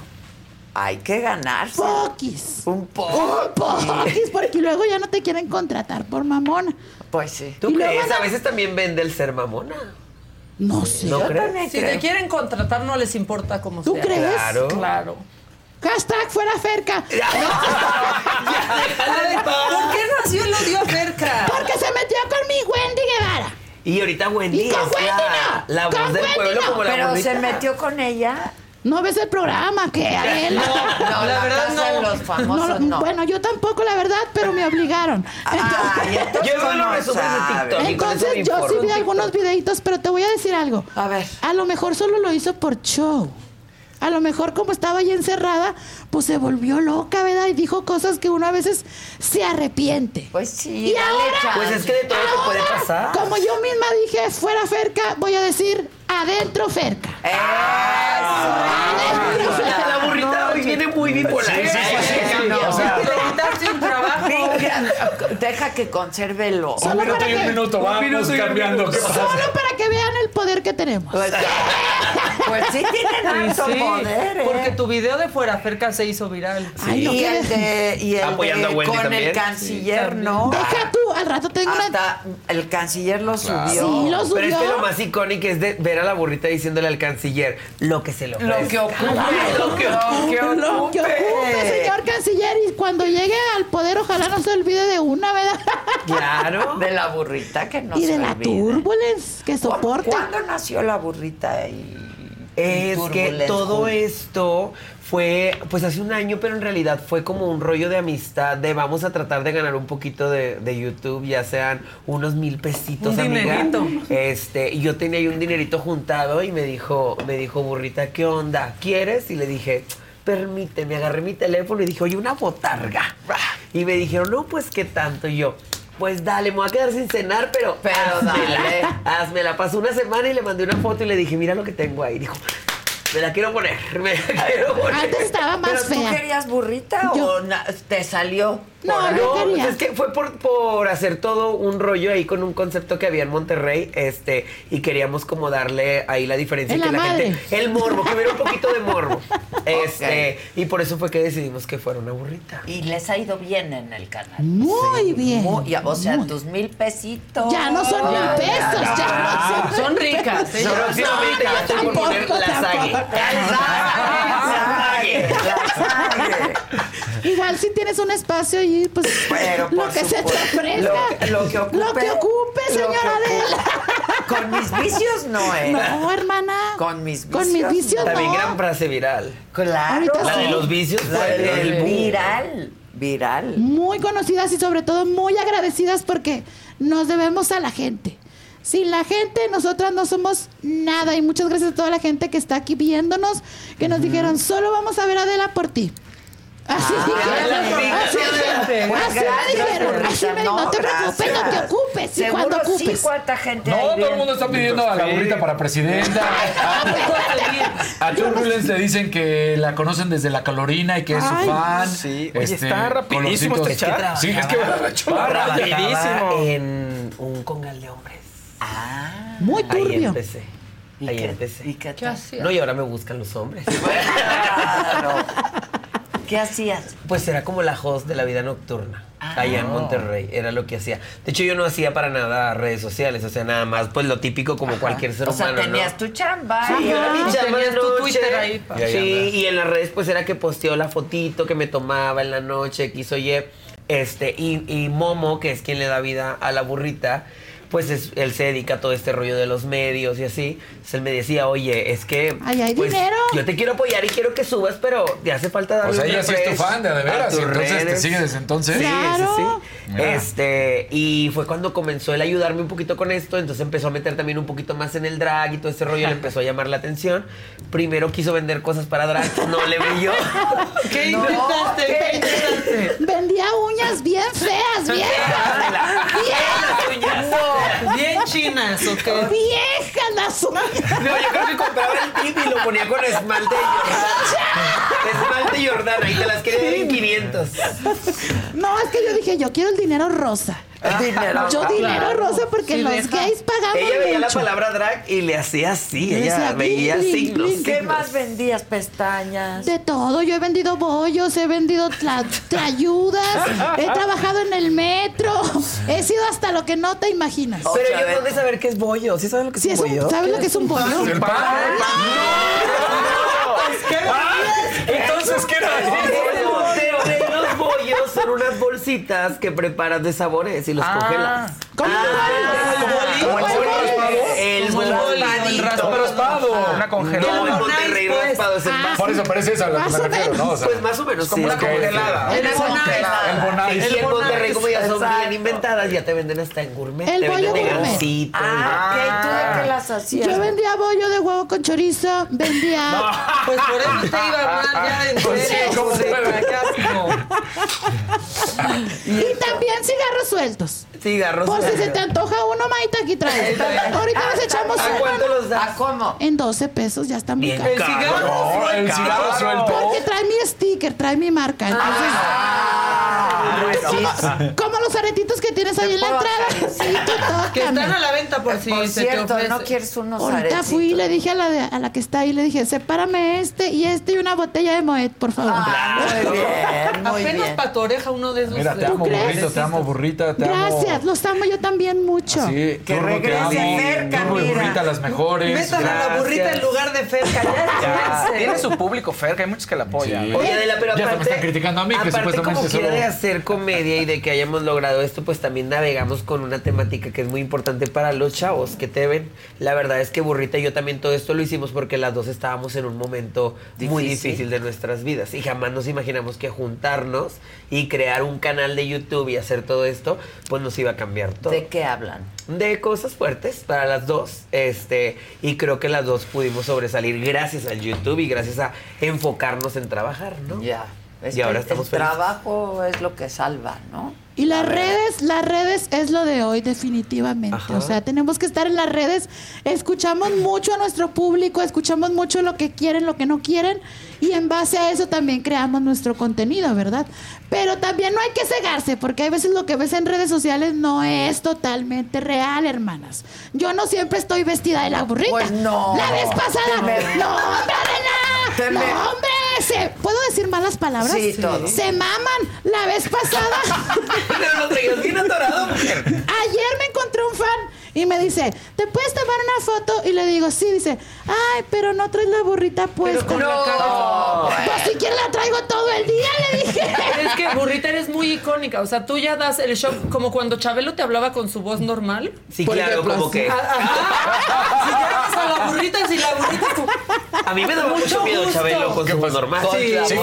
Hay que ganarse. Poquis. Un poco. Un poquis, porque luego ya no te quieren contratar por mamona. Pues sí. ¿Tú crees? no- A veces también vende el ser mamona. No sé. ¿No Yo también Si creo. te quieren contratar, no les importa cómo ¿Tú sea. crees? Claro. Claro. Hashtag fuera Ferca. Ver, ¿Por qué nació el odio a Ferca? Porque se metió con mi Wendy Guevara. Y ahorita Wendy es Wendy la, no. la voz del pueblo no. como la Pero burrita. se metió con ella. ¿No ves el programa? ¿Qué, Adela? No, la la verdad casa de no. los famosos no. Bueno, yo tampoco, la verdad, pero me obligaron. Entonces Yo veo no los resúmenes de. TikTok. Entonces yo sí vi algunos videitos, pero te voy a decir algo. A ver. A lo mejor solo lo hizo por show. A lo mejor como estaba ahí encerrada, pues se volvió loca, ¿verdad? Y dijo cosas que uno a veces se arrepiente. Pues sí, Y ahora-. Pues es que de todo te puede Ahora, pasar. Como yo misma dije, fuera Ferca, voy a decir adentro Ferca. Adentro Ferca. La burrita hoy viene muy bipolar. Sí, sí, sí, sí, sí, No. o sea, Te quitaste un trabajo. Venga, deja que conserve el ojo. un minuto y un minuto, Un vamos minuto y un cambiando. ¿Qué minuto. pasa? Solo para que vean el poder que tenemos. Pues, pues sí tienen Sí, poder, ¿eh? porque tu video de fuera Ferca se hizo viral. Ay, no, y que- el de, y el Apoyando de a Wendy con también. el canciller, Sí, ¿no? Deja tú, al rato tengo una... El canciller lo subió. Sí, lo Pero es que subió. lo más icónico es de ver a la burrita diciéndole al canciller lo que se le ofrezca. Lo que ocupe. Lo que ocupe. Lo que ocupe, señor canciller, y cuando llegue al poder, ojalá no se olvide de una, ¿verdad? Claro. De la burrita que no y de se la olvide. turbulence que soporta. ¿Cuándo nació la burrita? Y, Es que todo esto fue, pues hace un año, pero en realidad fue como un rollo de amistad, de vamos a tratar de ganar un poquito de, de YouTube, ya sean unos mil pesitos, Un amiga. dinerito. Este, y yo tenía ahí un dinerito juntado y me dijo, me dijo, burrita, ¿qué onda? ¿Quieres? Y le dije, permíteme, agarré mi teléfono y dije, oye, una botarga. Y me dijeron, no, pues, ¿qué tanto? Y yo, pues dale, me voy a quedar sin cenar, pero, Pero házmela, dale. házmela. Pasó una semana y le mandé una foto y le dije, mira lo que tengo ahí. Dijo, me la quiero poner, me la quiero poner. Antes estaba más ¿Pero tú querías burrita Yo- o na- te salió? No, no, pues quería. es que fue por, por hacer todo un rollo ahí con un concepto que había en Monterrey, este, y queríamos como darle ahí la diferencia En que la la madre. gente, el morbo, que hubiera un poquito de morbo. Este, y por eso fue que decidimos que fuera una burrita. Y les ha ido bien en el canal. Muy bien. Muy- ya, o sea, tus mil pesitos. Ya no son mil pesos, ya no son Son ricas, próximamente ya estoy por poner Tampoco, la sague. Igual si tienes un espacio y pues Pero lo que se te ofrezca. Lo que- lo que ocupe. Lo que ocupe, Lo que señora. Adela. Con mis vicios no, ¿eh? No, hermana. Con mis vicios. Con mis vicios También no. gran frase viral. Claro. La de los vicios La fue de- el boom. viral. Viral. Muy conocidas y sobre todo muy agradecidas porque nos debemos a la gente. Sin la gente, nosotras no somos nada. Y muchas gracias a toda la gente que está aquí viéndonos, que nos dijeron, solo vamos a ver a Adela por ti. Así Ah, dijeron. Así, así me gracias, dijeron. Así me dijeron, no te preocupes, no te gracias. ocupes. Cuando sí, ocupes. cuánta gente No, hay todo el mundo está pidiendo a la burrita para presidenta. A Turbulence le dicen que la conocen desde la Calorina y que es su Ay, fan. sí. Oye, está rapidísimo este chat. Sí, es que rapidísimo. en un congal de hombres. Ah. Muy Ahí turbio. empecé. ¿Y Ahí qué- empecé. ¿Y qué tal? No, y ahora me buscan los hombres. ¿Qué hacías? Pues era como la host de la vida nocturna. allá en Monterrey, era lo que hacía. De hecho, yo no hacía para nada redes sociales, o sea, nada más, pues lo típico como cualquier ser O sea, humano, tenías ¿no? tu chamba. Sí, yo era mi Tenías chamba de tu. Twitter ahí, pa. Sí, y en las redes pues era que posteó la fotito que me tomaba en la noche, que hizo ye. Este, y, y Momo, que es quien le da vida a la burrita, pues es- él se dedica a todo este rollo de los medios y así. Entonces él me decía, oye, es que... Ahí hay pues, dinero. Yo te quiero apoyar y quiero que subas, pero te hace falta darle O sea, ella sí es tu fan de, veras, entonces te redes. sigue desde entonces. Sí, Claro. sí, sí. Este, y fue cuando comenzó él a ayudarme un poquito con esto, entonces empezó a meter también un poquito más en el drag y todo ese rollo le empezó a llamar la atención. Primero quiso vender cosas para drag, no le brilló. ¿Qué No, intentaste? ¿qué? ¿Qué intentaste? Vendía uñas bien feas, viejas. No, bien chinas, ¿ok? Viejas las uñas. No, yo creo que compraba el tip y lo ponía con esmalte Jordana. esmalte Jordana y te las quería en 500. No, es que yo dije, yo quiero el dinero rosa. Dinero. Yo dinero rosa porque Sí, los deja. gays pagamos Ella veía la mucho. palabra drag y le hacía así, Le ella decía, veía blin, blin, signos. ¿Qué signos. más vendías? Pestañas. De todo, yo he vendido bollos, he vendido tla- trayudas, he trabajado en el metro, he sido hasta lo que no te imaginas. Pero sea, yo de- tengo de saber qué es bollo. ¿Sí sabes lo que es Sí, un bollo? ¿Sabes lo que es un bollo? El pan. Entonces, ¿qué era? Son unas bolsitas que preparas de sabores y los congelas. ¿Cómo? Como el boli, boli el raspado. raspado. Una congelada. No, en Monterrey pues. raspado es el Ah, más. Por eso parece esa a lo que me refiero, ¿no? O sea, Pues más o menos como sí, una es congelada. El bonais. Y en Monterrey, como ya son bien inventadas, ya te venden hasta en gourmet. El te bollo venden de gourmet. Ah, ok. ¿Tú de qué las hacías? Yo vendía bollo de huevo con chorizo, vendía... Pues por eso te iba a hablar ya en Pues sí, serio. Y también cigarros sueltos. Cigarros. Por si se te antoja uno, Maita, aquí traes. Ahorita nos echamos ¿A cuánto los das? ¿A cómo? En 12 pesos, ya está muy Bien caro. El cigarro No, el cigarro suelto. Porque trae mi sticker, trae mi marca. Entonces, como los aretitos que tienes ahí en la entrada. Sí, tú Que están a la venta por si Por se te cierto, ofrece. ¿no quieres unos Ahorita aretitos? fui y le dije a la, de- a la que está ahí, le dije, sepárame este y este y una botella de Moet, por favor. Ah, muy bien, muy Apenas bien. para tu oreja uno de esos. Mira, te eh, amo, burrito, te amo, burrita, te amo. Gracias, los amo yo también mucho. Sí, Que regrese y mira. burrita, las mejores. Metan a la burrita en lugar de Ferca. Ya, Ya, tiene su público, Fer, que hay muchos que la apoyan. Sí. Oye, Adela, pero Ya aparte, me están criticando a mí, que aparte supuestamente como quiera solo- de hacer comedia y de que hayamos logrado esto, pues también navegamos con una temática que es muy importante para los chavos que te ven. La verdad es que Burrita y yo también todo esto lo hicimos porque las dos estábamos en un momento muy Difícil. difícil de nuestras vidas y jamás nos imaginamos que juntarnos y crear un canal de YouTube y hacer todo esto, pues nos iba iba a cambiar todo. ¿De qué hablan? De cosas fuertes para las dos. Este, y creo que las dos pudimos sobresalir gracias al YouTube y gracias a enfocarnos en trabajar, ¿no? Ya. Es y ahora estamos el felices. trabajo es lo que salva, ¿no? Y las redes, las redes es lo de hoy definitivamente. Ajá. O sea, tenemos que estar en las redes. Escuchamos mucho a nuestro público, escuchamos mucho lo que quieren, lo que no quieren. Y en base a eso también creamos nuestro contenido, ¿verdad? Pero también no hay que cegarse, porque hay veces lo que ves en redes sociales no es totalmente real, hermanas. Yo no siempre estoy vestida de la burrita. Pues no. La vez pasada. Te me- No, hombre, Adela. Te No, me- hombre. Se- ¿Puedo decir malas palabras? Sí, todo. Se maman. La vez pasada. Pero lo traías bien atorado, mujer. Ayer me encontré un fan y me dice, ¿te puedes tomar una foto? Y le digo, sí, dice, ay, pero no traes la burrita puesta. con la cara- Pues si quieres la traigo todo el día, le dije. Es que burrita eres muy icónica, o sea, tú ya das el shock como cuando Chabelo te hablaba con su voz normal. Sí, claro, como que. Si llamas a la burrita, si la burrita tú- A mí me daba mucho, miedo gusto. Chabelo con su voz normal. Sí, sí, Sí.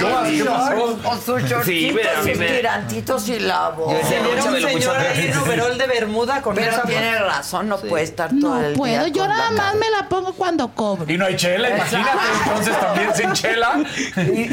¿cómo Sí. O sus shortcitos, Sí, pero overol de bermuda con Pero esa tiene razón, no puede estar todo No el puedo, día yo con nada la más me la pongo cuando cobro. Y no hay chela, imagínate, entonces también sin chela.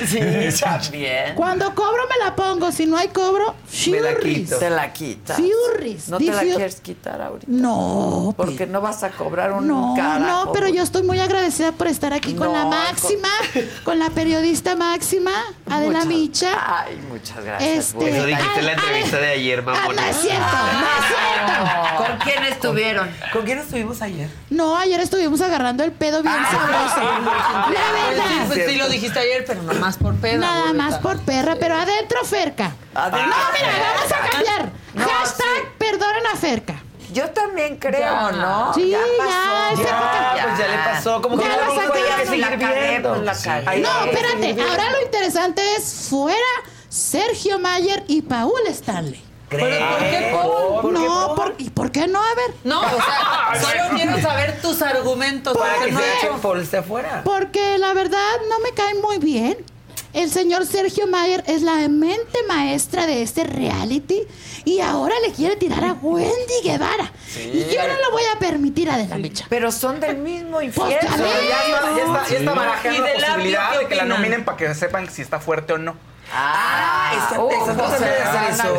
Sí, también. Cuando cobro me la pongo, si no hay cobro, Me la fiurris. quito. Te la quitas. Fiurris. ¿No Di te la quieres quitar ahorita? No, Porque no vas a cobrar un No, carajo. no, pero yo estoy muy agradecida por estar aquí con la máxima, con la periodista máxima, Adela Muchas- Micha. Ay, muchas gracias. Este. Eso dijiste en la entrevista de ayer, Ah, mamón. no es cierto, no ¿Con quién estuvieron? ¿Con quién estuvimos ayer? No, ayer estuvimos agarrando el pedo bien sabroso. La Sí, verdad. pues sí lo dijiste ayer, pero nada más por peda. Nada más por perra, pero adentro Ferca. Adentro no, mira, vamos a cambiar. No, Hashtag perdonen a Ferca. Yo también creo, Ya. ¿no? Sí, ya, pasó. esa época- pues ya le pasó, como que Ya ya la no saqué, ya que la cagué, viendo. pues la cagué. Ay, No, espérate, ahora lo interesante es fuera Sergio Mayer y Paul Stanley. ¿Pero por qué Paul? no, por- ¿y por qué no? A ver. No, o sea, solo quiero saber tus argumentos. Para porque que no se he eche hecho- Paul esté afuera. Porque la verdad no me cae muy bien. El señor Sergio Mayer es la mente maestra de este reality y ahora le quiere tirar a Wendy Guevara. Y yo no lo voy a permitir a De la Micha. Pero son del mismo Pues infierno. ya. Ya está, ya está, ya está Sí. barajando ¿Y la apio posibilidad qué de que la opinan? nominen para que sepan si está fuerte o no. Ah, está- uh, tratando de hacer eso.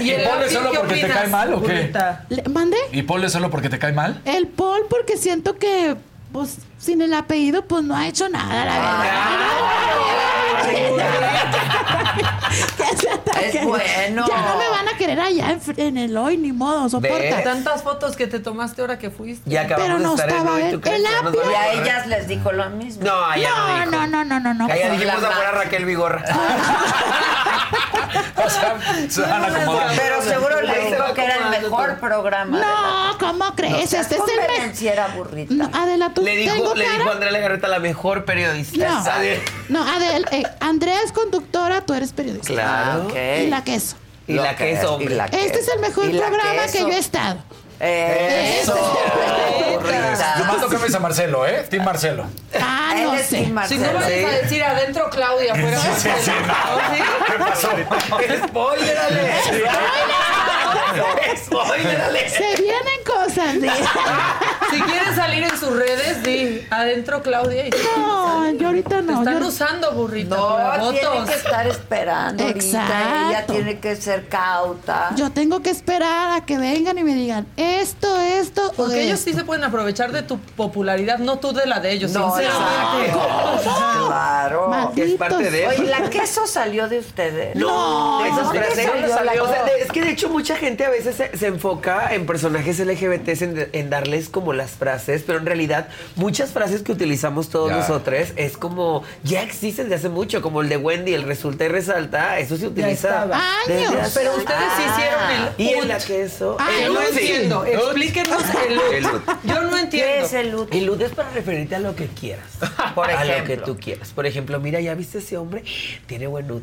¿Y el ponle solo porque te cae mal, ¿o qué? ¿Mande? ¿Y ponle solo porque te cae mal? El Paul porque siento que, pues, sin el apellido, pues no ha hecho nada, la verdad. Es bueno. Ya no me van a querer allá en, en el hoy, ni modo, soporta. Ve. Tantas fotos que te tomaste ahora que fuiste. Ya Pero no de estar en estaba hoy, él. ¿tú crees El apio. van Y a ellas les dijo lo mismo. No, a ella no, No, dijo. no, no, no, no. A Pues dijimos afuera ma- Raquel Vigorra. O sea, se van acomodando. Pero seguro le dijo que era el mejor programa. No, ¿cómo crees? este es el mejor. No, Adela, tú Le tengo le cara? dijo Andrea Legarreta, la mejor periodista. No, no, Adel, eh, Andrea es conductora, tú eres periodista. Claro. Ah, ok. Y la queso. Y la Lo que es y hombre. la Este es el mejor programa queso. que yo he estado. Eso. burrita. Yo mando cambies a Marcelo, ¿eh? Team Marcelo. Ah, no Eres sé. Team Si Marcelo. no vayas a decir adentro Claudia, fuera. Sí, sí, sí, no. ¿Qué pasó? ¡Spoiler, Se vienen cosas. Si quieres salir en sus redes, di adentro Claudia. Y No, yo ahorita Te no. están yo- usando, burrita, para No, tiene que estar esperando ahorita. Ella Exacto. tiene que ser cauta. Yo tengo que esperar a que vengan y me digan esto, esto o Porque ellos esto. sí se pueden aprovechar de tu popularidad, no tú de la de ellos, No, sinceramente. exacto. Claro. Malditos. Es parte de eso. Oye, ¿la queso salió de ustedes? No, ¿de esas dónde frases no salió. O sea, es que de hecho mucha gente a veces se, se enfoca en personajes LGBT en, en darles como las frases, pero en realidad muchas frases que utilizamos todos Ya. nosotros es como ya existen de hace mucho, como el de Wendy, el resulta y resalta, eso se utiliza desde Años. hace- Pero ustedes sí hicieron el y en la queso. Ah, no el sí. entiendo. Explíquenos el ut. El ut. Yo no ¿Qué entiendo. es el luto? El lud es para referirte a lo que quieras. Por A lo que ejemplo. tú quieras. Por ejemplo, mira, ¿ya viste ese hombre? Tiene buen ut.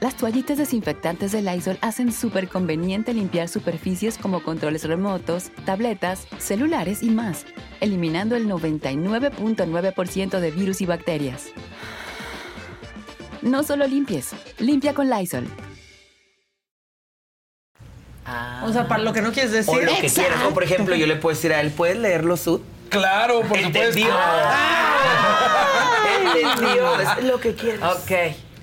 Las toallitas desinfectantes de Lysol hacen súper conveniente limpiar superficies como controles remotos, tabletas, celulares y más, eliminando el 99.9% de virus y bacterias. No solo limpies, limpia con Lysol. O sea, para lo que no quieres decir. O lo que quieras. O por ejemplo, yo le puedo decir a él, ¿puedes leerlo, Sud? Claro, por supuesto. Entendió. Entendió. Es lo que quieras. Ok.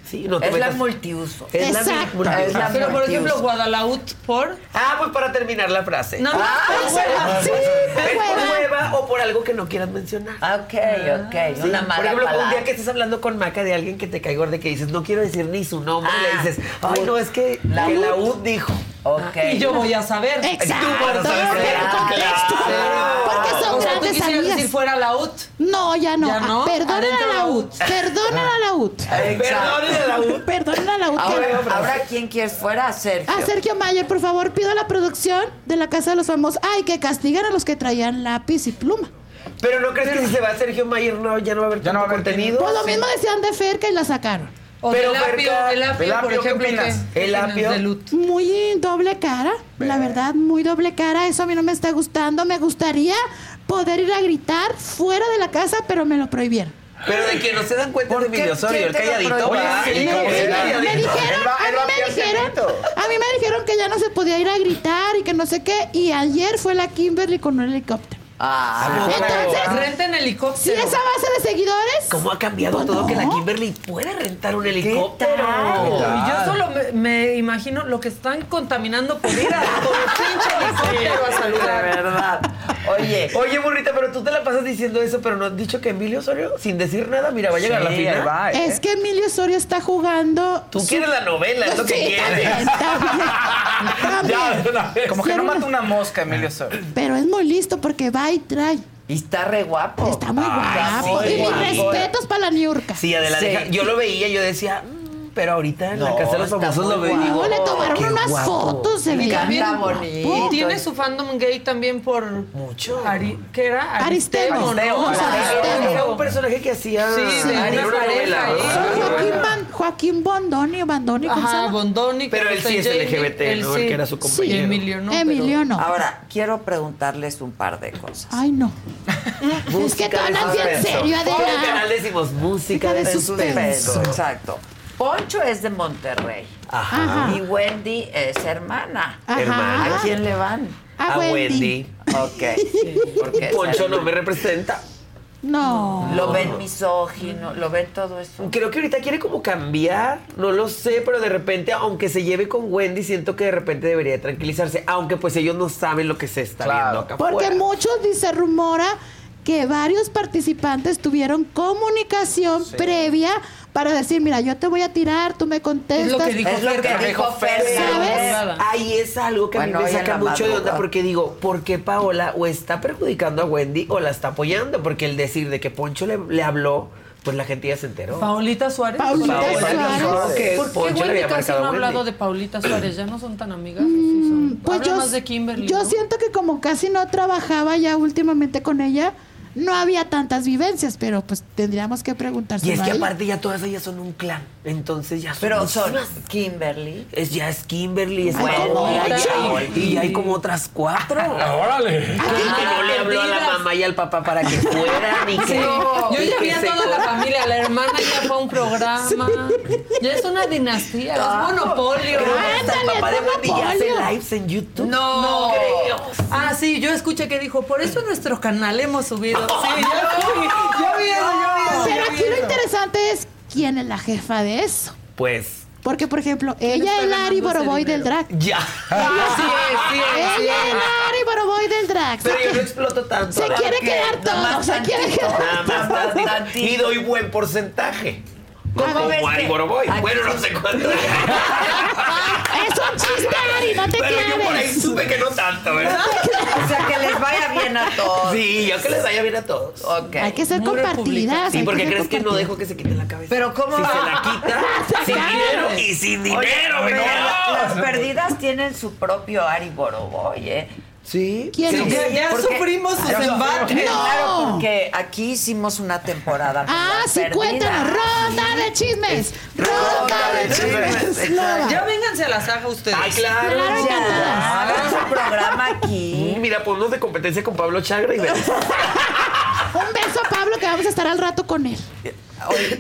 Sí, no te es la metas- multiuso. Es la Exacto. multiuso. Es la Pero por ejemplo. Guadalaut por. Ah, pues para terminar la frase. No, no, Ah, por hueva. sí, por es por hueva. o por algo que no quieras mencionar. Ok, ok. Sí, Una mala por ejemplo, un palabra. día que estés hablando con Maca de alguien que te cae gordo y que dices, no quiero decir ni su nombre, y le dices, ay, no, es que la, que la UD dijo. Ok. Y yo voy a saber. Exacto. Tú vas a saber. Pero contexto. Porque son O sea, ¿tú grandes quisieras amigas. decir fuera la UT? No, ya no. ¿Ya no? Ah, Perdonen Adentro a la la UT. Perdonen a la UT. Perdonen a la UT. Perdonen a la UT. Ahora, ahora ¿quién quieres fuera? Sergio. A Sergio Mayer, por favor, pido a la producción de la Casa de los Famosos. Ay, que castiguen a los que traían lápiz y pluma. Pero no crees que si se va Sergio Mayer no, ya no va a haber tanto contenido. Pues lo mismo decían de Ferca y la sacaron. O Pero del apio, Ferca- el apio, ¿El apio. El ¿Qué apio. de Lut? Muy doble cara, la verdad, muy doble cara. Eso a mí no me está gustando. Me gustaría poder ir a gritar fuera de la casa, pero me lo prohibieron. Pero de que no se dan cuenta de Emilio Osorio, el calladito va. Me- dijeron, a mí me dijeron, calladito. a mí me dijeron que ya no se podía ir a gritar y que no sé qué. Y ayer fue la Kimberly con un helicóptero. Ah, Entonces, Renten si helicóptero. esa base de seguidores, ¿Cómo ha cambiado Pues todo no. que la Kimberly puede rentar un helicóptero? Y yo solo me, me imagino lo que están contaminando por ir a con el pinche helicóptero a de saludar. verdad. Oye, Oye, burrita, pero tú te la pasas diciendo eso, pero no has dicho que Emilio Osorio, sin decir nada, mira, va a llegar a la final. va, ¿eh? es que Emilio Osorio está jugando. Tú su- quieres la novela, es lo que quieres. también, también, también. Ya, de una vez. Como que no mata una mosca, Emilio Osorio. Pero es muy listo porque va y trae. y está re guapo. Está muy Ah, guapo. y mis respetos para la Niurka. Sí, Adela, Sí. deja- yo lo veía, yo decía, "Mm, pero ahorita en la casa de los famosos lo veo y digo, le "Oh, tomaron qué unas guapo". fotos, se Y veía canta bien bonito. guapo. Tiene su fandom gay también por. Mucho. Ari- ¿Qué era? Aristemo. Aristemo, ¿no? Aristemo. Era un personaje que hacía Sí, de en una pareja, novela. ¿eh? Sí, Joaquín, Ban- Joaquín Bondoni o Bandoni, ¿cómo se Ajá? Bondoni. Pero él sí es Jamie, LGBT, él ¿no? sí. El que era su compañero. Sí, Emilio no. Emilio no. Ahora, quiero preguntarles un par de cosas. Ay, no. es que Música tú de hablas bien serio, Por el canal Adela. decimos música de, de suspenso. Exacto. Poncho es de Monterrey. Ajá. Y Wendy es hermana. Ajá. Hermana. ¿A quién le van? A A Wendy. Wendy. Ok. Porque Poncho no me representa. No. Lo ven misógino, lo ven todo eso. Creo que ahorita quiere como cambiar, no lo sé, pero de repente, aunque se lleve con Wendy, siento que de repente debería de tranquilizarse, aunque pues ellos no saben lo que se está Claro. viendo acá Porque muchos dice rumora que varios participantes tuvieron comunicación previa para decir, mira, yo te voy a tirar, tú me contestas. Es lo que dijo Es lo que Ferca. dijo Fer, ¿Sabes? Nada. Ahí es algo que Bueno, a mí hoy me saca mucho de onda porque digo, ¿por qué Paola o está perjudicando a Wendy o la está apoyando? Porque el decir de que Poncho le, le habló, pues la gente ya se enteró. Paulita Suárez. Paulita Paola Suárez. que ¿Por qué Wendy había casi no ha hablado de Paulita Suárez? ¿Ya no son tan amigas? ¿O sí son? Pues Habla yo, más de Kimberly. yo ¿no? siento que como casi no trabajaba ya últimamente con ella, no había tantas vivencias, pero pues tendríamos que preguntarse. Y es que aparte ya todas ellas son un clan, entonces ya son Pero son. Kimberly. Es, ya es Kimberly, es y, y hay como otras cuatro. ¡Órale! Que no le habló a la mamá y al papá para que fueran y que, Sí, yo ya vi a toda la familia, la hermana ya fue a un programa. Ya es una dinastía, es monopolio. El papá de Wendy ya hace lives en YouTube. No. creo. Ah, sí, yo escuché que dijo, por eso en nuestro canal hemos subido. Sí, ya vi, eso, ya vi eso. Pero aquí lo interesante es quién es la jefa de eso. Pues Porque, por ejemplo, ella es la Ari Boroboy del drag. Ya. Ella Sí es, sí es, Ella es es. la Ari Boroboy del drag. Pero Se yo no quiere- exploto tanto. Se quiere quedar todo. Se quiere quedar Nada más. Y doy buen porcentaje. ¿Cómo Como ves Ari que- Boroboy. aquí- Bueno, no sé cuánto. Es un chiste, Ari, no te Pero yo por ahí supe que no tanto, ¿verdad? O sea, que les vaya bien a todos. Sí, yo que les vaya bien a todos. Ok. Hay que ser compartidas. Sí, porque crees que no dejo que se quite la cabeza. Pero ¿cómo Si va? se la quita, sin dinero y sin dinero, Oye, Las perdidas tienen su propio Ari Boroboy, ¿eh? Sí. ¿Quién Sí, Ya porque- sufrimos sus Claro, embates. Claro, No. porque aquí hicimos una temporada. con Ah, sí, cuéntanos. Ronda de chismes. Ronda de chismes. Ya vénganse a la saga ustedes. Ay, claro. Claro, encantadas. Hagan su programa aquí. Mm, Mira, ponnos de competencia con Pablo Chagra y. Un beso a Pablo que vamos a estar al rato con él.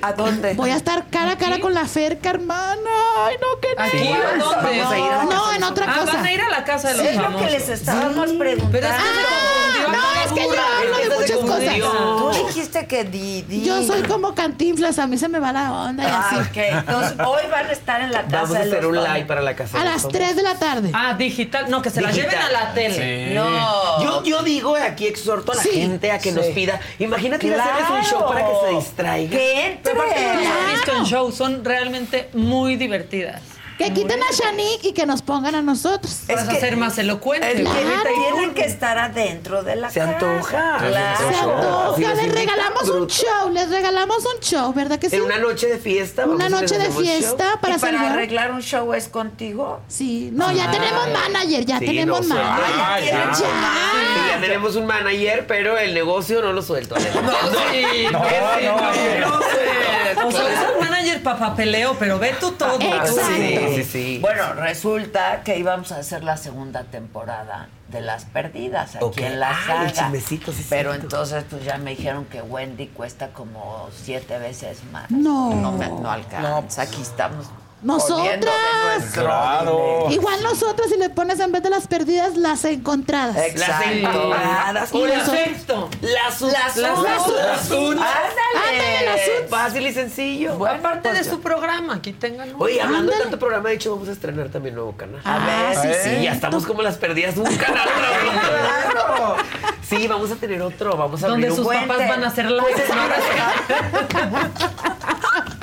¿A dónde? Voy a estar cara a cara con la Ferca, hermana. Ay, no, que ¿Aquí o dónde? Vamos a ir a la No, casa en de otra Ah, cosa. van a ir a la casa de los Es lo famosos. que les estábamos preguntando. Pero es que se confundió. no, es que yo hablo de muchas cosas. Tú dijiste que Didi. Yo soy como cantinflas, a mí se me va la onda y Ah, así. ok. Entonces, hoy van a estar en la casa Vamos a de hacer los un live para la casa. A de las los 3 de la tarde. Ah, digital. No, que se la Digital. lleven a la tele. No. Yo, yo digo, aquí exhorto a la Sí. gente a que Sí. nos pida. Imagínate ir a hacerles un show para que se distraigan. Que Pero aparte no las he entre. visto en show, son realmente muy divertidas. Que quiten a Shanique y que nos pongan a nosotros. Es Vas que- a ser más elocuente. Es que Claro. tienen que estar adentro de la Se casa. antoja. Claro. Se antoja, los les invitan, regalamos un show, les regalamos un show, ¿verdad que sí? En una noche de fiesta. Una noche de un show. fiesta para ¿Y para arreglar un show es contigo? Sí, no, ya tenemos manager, ya Sí, tenemos no, manager. Ah, ya ya. Sí, tenemos un manager, pero el negocio no lo suelto. No, sí, No, no, no, no. O sea, es el manager papapeleo, pero ve tú todo. Exacto. Sí, sí, sí. Bueno, resulta que íbamos a hacer la segunda temporada de Las Perdidas aquí Ok. en la saga. sí, Pero entonces pues ya me dijeron que Wendy cuesta como siete veces más. No. No, me- no alcanza. Aquí estamos. Nosotras. Claro. Igual nosotras si le pones en vez de las perdidas, las encontradas. Las encontradas. Y O las Perfecto. Las Las las las Ándale. Ándale, Fácil y sencillo. Aparte de pues, su programa, aquí tengan. Oye, hablando de tanto programa, de hecho, vamos a estrenar también nuevo canal. A ver, Ah, sí. Y ya estamos como las perdidas un canal Claro. Sí, vamos a tener otro, vamos a Donde abrir sus un papás van a hacer live.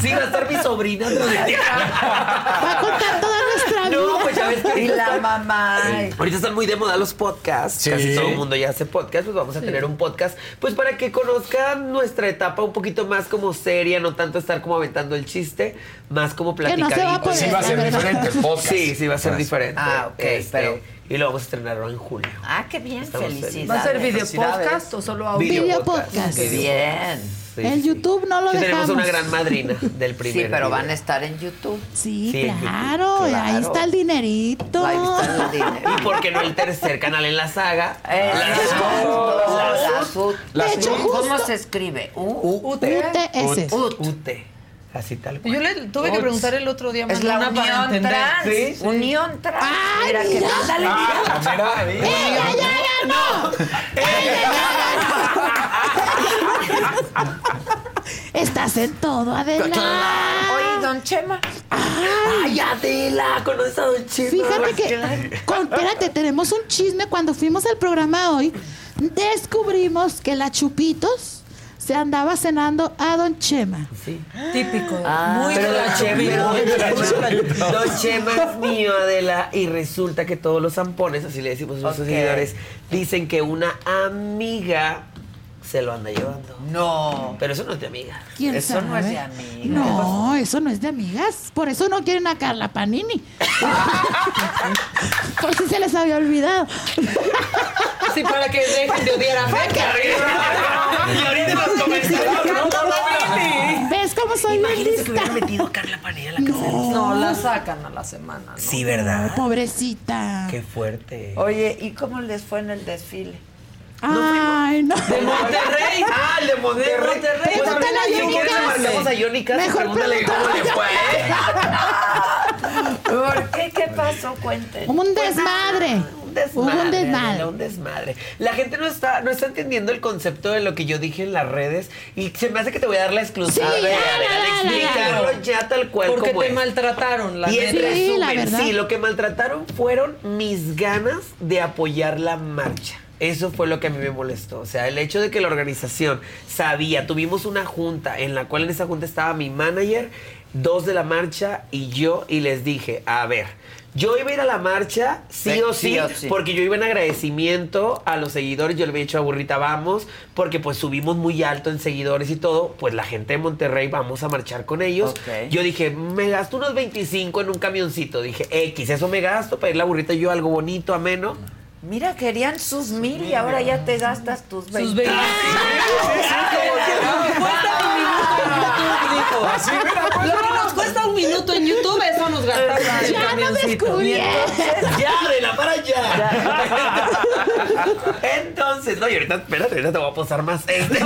Sí, va a estar mi sobrina. ¿no? Va a contar toda nuestra vida. No, pues ya ves que Y la mamá. Ahorita están muy de moda los podcasts. Sí. Casi todo el mundo ya hace podcast. Pues vamos a tener un podcast. Pues para que conozcan nuestra etapa un poquito más como seria, no tanto estar como aventando el chiste, más como Que no Sí va a ser diferente el podcast. Sí, sí va a ser diferente. Ah, ok, Este, pero- Y lo vamos a estrenar ahora en julio. Ah, qué bien, Estamos felicidades. ¿Va a ser video podcast o solo audio? Video podcast. Qué bien. Sí, El sí. YouTube no lo Sí, tenemos dejamos. una gran madrina del primer Sí, pero video. van a estar en YouTube. Sí, Sí, en claro, ahí está el dinerito. Ahí está el dinero. ¿Y por qué no el tercer canal en la saga? Exacto. La. De hecho, ¿Cómo se escribe? U- UTS. UT. Así tal cual. Yo le tuve que preguntar el otro día Es la unión trans. Unión trans. Ay, mira, que mira. ándale, Ah, mira. mira, mira. ¡Ella ya ganó! Estás en todo, Adela. Oye, don Chema. ¡Ay, Adela! ¿Conoces a Don Chema? Fíjate que, con- espérate, tenemos un chisme. Cuando fuimos al programa hoy, descubrimos que la Chupitos se andaba cenando a Don Chema. Típico. Ah, muy pero de la Don Chema. Don Chema es mío, Adela, y resulta que todos los zampones, así le decimos a Ok. seguidores, dicen que una amiga se lo anda llevando. No. Pero eso no es de amiga. ¿Quién Eso sabe? no es de amigas. No, eso no es de amigas. Por eso no quieren a Carla Panini. Por si se les había olvidado. Sí, para que dejen de odiar a Beca. Y ahorita los comentarios, no, ¿Ves cómo soy bien que lista? hubieran metido a Carla Panini a la casa. No, la sacan a la semana. ¿no? Sí, ¿verdad? Pobrecita. Qué fuerte. Oye, ¿y cómo les fue en el desfile? Ay, no. De Monterrey. Ah, de Monterrey. De Monterrey. Pues si quieres le a Johnny Mejor pregúntale cómo le fue. ¿Por qué? ¿Qué pasó? Cuéntenme. Un desmadre. Un desmadre, Hubo un desmadre. Un desmadre. La gente no está, no está entendiendo el concepto de lo que yo dije en las redes y se me hace que te voy a dar la exclusiva. Sí, a ver, a ver, explicarlo ya tal cual Porque como te es. maltrataron, la y en. Sí, la resumen, verdad. sí, lo que maltrataron fueron mis ganas de apoyar la marcha. Eso fue lo que a mí me molestó. O sea, el hecho de que la organización sabía, tuvimos una junta en la cual en esa junta estaba mi manager, dos de la marcha y yo, y les dije, a ver, yo iba a ir a la marcha, sí, Sí, o, sí sí, o sí. porque yo iba en agradecimiento a los seguidores, yo le había dicho a Burrita, vamos, porque pues subimos muy alto en seguidores y todo, pues la gente de Monterrey vamos a marchar con ellos. Yo dije, me gasto unos 25 en un camioncito, dije, X, eso me gasto para ir la burrita yo algo bonito, ameno. Mira, querían sus mil y ahora ya te gastas tus 20. 20. Así, mira, un minuto en YouTube, eso nos gastamos Ya no descubrí. ya, de la para allá. Entonces, no, y ahorita, espérate, ahorita te voy a posar más. Este,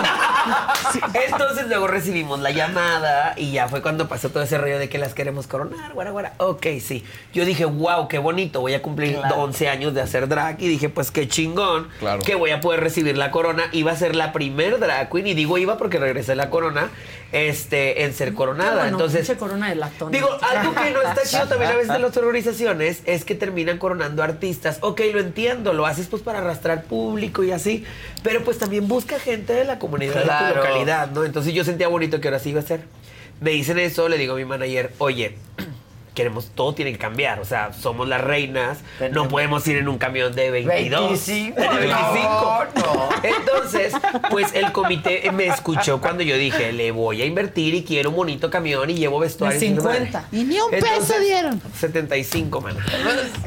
Entonces luego recibimos la llamada y ya fue cuando pasó todo ese rollo de que las queremos coronar, guara, guara. Ok, sí. Yo dije, wow, qué bonito, voy a cumplir Claro. 11 años de hacer drag y dije, pues qué chingón Claro. que voy a poder recibir la corona. Iba a ser la primer drag queen y digo iba porque regresé la corona este, en ser coronada. Bueno, Entonces, corona de Digo, algo que no está chido también a veces de las organizaciones es que terminan coronando artistas. Ok, lo entiendo, lo haces pues para arrastrar público y así, pero pues también busca gente de la comunidad de tu localidad, ¿no? Entonces yo sentía bonito que ahora sí iba a ser. Me dicen eso, le digo a mi manager, oye, queremos, todo tiene que cambiar, o sea, somos las reinas, no podemos ir en un camión de 22. 25, de 25. no, no. Entonces, pues el comité me escuchó cuando yo dije, le voy a invertir y quiero un bonito camión y llevo vestuario. De y su madre". 50. Y ni un peso dieron. 75, man.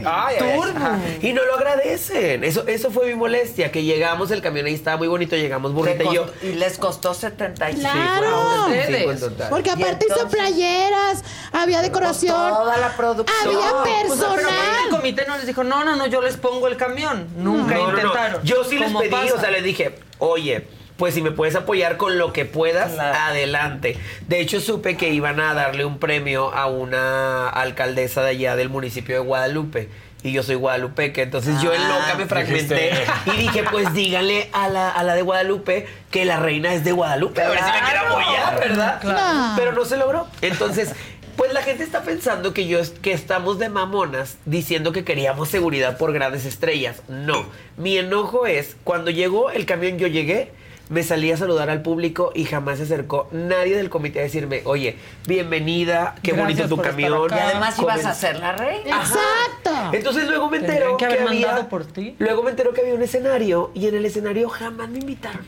Ay. Ajá. Y no lo agradecen. Eso, eso fue mi molestia, que llegamos, el camión ahí estaba muy bonito, llegamos burrita y yo. y les costó 75. Claro. En total. Porque aparte hizo entonces- playeras, había decoración. Toda la producción. Había Pues, pero personal. el comité no les dijo, no, no, no, yo les pongo el camión. Nunca No, no, no. intentaron. Yo sí les pedí, pasa. o sea, les dije, oye, pues si me puedes apoyar con lo que puedas, Claro. adelante. De hecho, supe que iban a darle un premio a una alcaldesa de allá del municipio de Guadalupe. Y yo soy guadalupeque, entonces yo en loca me fragmenté y dije, pues díganle a la, a la de Guadalupe que la reina es de Guadalupe. A ver si me quiere apoyar, ¿verdad? Claro. Pero no se logró. Entonces, pues la gente está pensando que yo es- que estamos de mamonas diciendo que queríamos seguridad por grandes estrellas. No. Mi enojo es cuando llegó el camión, yo llegué, me salí a saludar al público y jamás se acercó nadie del comité a decirme, oye, bienvenida, qué Gracias bonito tu camión. Y además ibas a ser la reina. Exacto. entonces luego me entero que que, había, mandado por ti. luego me entero que había un escenario y en el escenario jamás me invitaron.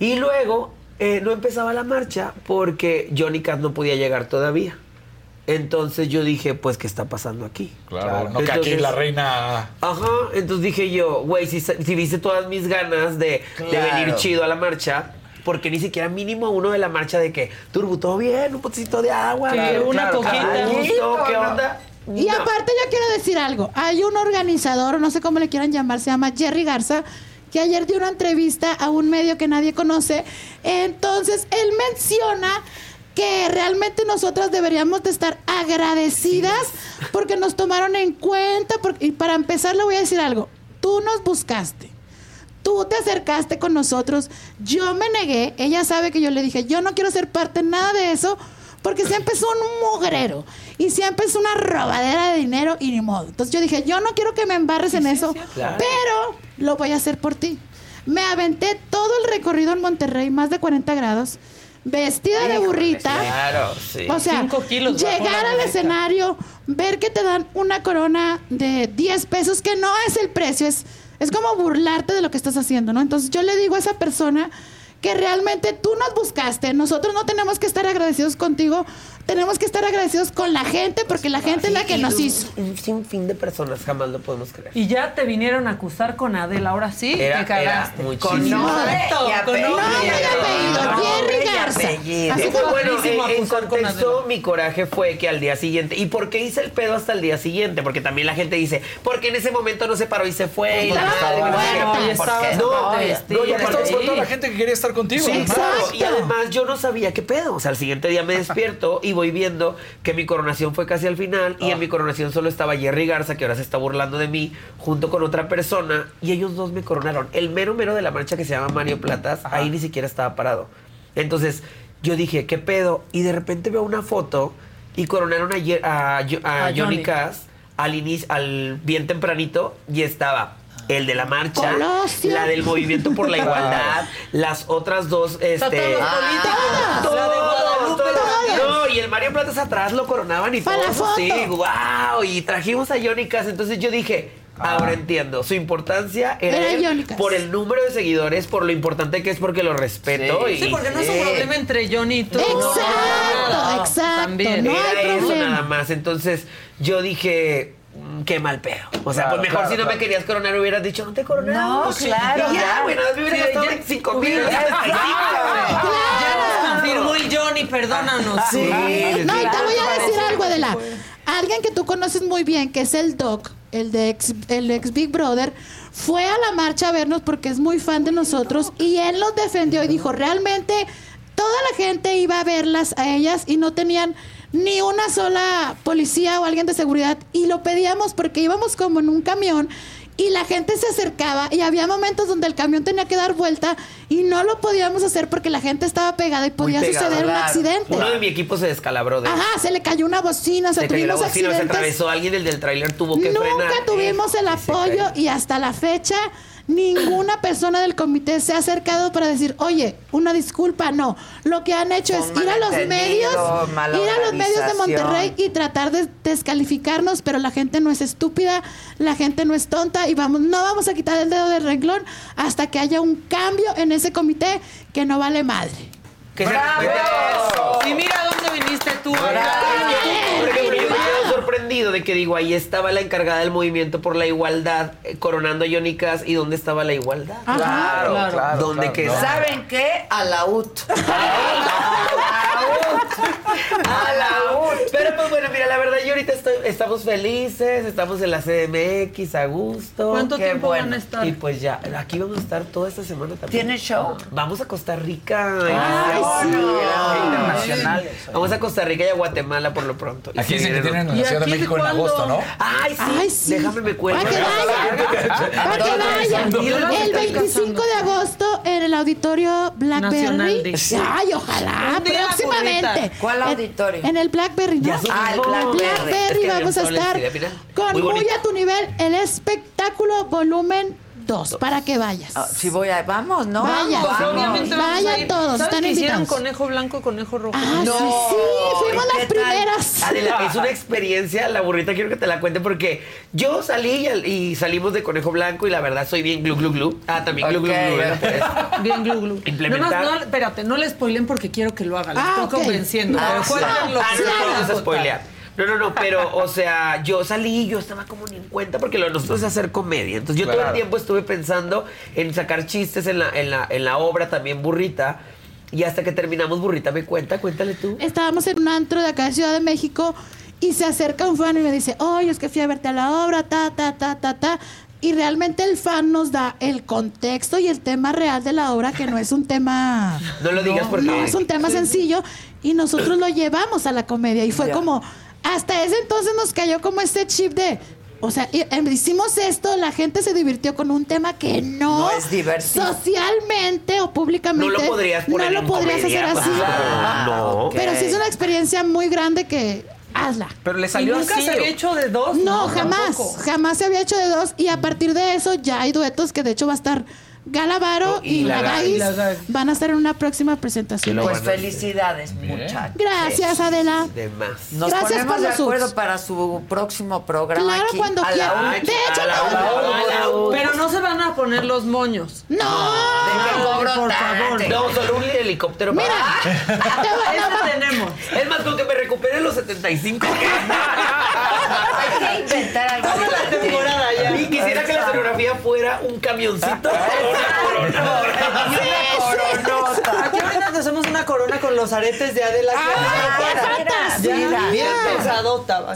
Y luego eh, no empezaba la marcha porque Johnny Cat no podía llegar todavía. Entonces yo dije, pues, ¿qué está pasando aquí? Claro, no que aquí Entonces- la reina. Ajá, entonces dije yo, güey, si, si viste todas mis ganas de, de venir chido a la marcha, porque ni siquiera mínimo uno de la marcha de que, Turbo, todo bien, un potecito de agua, una coquita. gusto, ¿qué no. onda? Y No. aparte yo quiero decir algo. Hay un organizador, no sé cómo le quieran llamar, se llama Jerry Garza, que ayer dio una entrevista a un medio que nadie conoce. Entonces, él menciona que realmente nosotras deberíamos de estar agradecidas porque nos tomaron en cuenta. porque- y para empezar, le voy a decir algo. Tú nos buscaste. Tú te acercaste con nosotros, yo me negué, ella sabe que yo le dije, yo no quiero ser parte de nada de eso, porque siempre es un mugrero y siempre es una robadera de dinero y ni modo. Entonces yo dije, yo no quiero que me embarres en eso, Claro. pero lo voy a hacer por ti. Me aventé todo el recorrido en Monterrey, más de 40 grados, vestida de burrita. Claro, sí. O sea, Cinco kilos bajó llegar al escenario, ver que te dan una corona de 10 pesos, que no es el precio, es, es como burlarte de lo que estás haciendo, ¿no? Entonces yo le digo a esa persona que realmente tú nos buscaste, nosotros no tenemos que estar agradecidos contigo, tenemos que estar agradecidos con la gente, porque la gente es la que nos hizo. Un sinfín de personas, jamás lo podemos creer. Y ya te vinieron a acusar con Adela, ahora sí, Era- te cagaste. era Con muchísimo. nombre y con Nombre Jerry Garza. Así bueno, buenísimo en, contexto, mi coraje fue que al día siguiente. ¿Y por qué hice el pedo hasta el día siguiente? Porque también la gente dice, porque en ese momento no se paró y se fue. Y la no sé qué. buena. y estaba Porque- No, súper no, vestida. y aparte- Estamos con toda la gente que quería estar contigo. Sí. Exacto. Y además yo no sabía qué pedo. O sea, al siguiente día me despierto y voy viendo que mi coronación fue casi al final y en mi coronación solo estaba Jerry Garza, que ahora se está burlando de mí, junto con otra persona, y ellos dos me coronaron. El mero mero de la marcha que se llama Mario Platas, ahí ni siquiera estaba parado. Entonces yo dije, ¿qué pedo? Y de repente veo una foto y coronaron a, a a A Johnny. Cass al al bien tempranito, y estaba el de la marcha, Colosio. la del movimiento por la igualdad, las otras dos, este, todos todos, La de Guadalupe todos. No, y el Mario Platas atrás lo coronaban y Pa' la todo. foto. Sí, wow. Y trajimos a Johnny Cass. Entonces yo dije, ahora entiendo. Su importancia era, Era por el número de seguidores, por lo importante que es porque lo respeto. Y, Sí, porque no es un problema entre Johnny y tú. Exacto, exacto. También. No Era hay eso problema. nada más. Entonces yo dije. "Mm, Qué mal pedo. O sea, Claro, pues mejor claro, si no me querías coronar, hubieras dicho, no te coronamos. No, Sí. claro, ya, güey, nada más me hubieras Sí, gastado ya- 25 mil. Ya, Ya nos confirmó el Johnny, perdónanos. Sí. No, y te voy a decir algo, Adela. Alguien que tú conoces muy bien, que es el Doc, el de ex, el ex Big Brother, fue a la marcha a vernos porque es muy fan de nosotros y él nos defendió y dijo, realmente toda la gente iba a verlas a ellas y no tenían ni una sola policía o alguien de seguridad y lo pedíamos porque íbamos como en un camión y la gente se acercaba y había momentos donde el camión tenía que dar vuelta y no lo podíamos hacer porque la gente estaba pegada y podía pegado, suceder un accidente. Uno de mi equipo se descalabró de Ajá, se le cayó una bocina, o sea, se cayó la tuvimos bocina, se atravesó alguien, el del tráiler tuvo que Nunca frenar. tuvimos el se apoyo y hasta la fecha ninguna persona del comité se ha acercado para decir, oye, una disculpa, no. Lo que han hecho es ir a los medios, ir a los medios de. Monterrey y tratar de descalificarnos, pero la gente no es estúpida, la gente no es tonta y vamos, no vamos a quitar el dedo del renglón hasta que haya un cambio en ese comité que no vale madre. Que ¡Bravo! Y mira dónde viniste tú. Me quedo sorprendido de que digo, ahí estaba la encargada del movimiento por la igualdad eh, coronando a Johnny Cass y dónde estaba la igualdad. Claro, Claro. claro, ¿Dónde claro, queda? ¿Saben qué? A la UT. A la U. Pero pues bueno, mira, la verdad yo ahorita estoy, estamos felices, estamos en la CDMX a gusto. ¿Cuánto Qué tiempo bueno. van a estar? Y pues ya, aquí vamos a estar toda esta semana también. ¿Tiene show? Vamos a Costa Rica. Ay, sí. Internacional. Vamos a Costa Rica y a Guatemala por lo pronto. Y Aquí se dicen que tienen en la ¿Y Ciudad de México en cuándo? agosto, ¿no? Ay, sí. Ay, sí. Déjame me cuento. Para que vayan. Para que vayan. No El estoy 25 de agosto en el auditorio Blackberry. Nacional de- Sí. Ay, ojalá. Próximamente. ¿Cuál En- auditorio? En el Blackberry, ¿no? Ah, el. Blackberry. Blackberry Es que vamos a estar con Muy a tu nivel el espectáculo volumen 2 para que vayas. Ah, sí voy a... Vamos, ¿no? Vayan. Vamos. Obviamente vamos a Vayan ir. todos, ¿Sabes están que hicieron conejo blanco, conejo rojo? Ah, sí, sí, fuimos ¿y las primeras. Adela, es una experiencia, la burrita quiero que te la cuente porque yo salí y, al- y salimos de Conejo Blanco y la verdad soy bien glu glu glu. Ah, también glu glu glu. ¿verdad? Pues, Bien glu glu. Implementar. Más, no, espérate, no le spoilen porque quiero que lo haga. Le Ah, estoy convenciendo. Ah, pero sí. cuéntenlo. Ah, no, no, Sí, No, no, no, pero, o sea, yo salí y yo estaba como ni en cuenta porque lo de nosotros es hacer comedia. Entonces yo todo el tiempo estuve pensando en sacar chistes en la, en la, en la obra también burrita. Y hasta que terminamos burrita me cuenta, cuéntale tú. Estábamos en un antro de acá de Ciudad de México y se acerca un fan y me dice, oye, es que fui a verte a la obra, ta, ta, ta, ta, ta. Y realmente el fan nos da el contexto y el tema real de la obra, que no es un tema... No lo digas porque... No, es un tema sencillo y nosotros lo llevamos a la comedia y fue Ya. como, hasta ese entonces nos cayó como este chip de, o sea, em, hicimos esto, la gente se divirtió con un tema que no, No es divertido. socialmente o públicamente No lo podrías poner no lo en podrías comedia, hacer así. claro. No. Ok. Pero sí es una experiencia muy grande que hazla. Pero le ¿Y salió nunca así. se había hecho de dos? No, jamás, tampoco. jamás se había hecho de dos y a partir de eso ya hay duetos que de hecho va a estar Galavaro Y y, la la van a estar en una próxima presentación. Pues felicidades, muchachos. Gracias, Adela. De más. Nos Gracias ponemos por de los acuerdo subs. para su próximo programa Claro, aquí cuando a la quiera. una. De hecho, A la no. Pero no se van a poner los moños. No. ¿De cobro por favor. No, solo un helicóptero. Mira, te no, Ese tenemos. Es más, con que me recupere los 75. Hay que inventar algo Toda la temporada ya. Y quisiera que la escenografía fuera un camioncito. Aquí ahorita nos hacemos una corona con los aretes de Adela. ¡Qué Ya, fantasía! bien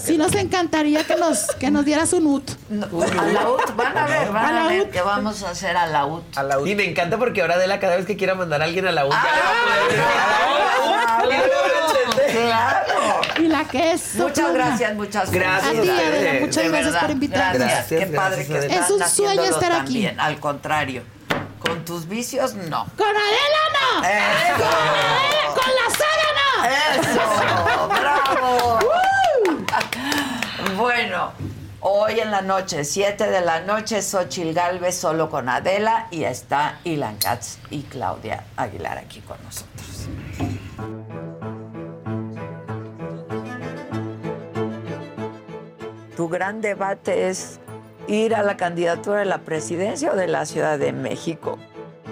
Sí nos encantaría que nos, que nos dieras un ut. A la UT, van a ver, van A la a ver UT. que vamos a hacer a la UT. A la Y me encanta porque ahora Adela cada vez que quiera mandar a alguien a la U, ya le va a poder decir, Ah. Claro. Y la que es Muchas soplona. gracias, muchas Gracias a ti. Adela, muchas De gracias verdad, por invitarnos. Gracias, qué Gracias, padre que Es un sueño estar aquí. también. Al contrario, con tus vicios no. ¡Con Adela no! Eso. ¡Con Adela! ¡Con la saga no! ¡Eso! ¡Bravo! bueno, hoy en la noche, 7 de la noche, Xochil Galvez solo con Adela y está Ilan Katz y Claudia Aguilar aquí con nosotros. Tu gran debate es ir a la candidatura de la presidencia o de la Ciudad de México.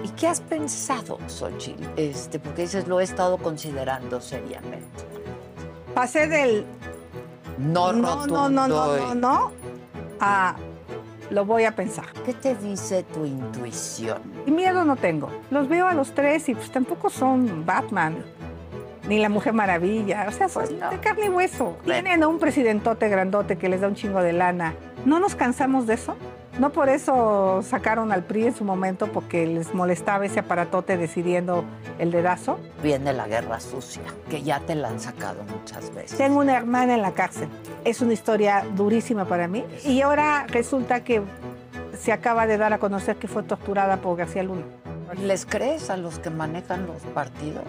¿Y qué has pensado, Xochitl? Este, porque dices, lo he estado considerando seriamente. Pasé del No, no, no, no, no, no, no, a lo voy a pensar. ¿Qué te dice tu intuición? Y miedo no tengo. Los veo a los tres y pues tampoco son Batman ni la Mujer Maravilla. O sea, son de carne y hueso. Tienen a un presidentote grandote que les da un chingo de lana. ¿No nos cansamos de eso? No por eso sacaron al PRI en su momento porque les molestaba ese aparatote decidiendo el dedazo. Viene la guerra sucia, que ya te la han sacado muchas veces. Tengo una hermana en la cárcel. Es una historia durísima para mí. Y ahora resulta que se acaba de dar a conocer que fue torturada por García Luna. ¿Les crees a los que manejan los partidos?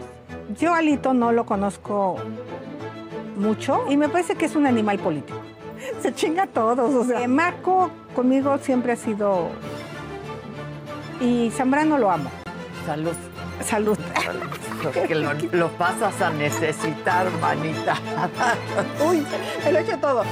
Yo Alito no lo conozco mucho y me parece que es un animal político. Se chinga a todos. O sea, Marco conmigo siempre ha sido... Y Zambrano lo amo. Salud. Salud. Porque lo, lo pasas a necesitar, manita. Uy, me lo he hecho todo.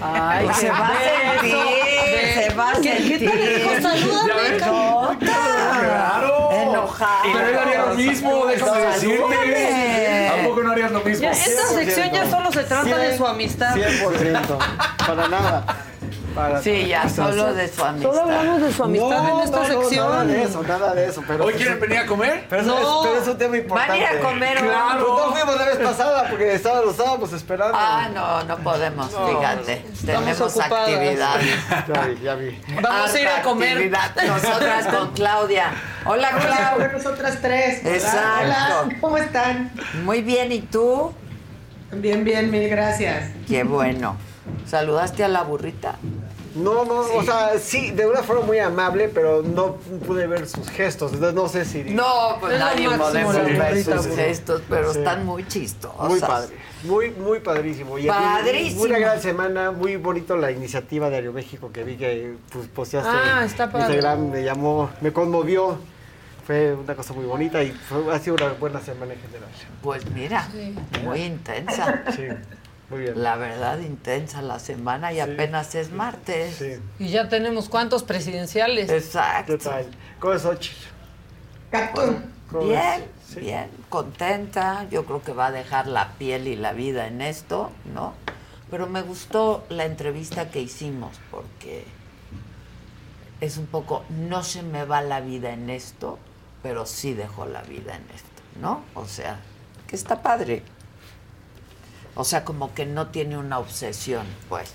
Ay, se va a sentir, se va a ¿Qué- sentir. qué te dijo? Salúdame, Ya ves, cabrón. Claro. Enojado. Pero él haría lo mismo, déjame decirte. ¿A poco no harías lo mismo? Ya, esta sección ya solo se trata de su amistad. 100%. Para nada. Para Sí, ya solo de su amistad. Solo hablamos de su amistad en esta sección. Nada de eso, nada de eso. Pero ¿Hoy quieren venir a comer? Pero, eso No. es, pero es un tema importante. Van a ir a comer. Claro. Pues no fuimos la vez pasada porque estaba, lo estábamos esperando. Ah, no, no podemos, No, fíjate. Tenemos ocupadas. actividades. Ya vi, ya vi. Vamos a ir a comer. actividad. Nosotras con Claudia. Hola, Claudia. Nosotras tres. Exacto. hola, ¿Cómo están? Muy bien, ¿y tú? Bien, bien, mil gracias. Qué bueno. ¿Saludaste a la burrita? No, no, o sea, sí, de una forma muy amable, pero no pude ver sus gestos. Entonces no sé si. No, pues nadie podemos ver sus gestos, pero Sí. están muy chistosos. Muy padre, muy, muy padrísimo. Y Padrísimo. Una gran semana, muy bonito la iniciativa de Aeroméxico que vi que pues, posteaste Ah, está padre. Instagram, me llamó, me conmovió. Fue una cosa muy bonita y fue- ha sido una buena semana en general. Pues mira, muy intensa. Sí, muy bien. La verdad, intensa la semana y apenas es martes. Sí, Y ya tenemos cuántos presidenciales. Exacto. ¿qué tal? ¿Cómo es Bien? Sí. bien, contenta. Yo creo que va a dejar la piel y la vida en esto, ¿no? Pero me gustó la entrevista que hicimos porque es un poco, no se me va la vida en esto, pero sí dejó la vida en esto, ¿no? O sea, que está padre. O sea, como que no tiene una obsesión, pues.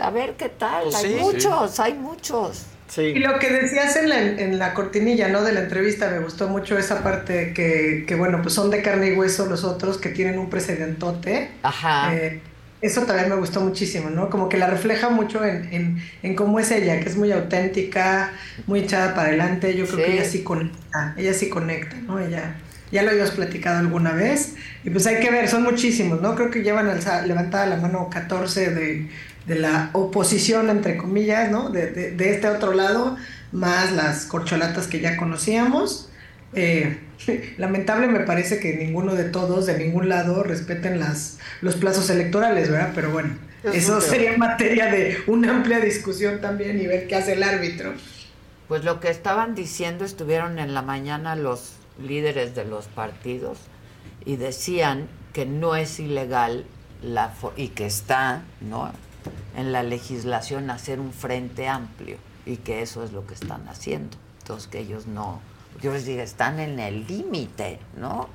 A ver qué tal. Pues hay sí. muchos, hay muchos. Sí. Y lo que decías en la, en la cortinilla, ¿no? De la entrevista, me gustó mucho esa parte que, que, bueno, pues son de carne y hueso los otros que tienen un precedentote. Ajá. Eh, eso también me gustó muchísimo, ¿no? Como que la refleja mucho en, en, en cómo es ella, que es muy auténtica, muy echada para adelante. Yo creo Sí. que ella sí conecta, ella sí conecta, ¿no? Ella, ya lo habíamos platicado alguna vez. Y pues hay que ver, son muchísimos, ¿no? Creo que llevan alza- levantada la mano 14 de, de la oposición, entre comillas, ¿no? De, de, de este otro lado, más las corcholatas que ya conocíamos. Eh, lamentable me parece que ninguno de todos, de ningún lado, respeten las, los plazos electorales, ¿verdad? Pero bueno, Es eso sería materia de una amplia discusión también y ver qué hace el árbitro. Pues lo que estaban diciendo, estuvieron en la mañana los líderes de los partidos y decían que no es ilegal la y que está ¿no? en la legislación hacer un frente amplio y que eso es lo que están haciendo. Entonces que ellos no, yo les digo, están en el límite, ¿no?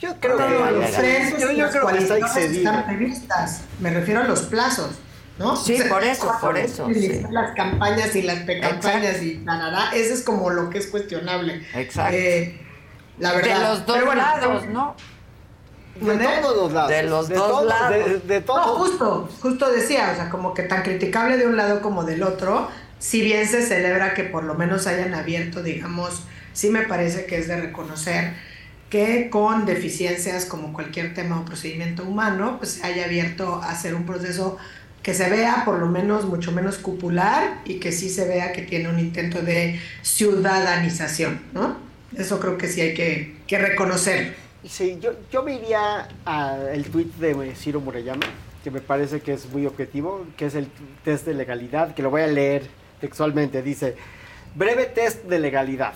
Yo creo que los yo, y yo las creo que está están previstas. Me refiero a los plazos. ¿no? Sí, por eso, por eso, sí. Las campañas y las precampañas y nada, ese es como lo que es cuestionable. Exacto. Eh, la verdad. De los dos bueno, lados, ¿no? De todos los lados. De los De dos todos, lados. de- de todos. No, justo, justo decía, o sea, como que tan criticable de un lado como del otro, si bien se celebra que por lo menos hayan abierto, digamos, sí me parece que es de reconocer que con deficiencias como cualquier tema o procedimiento humano, pues se haya abierto a hacer un proceso que se vea por lo menos mucho menos cupular y que sí se vea que tiene un intento de ciudadanización, ¿no? Eso creo que sí hay que, que reconocer. Sí, yo, yo me iría al tuit de Ciro Murayama, que me parece que es muy objetivo, que es el test de legalidad, que lo voy a leer textualmente. Dice, breve test de legalidad.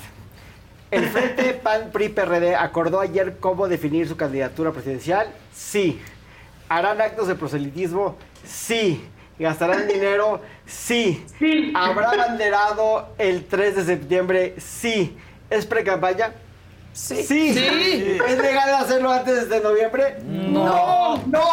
El Frente PAN PRI PRD acordó ayer cómo definir su candidatura presidencial. Sí. ¿Harán actos de proselitismo? Sí. ¿Gastarán dinero? Sí. ¿Habrá banderado el 3 de septiembre? Sí. ¿Es pre-campaña? Sí. Sí. ¿Es legal hacerlo antes de noviembre? No. No.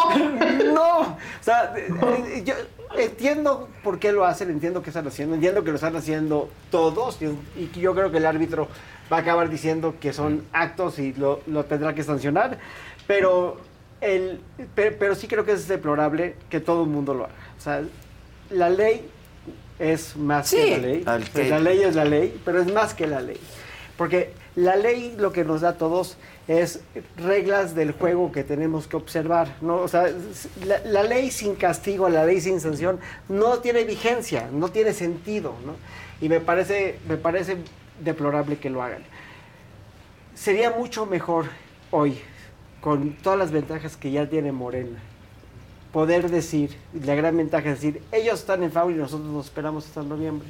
No. O sea, eh, eh, yo entiendo por qué lo hacen, entiendo qué están haciendo, entiendo que lo están haciendo todos y, y que yo creo que el árbitro va a acabar diciendo que son actos y lo, lo tendrá que sancionar, pero, el, pero, pero sí creo que es deplorable que todo el mundo lo haga. O sea, la ley es más Sí, que la ley. Pues que- la ley es la ley, pero es más que la ley. Porque la ley lo que nos da a todos es reglas del juego que tenemos que observar, ¿no? O sea, la, ley sin castigo, la ley sin sanción, no tiene vigencia, no tiene sentido, ¿no? Y me parece, me parece deplorable que lo hagan. Sería mucho mejor hoy, con todas las ventajas que ya tiene Morena, poder decir, la gran ventaja es decir, ellos están en favor y nosotros nos esperamos hasta noviembre.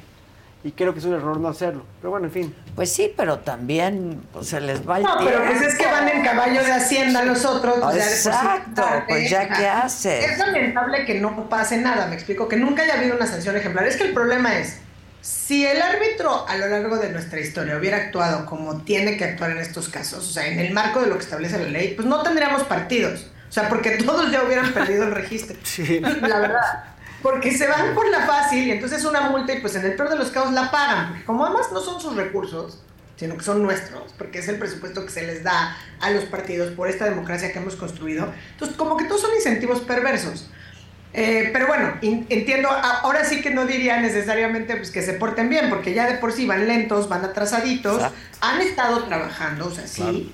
Y creo que es un error no hacerlo. Pero bueno, en fin. Pues sí, pero también pues, se les va el No, pero pues es que van en caballo de hacienda los otros. pues sí Exacto, pues ya qué haces. Es lamentable que no pase nada, me explico, que nunca haya habido una sanción ejemplar. Es que el problema es, si el árbitro a lo largo de nuestra historia hubiera actuado como tiene que actuar en estos casos, o sea, en el marco de lo que establece la ley, pues no tendríamos partidos. O sea, porque todos ya hubieran perdido el registro. La verdad. Porque se van por la fácil y entonces es una multa y pues en el peor de los casos la pagan. Porque como además no son sus recursos, sino que son nuestros, porque es el presupuesto que se les da a los partidos por esta democracia que hemos construido. Entonces, como que todos son incentivos perversos. Eh, pero bueno, in- entiendo, ahora sí que no diría necesariamente pues, que se porten bien, porque ya de por sí van lentos, van atrasaditos, han estado trabajando, o sea, sí,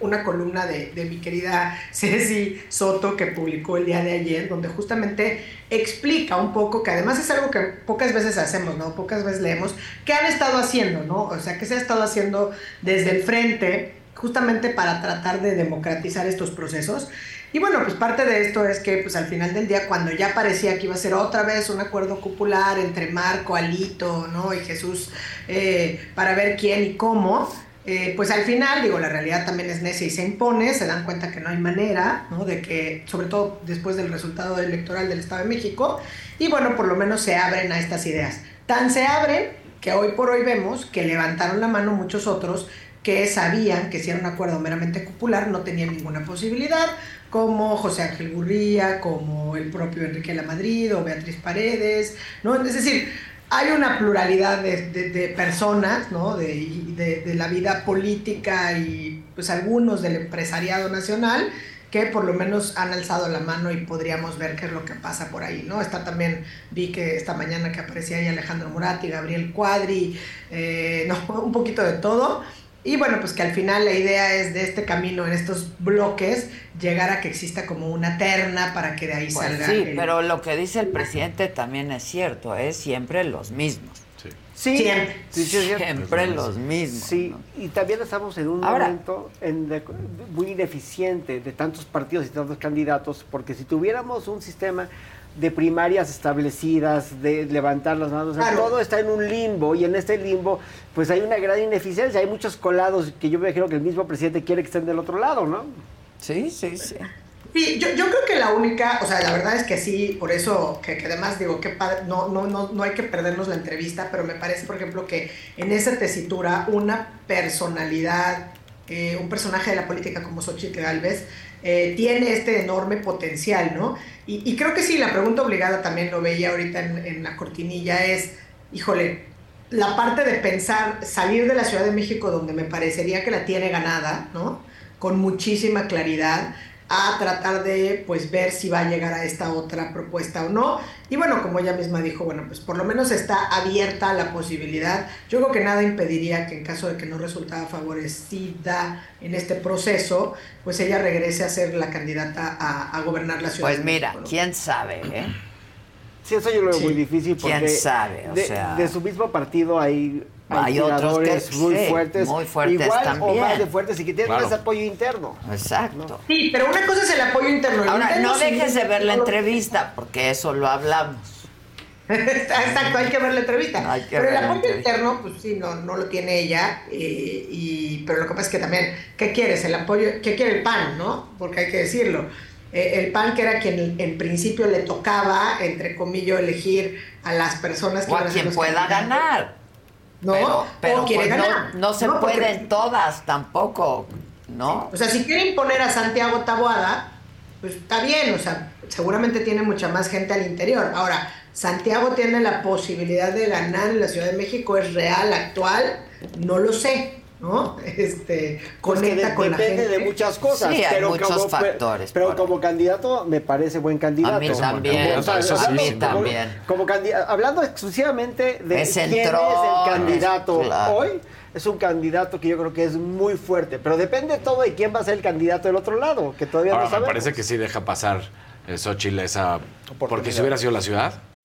una columna de, de mi querida Ceci Soto que publicó el día de ayer, donde justamente explica un poco, que además es algo que pocas veces hacemos, ¿no? Pocas veces leemos, qué han estado haciendo, ¿no? O sea, qué se ha estado haciendo desde el frente, justamente para tratar de democratizar estos procesos. Y bueno, pues parte de esto es que pues al final del día, cuando ya parecía que iba a ser otra vez un acuerdo popular entre Marco, Alito, ¿no? Y Jesús eh, para ver quién y cómo, eh, pues al final, digo, la realidad también es necia y se impone, se dan cuenta que no hay manera, ¿no? De que, sobre todo después del resultado electoral del Estado de México, y bueno, por lo menos se abren a estas ideas. Tan se abren que hoy por hoy vemos que levantaron la mano muchos otros que sabían que si era un acuerdo meramente popular no tenían ninguna posibilidad, como José Ángel Gurría, como el propio Enrique Lamadrid o Beatriz Paredes, ¿no? Es decir, hay una pluralidad de, de- personas, ¿no? De, de la vida política y pues algunos del empresariado nacional que por lo menos han alzado la mano y podríamos ver qué es lo que pasa por ahí, ¿no? Está también, vi que esta mañana que aparecía ahí Alejandro Murati, Gabriel Cuadri, eh, no, un poquito de todo. Y bueno, pues que al final la idea es de este camino, en estos bloques, llegar a que exista como una terna para que de ahí Pues salga. sí, el- pero lo que dice el presidente también es cierto, es siempre los mismos. Sí, Siempre. sí. Siempre los mismos. Sí, y también estamos en un Ahora- momento en de- muy ineficiente de tantos partidos y tantos candidatos, porque si tuviéramos un sistema de primarias establecidas, de levantar las manos, o sea, Claro. todo está en un limbo y en este limbo pues hay una gran ineficiencia, hay muchos colados que yo me creo que el mismo presidente quiere que estén del otro lado, ¿no? Sí, sí, sí. Sí, yo, yo creo que la única, o sea, la verdad es que sí, por eso, que, que además digo, que padre, no, no, no, no hay que perdernos la entrevista, pero me parece, por ejemplo, que en esa tesitura una personalidad eh, un personaje de la política como Xochitl Galvez eh, tiene este enorme potencial, ¿no? Y, creo que sí, la pregunta obligada también lo veía ahorita en, en la cortinilla es, híjole, la parte de pensar salir de la Ciudad de México donde me parecería que la tiene ganada, ¿no? Con muchísima claridad a tratar de pues ver si va a llegar a esta otra propuesta o no. Y bueno, como ella misma dijo, bueno, pues por lo menos está abierta la posibilidad. Yo creo que nada impediría que en caso de que no resultara favorecida en este proceso, pues ella regrese a ser la candidata a, a gobernar la ciudad. Pues mira, México, ¿no? quién sabe, ¿eh? Sí, eso yo lo veo Sí. muy difícil porque ¿Quién sabe? O de, sea- de su mismo partido hay, Hay otros que- muy sí, fuertes, muy fuertes igual o también. más de fuertes y que tienen Claro. ese apoyo interno. Exacto. Sí, pero una cosa es el apoyo interno. Ahora, interno no sí- dejes de ver la entrevista, porque eso lo hablamos. Exacto, hay que ver la entrevista. Hay que pero ver el apoyo interno, pues sí, no, no lo tiene ella. eh, y, pero lo que pasa es que también, ¿qué quieres? El apoyo, ¿qué quiere el PAN, no? Porque hay que decirlo. Eh, el PAN, que era quien en principio le tocaba, entre comillas, elegir a las personas que O a quien pueda candidatos. ganar. No, pero, pues no- se porque- pueden todas tampoco, ¿no? O sea, si quiere imponer a Santiago Taboada, pues está bien, o sea, seguramente tiene mucha más gente al interior. Ahora, Santiago tiene la posibilidad de ganar en la Ciudad de México, es real, actual, no lo sé, ¿no? Este, Pues que conecta de- con la depende gente. de muchas cosas. Sí, hay pero muchos como, factores Pero como candidato me parece buen candidato. A mí también, O sea, a mí hablando- como- también. Como candida- hablando exclusivamente de Es quién es el candidato claro. hoy, es un candidato que yo creo que es muy fuerte. Pero depende todo de quién va a ser el candidato del otro lado, que todavía Ahora, no me sabemos. parece que sí deja pasar eh, Xochitl esa... Porque si hubiera sido la ciudad...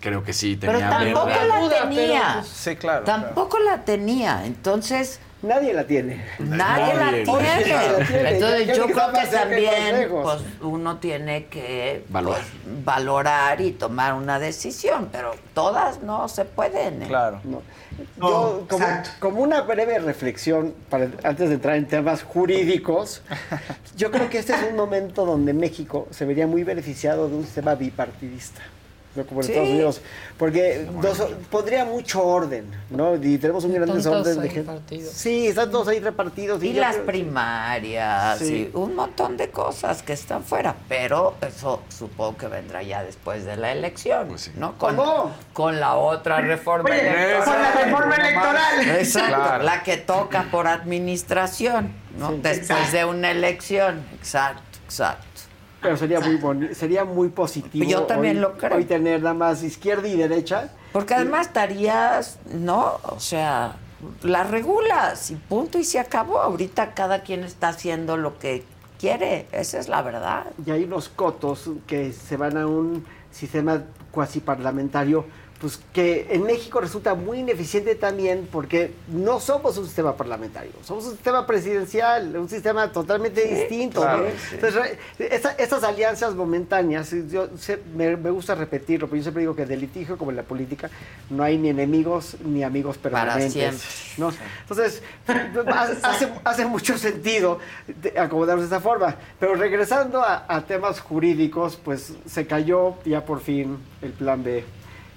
Creo que sí Pero tenía tampoco verde. la tenía. Sí, claro. Tampoco la tenía. Entonces. Nadie la tiene. Nadie la tiene. Nadie la tiene. Entonces yo que creo que también pues, uno tiene que Valorar. pues, valorar y tomar una decisión, pero todas no se pueden. ¿eh? Claro. No. Yo, como, como una breve reflexión, para, antes de entrar en temas jurídicos, yo creo que este es un momento donde México se vería muy beneficiado de un sistema bipartidista. ¿No? Como en Sí. Estados Unidos. Porque nos- pondría mucho orden, ¿no? Y tenemos un gran desorden de gente. partidos. Sí, están todos ahí repartidos. Y las creo- primarias Sí. y un montón de cosas que están fuera, pero eso supongo que vendrá ya después de la elección, ¿no? Con, ¿Cómo? con la otra reforma Oye, electoral. con la reforma electoral. Exacto, Claro. la que toca por administración, ¿no? Sí. Después Exacto. de una elección. Exacto, exacto. Pero sería muy boni- sería muy positivo. Yo también hoy- lo creo. Hoy tener nada más izquierda y derecha. Porque además estarías, ¿no? O sea, la regulas y punto y se acabó. Ahorita cada quien está haciendo lo que quiere, esa es la verdad. Y hay unos cotos que se van a un sistema cuasi parlamentario, pues que en México resulta muy ineficiente también porque no somos un sistema parlamentario, somos un sistema presidencial, un sistema totalmente distinto. claro, ¿no? sí. Entonces, esa- estas alianzas momentáneas, yo me, me gusta repetirlo, pero yo siempre digo que del litigio como en la política no hay ni enemigos ni amigos permanentes. Entonces, hace, hace mucho sentido acomodarnos de esta forma. Pero regresando a, a temas jurídicos, pues se cayó ya por fin el plan B,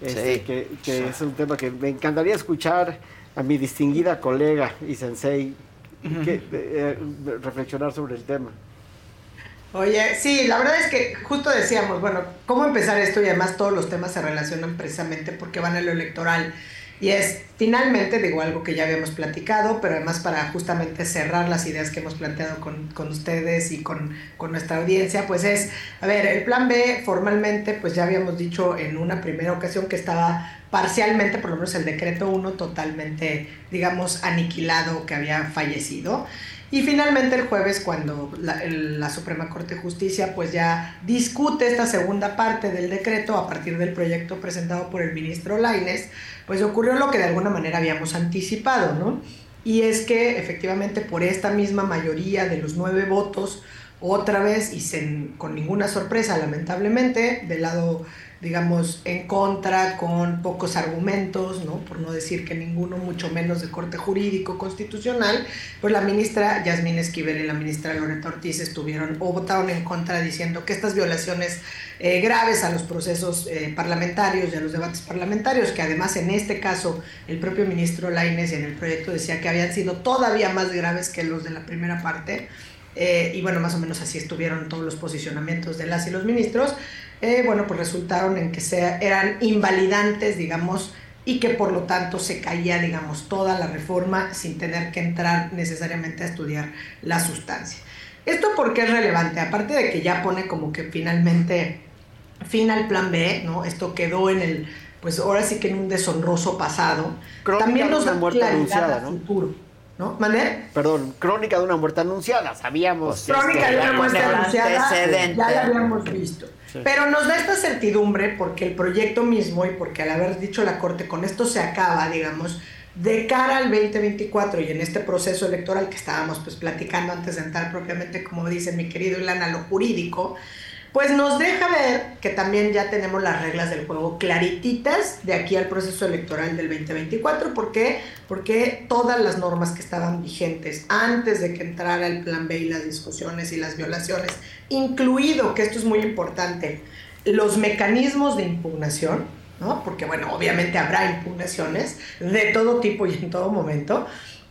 este, Sí. que, que es un tema que me encantaría escuchar a mi distinguida colega y sensei que, eh, reflexionar sobre el tema. Oye, sí, la verdad es que justo decíamos, bueno, ¿cómo empezar esto? Y además todos los temas se relacionan precisamente porque van a lo electoral. Y es finalmente, digo algo que ya habíamos platicado, pero además para justamente cerrar las ideas que hemos planteado con, con ustedes y con, con, nuestra audiencia, pues es, a ver, el plan B formalmente, pues ya habíamos dicho en una primera ocasión que estaba parcialmente, por lo menos el decreto 1, totalmente, digamos, aniquilado, que había fallecido. Y finalmente el jueves, cuando la, la, Suprema Corte de Justicia pues ya discute esta segunda parte del decreto a partir del proyecto presentado por el ministro Laines, pues ocurrió lo que de alguna manera habíamos anticipado, ¿no? Y es que efectivamente por esta misma mayoría de los nueve votos, otra vez y sin, con ninguna sorpresa, lamentablemente, del lado digamos, en contra, con pocos argumentos, ¿no? por no decir que ninguno, mucho menos de corte jurídico constitucional, pues la ministra Yasmín Esquivel y la ministra Loreta Ortiz estuvieron o votaron en contra diciendo que estas violaciones eh, graves a los procesos eh, parlamentarios y a los debates parlamentarios, que además en este caso el propio ministro Laines en el proyecto decía que habían sido todavía más graves que los de la primera parte, eh, y bueno, más o menos así estuvieron todos los posicionamientos de las y los ministros, eh, bueno, pues resultaron en que sea, eran invalidantes, digamos, y que por lo tanto se caía, digamos, toda la reforma sin tener que entrar necesariamente a estudiar la sustancia. ¿Esto por qué es relevante? Aparte de que ya pone como que finalmente fin al plan B, ¿no? Esto quedó en el, pues ahora sí que en un deshonroso pasado. Crónica también nos de una da muerte claridad anunciada, al ¿no? futuro, ¿no? ¿Mandé? Perdón, crónica de una muerte anunciada, sabíamos. que Crónica de una muerte anunciada, ya la habíamos visto. Pero nos da esta certidumbre porque el proyecto mismo y porque al haber dicho la Corte con esto se acaba, digamos, de cara al 2024 y en este proceso electoral que estábamos pues platicando antes de entrar propiamente, como dice mi querido Ilan, a lo jurídico, pues nos deja ver que también ya tenemos las reglas del juego clarititas de aquí al proceso electoral del 2024. ¿Por qué? Porque todas las normas que estaban vigentes antes de que entrara el plan B y las discusiones y las violaciones, incluido, que esto es muy importante, los mecanismos de impugnación, ¿no? porque bueno, obviamente habrá impugnaciones de todo tipo y en todo momento,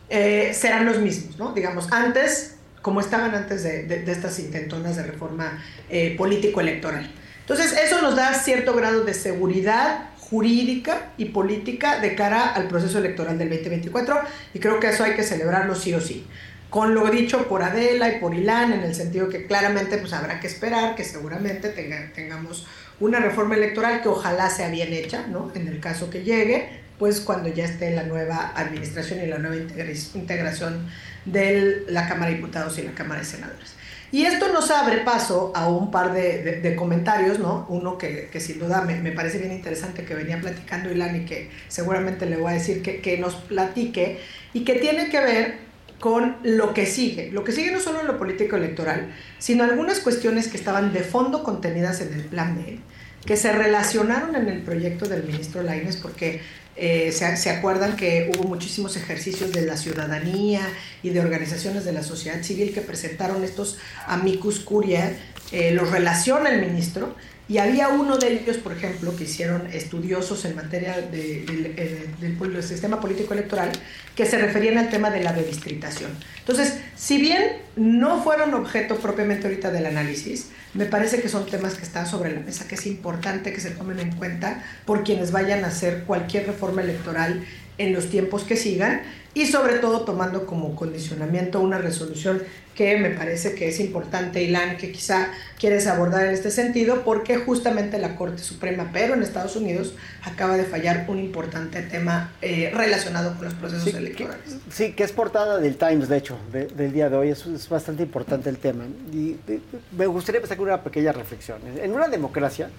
eh, serán los mismos, ¿no? Digamos, antes como estaban antes de, de, de estas intentonas de reforma eh, político-electoral. Entonces, eso nos da cierto grado de seguridad jurídica y política de cara al proceso electoral del 2024 y creo que eso hay que celebrarlo sí o sí. Con lo dicho por Adela y por Ilan, en el sentido que claramente pues habrá que esperar que seguramente tenga, tengamos una reforma electoral que ojalá sea bien hecha, ¿no? En el caso que llegue, pues cuando ya esté la nueva administración y la nueva integra- integración de la Cámara de Diputados y la Cámara de Senadores. Y esto nos abre paso a un par de, comentarios, ¿no? Uno que, que sin duda me, me parece bien interesante que venía platicando Ilan y que seguramente le voy a decir que, que nos platique y que tiene que ver con lo que sigue. Lo que sigue no solo en lo político electoral, sino algunas cuestiones que estaban de fondo contenidas en el plan B, que se relacionaron en el proyecto del ministro Laines, porque eh, se, acuerdan que hubo muchísimos ejercicios de la ciudadanía y de organizaciones de la sociedad civil que presentaron estos amicus curiae, eh, los relaciona el ministro, y había uno de ellos, por ejemplo, que hicieron estudiosos en materia eh, del sistema político electoral, que se referían al tema de la redistritación. Entonces, si bien no fueron objeto propiamente ahorita del análisis, me parece que son temas que están sobre la mesa, que es importante que se tomen en cuenta por quienes vayan a hacer cualquier reforma electoral en los tiempos que sigan y sobre todo tomando como condicionamiento una resolución que me parece que es importante, Ilan, que quizá quieres abordar en este sentido, porque justamente la Corte Suprema, pero en Estados Unidos, acaba de fallar un importante tema eh, relacionado con los procesos Sí, electorales. Sí, que es portada del Times, de hecho, de- del día de hoy. Es, es bastante importante el tema. Y eh, me gustaría empezar con una pequeña reflexión. En una democracia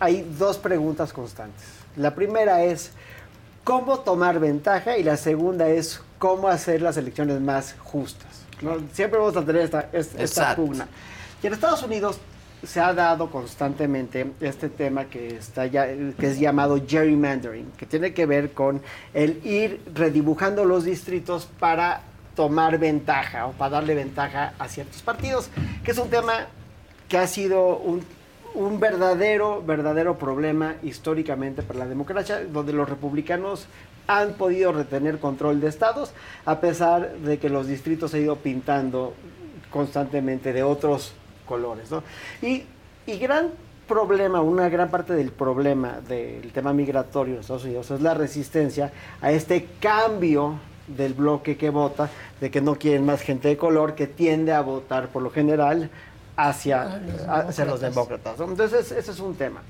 hay dos preguntas constantes. La primera es cómo tomar ventaja y la segunda es cómo hacer las elecciones más justas. ¿no? Siempre vamos a tener esta, es- esta Exacto. pugna. Y en Estados Unidos se ha dado constantemente este tema que, está ya, que es llamado gerrymandering, que tiene que ver con el ir redibujando los distritos para tomar ventaja o para darle ventaja a ciertos partidos, que es un tema que ha sido un, un verdadero, verdadero problema históricamente para la democracia, donde los republicanos han podido retener control de estados, a pesar de que los distritos se han ido pintando constantemente de otros colores. Y, y gran problema, una gran parte del problema del tema migratorio en Estados Unidos es la resistencia a este cambio del bloque que vota, de que no quieren más gente de color, que tiende a votar por lo general hacia, hacia los demócratas. Entonces, ese es un tema.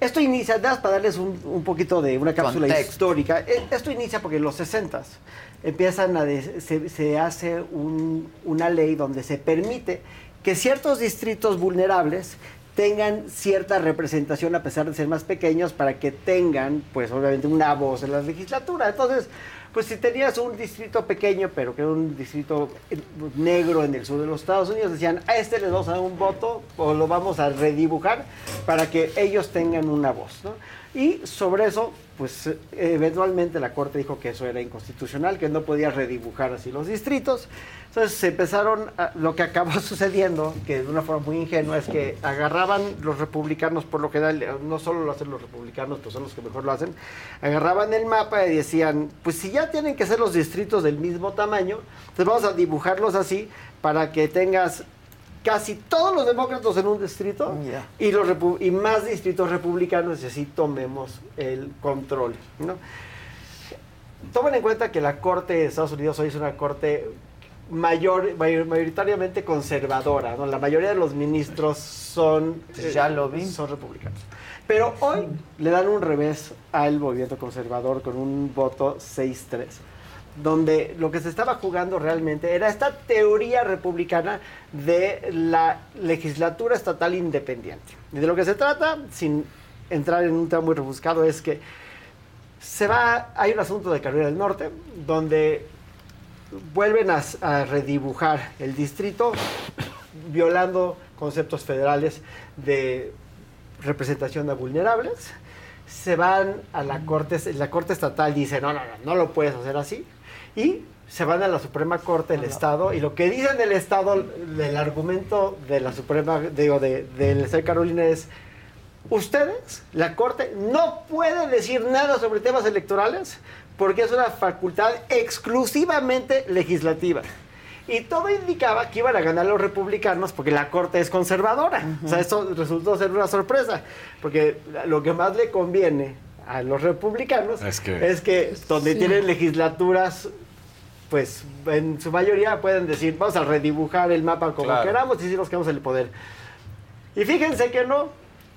Esto inicia, para darles un, un poquito de una cápsula histórica. E- Esto inicia porque en los 60 empiezan a de- se, se hace un- una ley donde se permite que ciertos distritos vulnerables tengan cierta representación a pesar de ser más pequeños para que tengan, pues obviamente, una voz en la legislatura. Entonces, pues si tenías un distrito pequeño, pero que era un distrito negro en el sur de los Estados Unidos, decían, a este le vamos a dar un voto o lo vamos a redibujar para que ellos tengan una voz. ¿no? Y sobre eso, pues eventualmente la Corte dijo que eso era inconstitucional, que no podía redibujar así los distritos. Entonces se empezaron, a- lo que acabó sucediendo, que de una forma muy ingenua, es que agarraban los republicanos, por lo general, no solo lo hacen los republicanos, pues son los que mejor lo hacen, agarraban el mapa y decían, pues si ya tienen que ser los distritos del mismo tamaño, entonces vamos a dibujarlos así para que tengas casi todos los demócratas en un distrito y, los y más distritos republicanos y así tomemos el control. ¿no? Tomen en cuenta que la Corte de Estados Unidos hoy es una Corte mayor, mayor- mayoritariamente conservadora. ¿no? La mayoría de los ministros son, ya lo vi. son republicanos. Pero hoy le dan un revés al movimiento conservador con un voto 6-3 donde lo que se estaba jugando realmente era esta teoría republicana de la legislatura estatal independiente. Y de lo que se trata, sin entrar en un tema muy rebuscado, es que se va, hay un asunto de Carolina del Norte, donde vuelven a, a redibujar el distrito, violando conceptos federales de representación a vulnerables. Se van a la corte, la corte estatal dice, no, no, no, no lo puedes hacer así. Y se van a la Suprema Corte del Estado y lo que dice en el Estado, el argumento de la Suprema, digo, de, del Estado de Carolina es, ustedes, la Corte, no puede decir nada sobre temas electorales porque es una facultad exclusivamente legislativa. Y todo indicaba que iban a ganar los republicanos porque la Corte es conservadora. O sea, eso resultó ser una sorpresa, porque lo que más le conviene a los republicanos Es que- es que donde Sí. tienen legislaturas, pues en su mayoría pueden decir, vamos a redibujar el mapa como Claro. queramos y si nos quedamos en el poder. Y fíjense que no.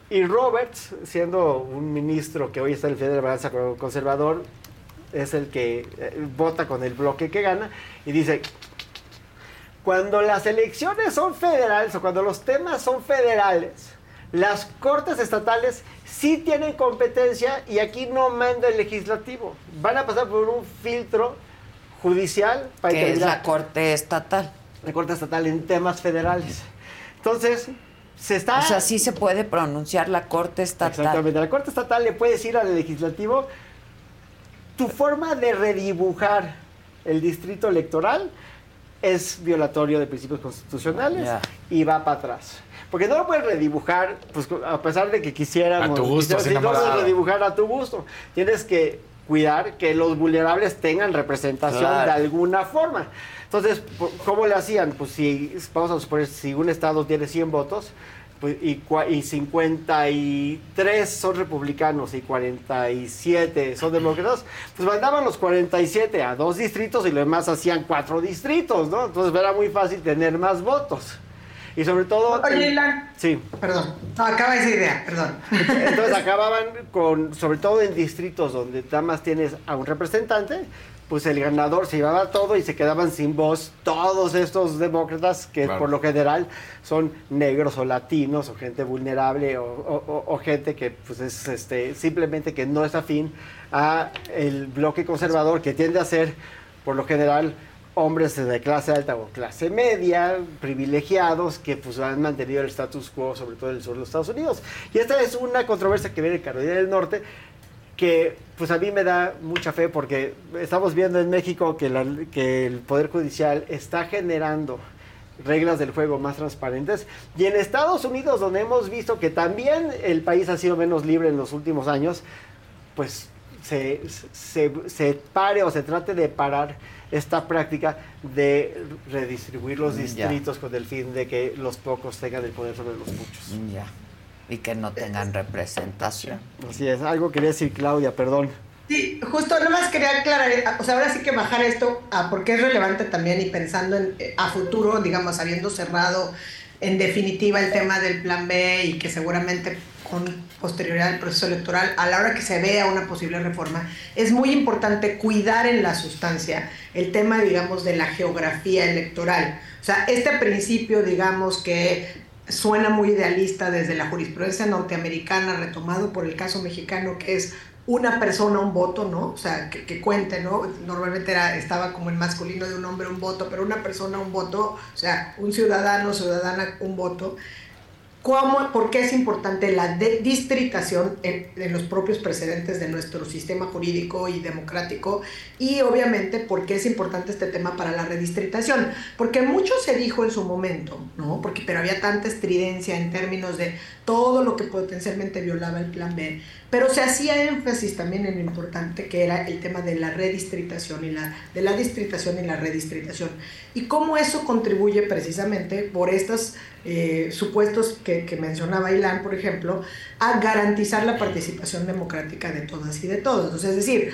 Y Roberts, siendo un ministro que hoy está en el Federal de Balanza Conservador, es el que eh, vota con el bloque que gana y dice, cuando las elecciones son federales o cuando los temas son federales, las cortes estatales sí tienen competencia y aquí no manda el legislativo. Van a pasar por un filtro judicial para Que es la Corte Estatal. la Corte Estatal en temas federales. Entonces, se está... O sea, sí se puede pronunciar la Corte Estatal. Exactamente. La Corte Estatal le puede decir al legislativo, tu forma de redibujar el distrito electoral es violatorio de principios constitucionales y va para atrás. Porque no lo puedes redibujar, pues a pesar de que quisiéramos. A tu gusto, sí, no lo puedes redibujar a tu gusto. Tienes que cuidar que los vulnerables tengan representación Claro. de alguna forma. Entonces, ¿cómo le hacían? Pues si, vamos a suponer, si un estado tiene 100 votos, pues, y, y 53 son republicanos y 47 son demócratas, pues mandaban los 47 a dos distritos y los demás hacían cuatro distritos, ¿no? Entonces era muy fácil tener más votos. Y sobre todo... Oye, el- Ilan. Sí. Perdón. No, acaba esa idea, perdón. Entonces acababan con, sobre todo en distritos donde nada más tienes a un representante, pues el ganador se llevaba todo y se quedaban sin voz todos estos demócratas que Claro. por lo general son negros o latinos o gente vulnerable o, o- o- o gente que pues es este simplemente que no es afín a el bloque conservador que tiende a ser por lo general hombres de clase alta o clase media, privilegiados, que pues han mantenido el status quo, sobre todo en el sur de los Estados Unidos. Y esta es una controversia que viene de Carolina del Norte, que pues a mí me da mucha fe porque estamos viendo en México que, que el Poder Judicial está generando reglas del juego más transparentes. Y en Estados Unidos, donde hemos visto que también el país ha sido menos libre en los últimos años, pues se, se, se pare o se trate de parar esta práctica de redistribuir los Ya. distritos con el fin de que los pocos tengan el poder sobre los muchos. Ya. y que no tengan representación. Así es, algo quería decir Claudia, perdón. Sí, justo nomás quería aclarar, eh, o sea, ahora sí que bajar esto a porque es relevante también y pensando en, eh, a futuro, digamos, habiendo cerrado en definitiva el tema del plan B y que seguramente con posterioridad al proceso electoral, a la hora que se vea una posible reforma, es muy importante cuidar en la sustancia el tema, digamos, de la geografía electoral. O sea, este principio, digamos, que suena muy idealista desde la jurisprudencia norteamericana, retomado por el caso mexicano, que es una persona, un voto, ¿no? O sea, que, que cuente, ¿no? Normalmente era, estaba como el masculino de un hombre, un voto, pero una persona, un voto, o sea, un ciudadano, ciudadana, un voto. ¿Cómo, ¿Por qué es importante la distritación en, en los propios precedentes de nuestro sistema jurídico y democrático? Y obviamente, ¿por qué es importante este tema para la redistritación? Porque mucho se dijo en su momento, ¿no? Porque, pero había tanta estridencia en términos de todo lo que potencialmente violaba el plan B. Pero se hacía énfasis también en lo importante que era el tema de la redistritación y la, de la distritación y la redistritación. Y cómo eso contribuye precisamente por estos eh, supuestos que, mencionaba Ilan, por ejemplo, a garantizar la participación democrática de todas y de todos. Es decir,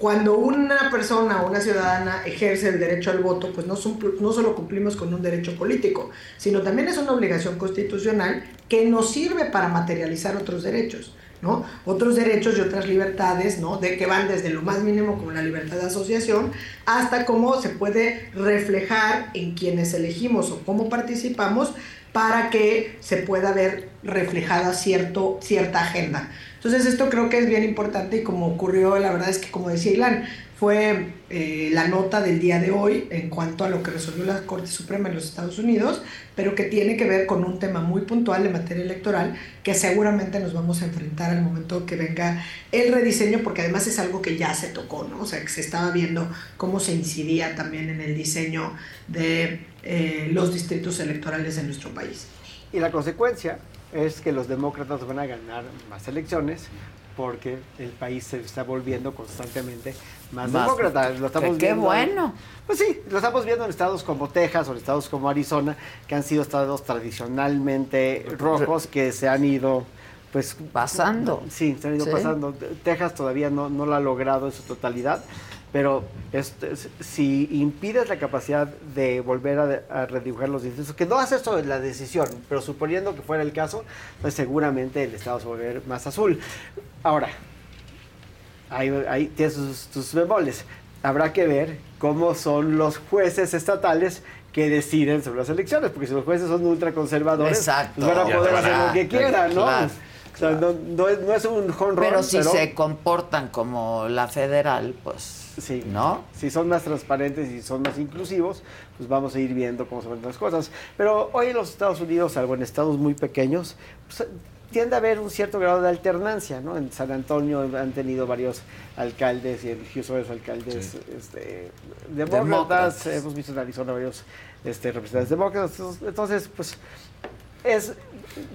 cuando una persona o una ciudadana ejerce el derecho al voto, pues no, solo cumplimos con un derecho político, sino también es una obligación constitucional que nos sirve para materializar otros derechos. ¿no? Otros derechos y otras libertades, ¿no? De que van desde lo más mínimo como la libertad de asociación hasta cómo se puede reflejar en quienes elegimos o cómo participamos para que se pueda ver reflejada cierto, cierta agenda. Entonces esto creo que es bien importante y como ocurrió, la verdad es que como decía Ilan, fue eh, la nota del día de hoy en cuanto a lo que resolvió la Corte Suprema en los Estados Unidos, pero que tiene que ver con un tema muy puntual de materia electoral que seguramente nos vamos a enfrentar al momento que venga el rediseño, porque además es algo que ya se tocó, ¿no? O sea, que se estaba viendo cómo se incidía también en el diseño de eh, los distritos electorales de nuestro país. Y la consecuencia es que los demócratas van a ganar más elecciones porque el país se está volviendo constantemente más, Más- demócrata. Lo estamos ¡Qué viendo- bueno! Pues sí, lo estamos viendo en estados como Texas o en estados como Arizona, que han sido estados tradicionalmente rojos que se han ido pues pasando. Sí, se han ido Sí. pasando. Texas todavía no, no lo ha logrado en su totalidad, pero este, es- si impides la capacidad de volver a, a redibujar los distritos, que no hace esto de la decisión, pero suponiendo que fuera el caso, pues seguramente el estado se va a volver más azul. Ahora, ahí, ahí tiene sus, sus bemoles. Habrá que ver cómo son los jueces estatales que deciden sobre las elecciones, porque si los jueces son ultraconservadores, Exacto. pues van a poder hacer lo que quieran, ¿no? Claro, O sea, no, no es, no es un home run, Pero si se comportan como la federal, pues, Sí. ¿no? Si son más transparentes y son más inclusivos, pues vamos a ir viendo cómo se van las cosas. Pero hoy en los Estados Unidos, salvo en estados muy pequeños, pues, tiende a haber un cierto grado de alternancia, ¿no? En San Antonio han tenido varios alcaldes y en Houston varios alcaldes este, demócratas. Demócratas. Hemos visto en Arizona varios este, representantes demócratas. Entonces, pues es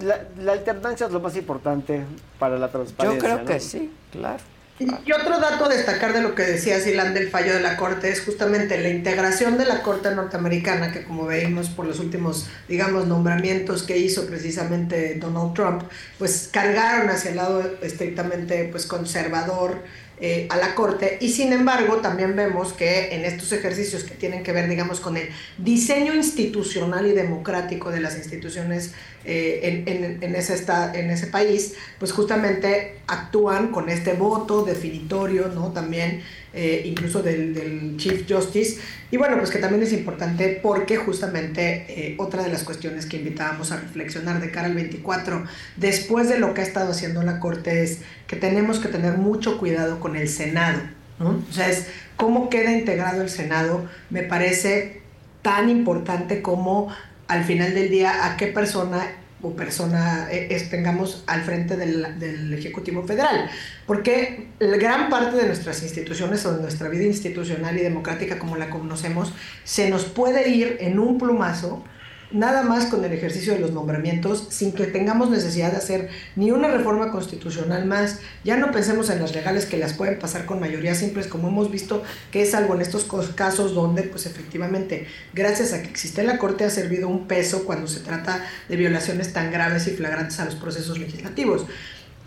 la, la alternancia es lo más importante para la transparencia. Yo creo ¿no? que sí, claro. Y otro dato a destacar de lo que decía Silan del fallo de la Corte es justamente la integración de la Corte norteamericana, que como veíamos por los últimos, digamos, nombramientos que hizo precisamente Donald Trump, pues cargaron hacia el lado estrictamente pues, conservador eh, a la Corte. Y sin embargo, también vemos que en estos ejercicios que tienen que ver, digamos, con el diseño institucional y democrático de las instituciones eh, en, en- ese esta- en ese país, pues justamente actúan con este voto definitorio, ¿no? También, eh, incluso del, del Chief Justice. Y bueno, pues que también es importante porque justamente eh, otra de las cuestiones que invitábamos a reflexionar de cara al 24, después de lo que ha estado haciendo la Corte, es que tenemos que tener mucho cuidado con el Senado, ¿no? O sea, es cómo queda integrado el Senado, me parece tan importante como al final del día a qué persona o persona eh, tengamos al frente del, del Ejecutivo Federal. Porque la gran parte de nuestras instituciones o de nuestra vida institucional y democrática como la conocemos se nos puede ir en un plumazo nada más con el ejercicio de los nombramientos sin que tengamos necesidad de hacer ni una reforma constitucional más. Ya no pensemos en las legales que las pueden pasar con mayoría simples, como hemos visto que es algo en estos casos donde, pues efectivamente, gracias a que existe la Corte, ha servido un peso cuando se trata de violaciones tan graves y flagrantes a los procesos legislativos.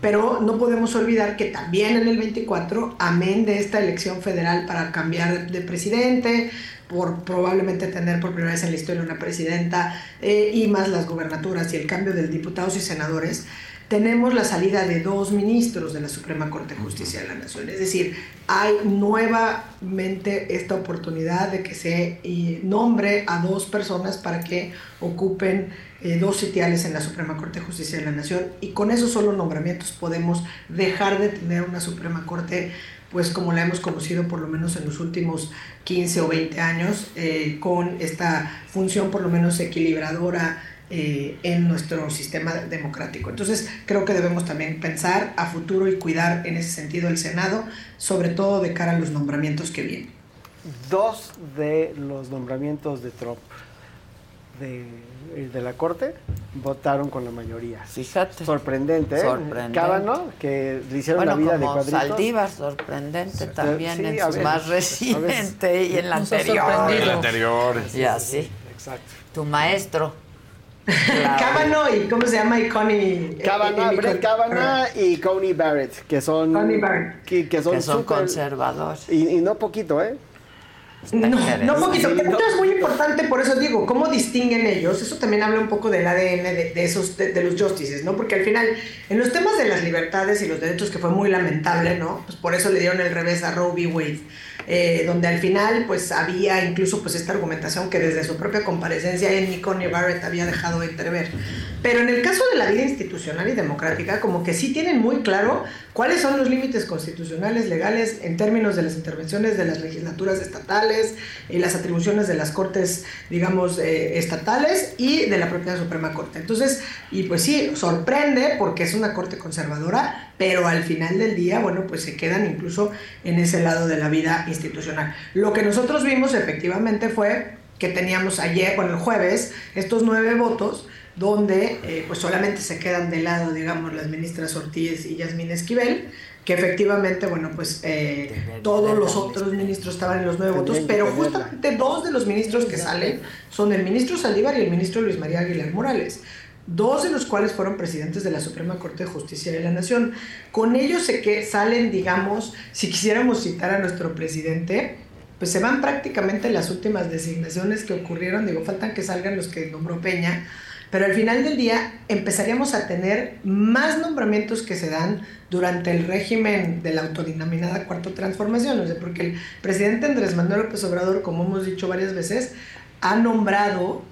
Pero no podemos olvidar que también en el 24, amén de esta elección federal para cambiar de presidente, por probablemente tener por primera vez en la historia una presidenta eh, y más las gubernaturas y el cambio de diputados y senadores, tenemos la salida de dos ministros de la Suprema Corte de Justicia de la Nación. Es decir, hay nuevamente esta oportunidad de que se eh, nombre a dos personas para que ocupen eh, dos sitiales en la Suprema Corte de Justicia de la Nación y con esos solo nombramientos podemos dejar de tener una Suprema Corte pues como la hemos conocido por lo menos en los últimos 15 o 20 años, eh, con esta función por lo menos equilibradora eh, en nuestro sistema democrático. Entonces creo que debemos también pensar a futuro y cuidar en ese sentido el Senado, sobre todo de cara a los nombramientos que vienen. Dos de los nombramientos de Trump de, de la Corte votaron con la mayoría. Fíjate. Sorprendente, ¿eh? Sorprendente. Kavanaugh, que le hicieron Bueno, la vida de como cuadritos. Saldívar, sorprendente también sí, en su veces, más reciente y en la anterior. sorprendido. El anterior. Y así. Exacto. Tu maestro. Kavanaugh y ¿cómo se llama? Y Connie. Kavanaugh, eh, eh, Brett Kavanaugh y Coney Barrett, que son, Barrett. Que, que son, Que son súper- conservadores. Y, y no poquito, ¿eh? No, no poquito, que Sí, no. es muy importante, por eso digo, cómo distinguen ellos, eso también habla un poco del ADN de, de esos, de, de los justices, ¿no? Porque al final, en los temas de las libertades y los derechos, que fue muy lamentable, ¿no? Pues por eso le dieron el revés a Roe v. Wade, eh, donde al final, pues había incluso pues esta argumentación que desde su propia comparecencia Amy Coney Barrett había dejado de entrever. Pero en el caso de la vida institucional y democrática, como que sí tienen muy claro cuáles son los límites constitucionales, legales, en términos de las intervenciones de las legislaturas estatales y las atribuciones de las cortes, digamos, eh, estatales y de la propia Suprema Corte. Entonces, y pues sí, sorprende porque es una corte conservadora, pero al final del día, bueno, pues se quedan incluso en ese lado de la vida institucional. Lo que nosotros vimos efectivamente fue que teníamos ayer, bueno, el jueves, estos nueve votos, donde eh, pues solamente se quedan de lado, digamos, las ministras Ortiz y Yasmín Esquivel, que efectivamente, bueno, pues eh, todos los otros ministros estaban en los nueve votos, pero justamente dos de los ministros que salen son el ministro Saldívar y el ministro Luis María Aguilar Morales. Dos de los cuales fueron presidentes de la Suprema Corte de Justicia de la Nación. Con ellos se que salen, digamos, si quisiéramos citar a nuestro presidente, pues se van prácticamente las últimas designaciones que ocurrieron. Digo, faltan que salgan los que nombró Peña. Pero al final del día empezaríamos a tener más nombramientos que se dan durante el régimen de la autodenominada cuarta transformación. O porque el presidente Andrés Manuel López Obrador, como hemos dicho varias veces, ha nombrado,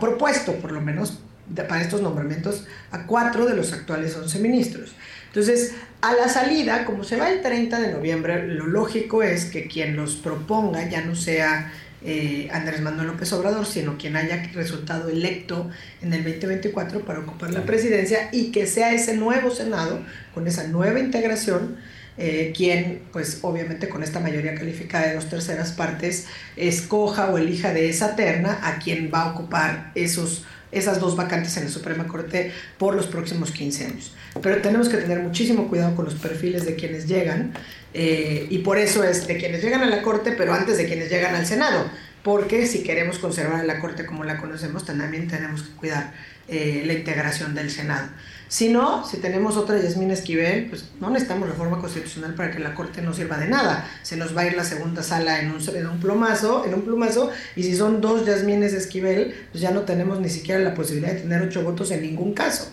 propuesto por lo menos para estos nombramientos, a cuatro de los actuales 11 ministros. Entonces, a la salida, como se va el 30 de noviembre, lo lógico es que quien los proponga ya no sea eh, Andrés Manuel López Obrador, sino quien haya resultado electo en el 2024 para ocupar la presidencia y que sea ese nuevo Senado, con esa nueva integración, eh, quien, pues obviamente con esta mayoría calificada de dos terceras partes, escoja o elija de esa terna a quien va a ocupar esos, esas dos vacantes en la Suprema Corte por los próximos 15 años. Pero tenemos que tener muchísimo cuidado con los perfiles de quienes llegan eh, y por eso es de quienes llegan a la Corte, pero antes de quienes llegan al Senado, porque si queremos conservar a la Corte como la conocemos, también tenemos que cuidar eh, la integración del Senado. Si no, si tenemos otra Yasmín Esquivel, pues no necesitamos reforma constitucional para que la Corte no sirva de nada. Se nos va a ir la segunda sala en un, en un plumazo, en un plumazo, y si son dos Yasmines Esquivel, pues ya no tenemos ni siquiera la posibilidad de tener ocho votos en ningún caso.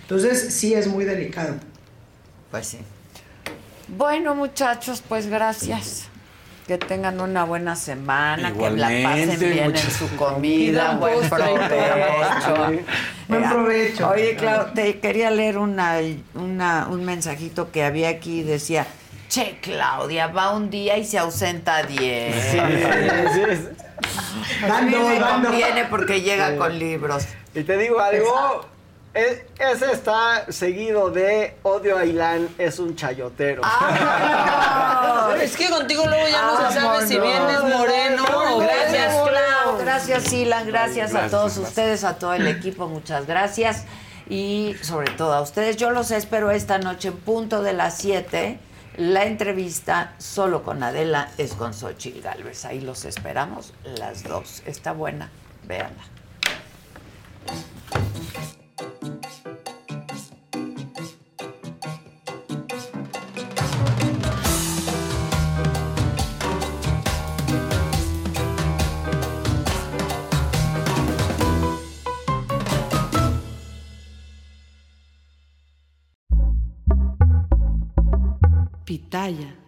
Entonces, sí es muy delicado. Pues sí. Bueno, muchachos, pues gracias. Que tengan una buena semana, que la pasen bien en su comida, buen provecho. Buen Eh, provecho. Oye, Clau, te quería leer una, una, un mensajito que había aquí, decía, che, Claudia, va un día y se ausenta 10. Sí, sí, A mí Dando, me dando. conviene porque llega Sí. con libros. Y te digo algo, es- ese está seguido de odio a Ilán, es un chayotero. Es que contigo luego ya no se sabe si Vámonos. vienes moreno o Gracias, Clau. gracias, Silan. Gracias, a todos gracias. ustedes, a todo el equipo. Muchas gracias. Y sobre todo a ustedes. Yo los espero esta noche en punto de las 7. La entrevista solo con Adela es con Xochitl Galvez. Ahí los esperamos las dos. Está buena. Véanla. Pitaya.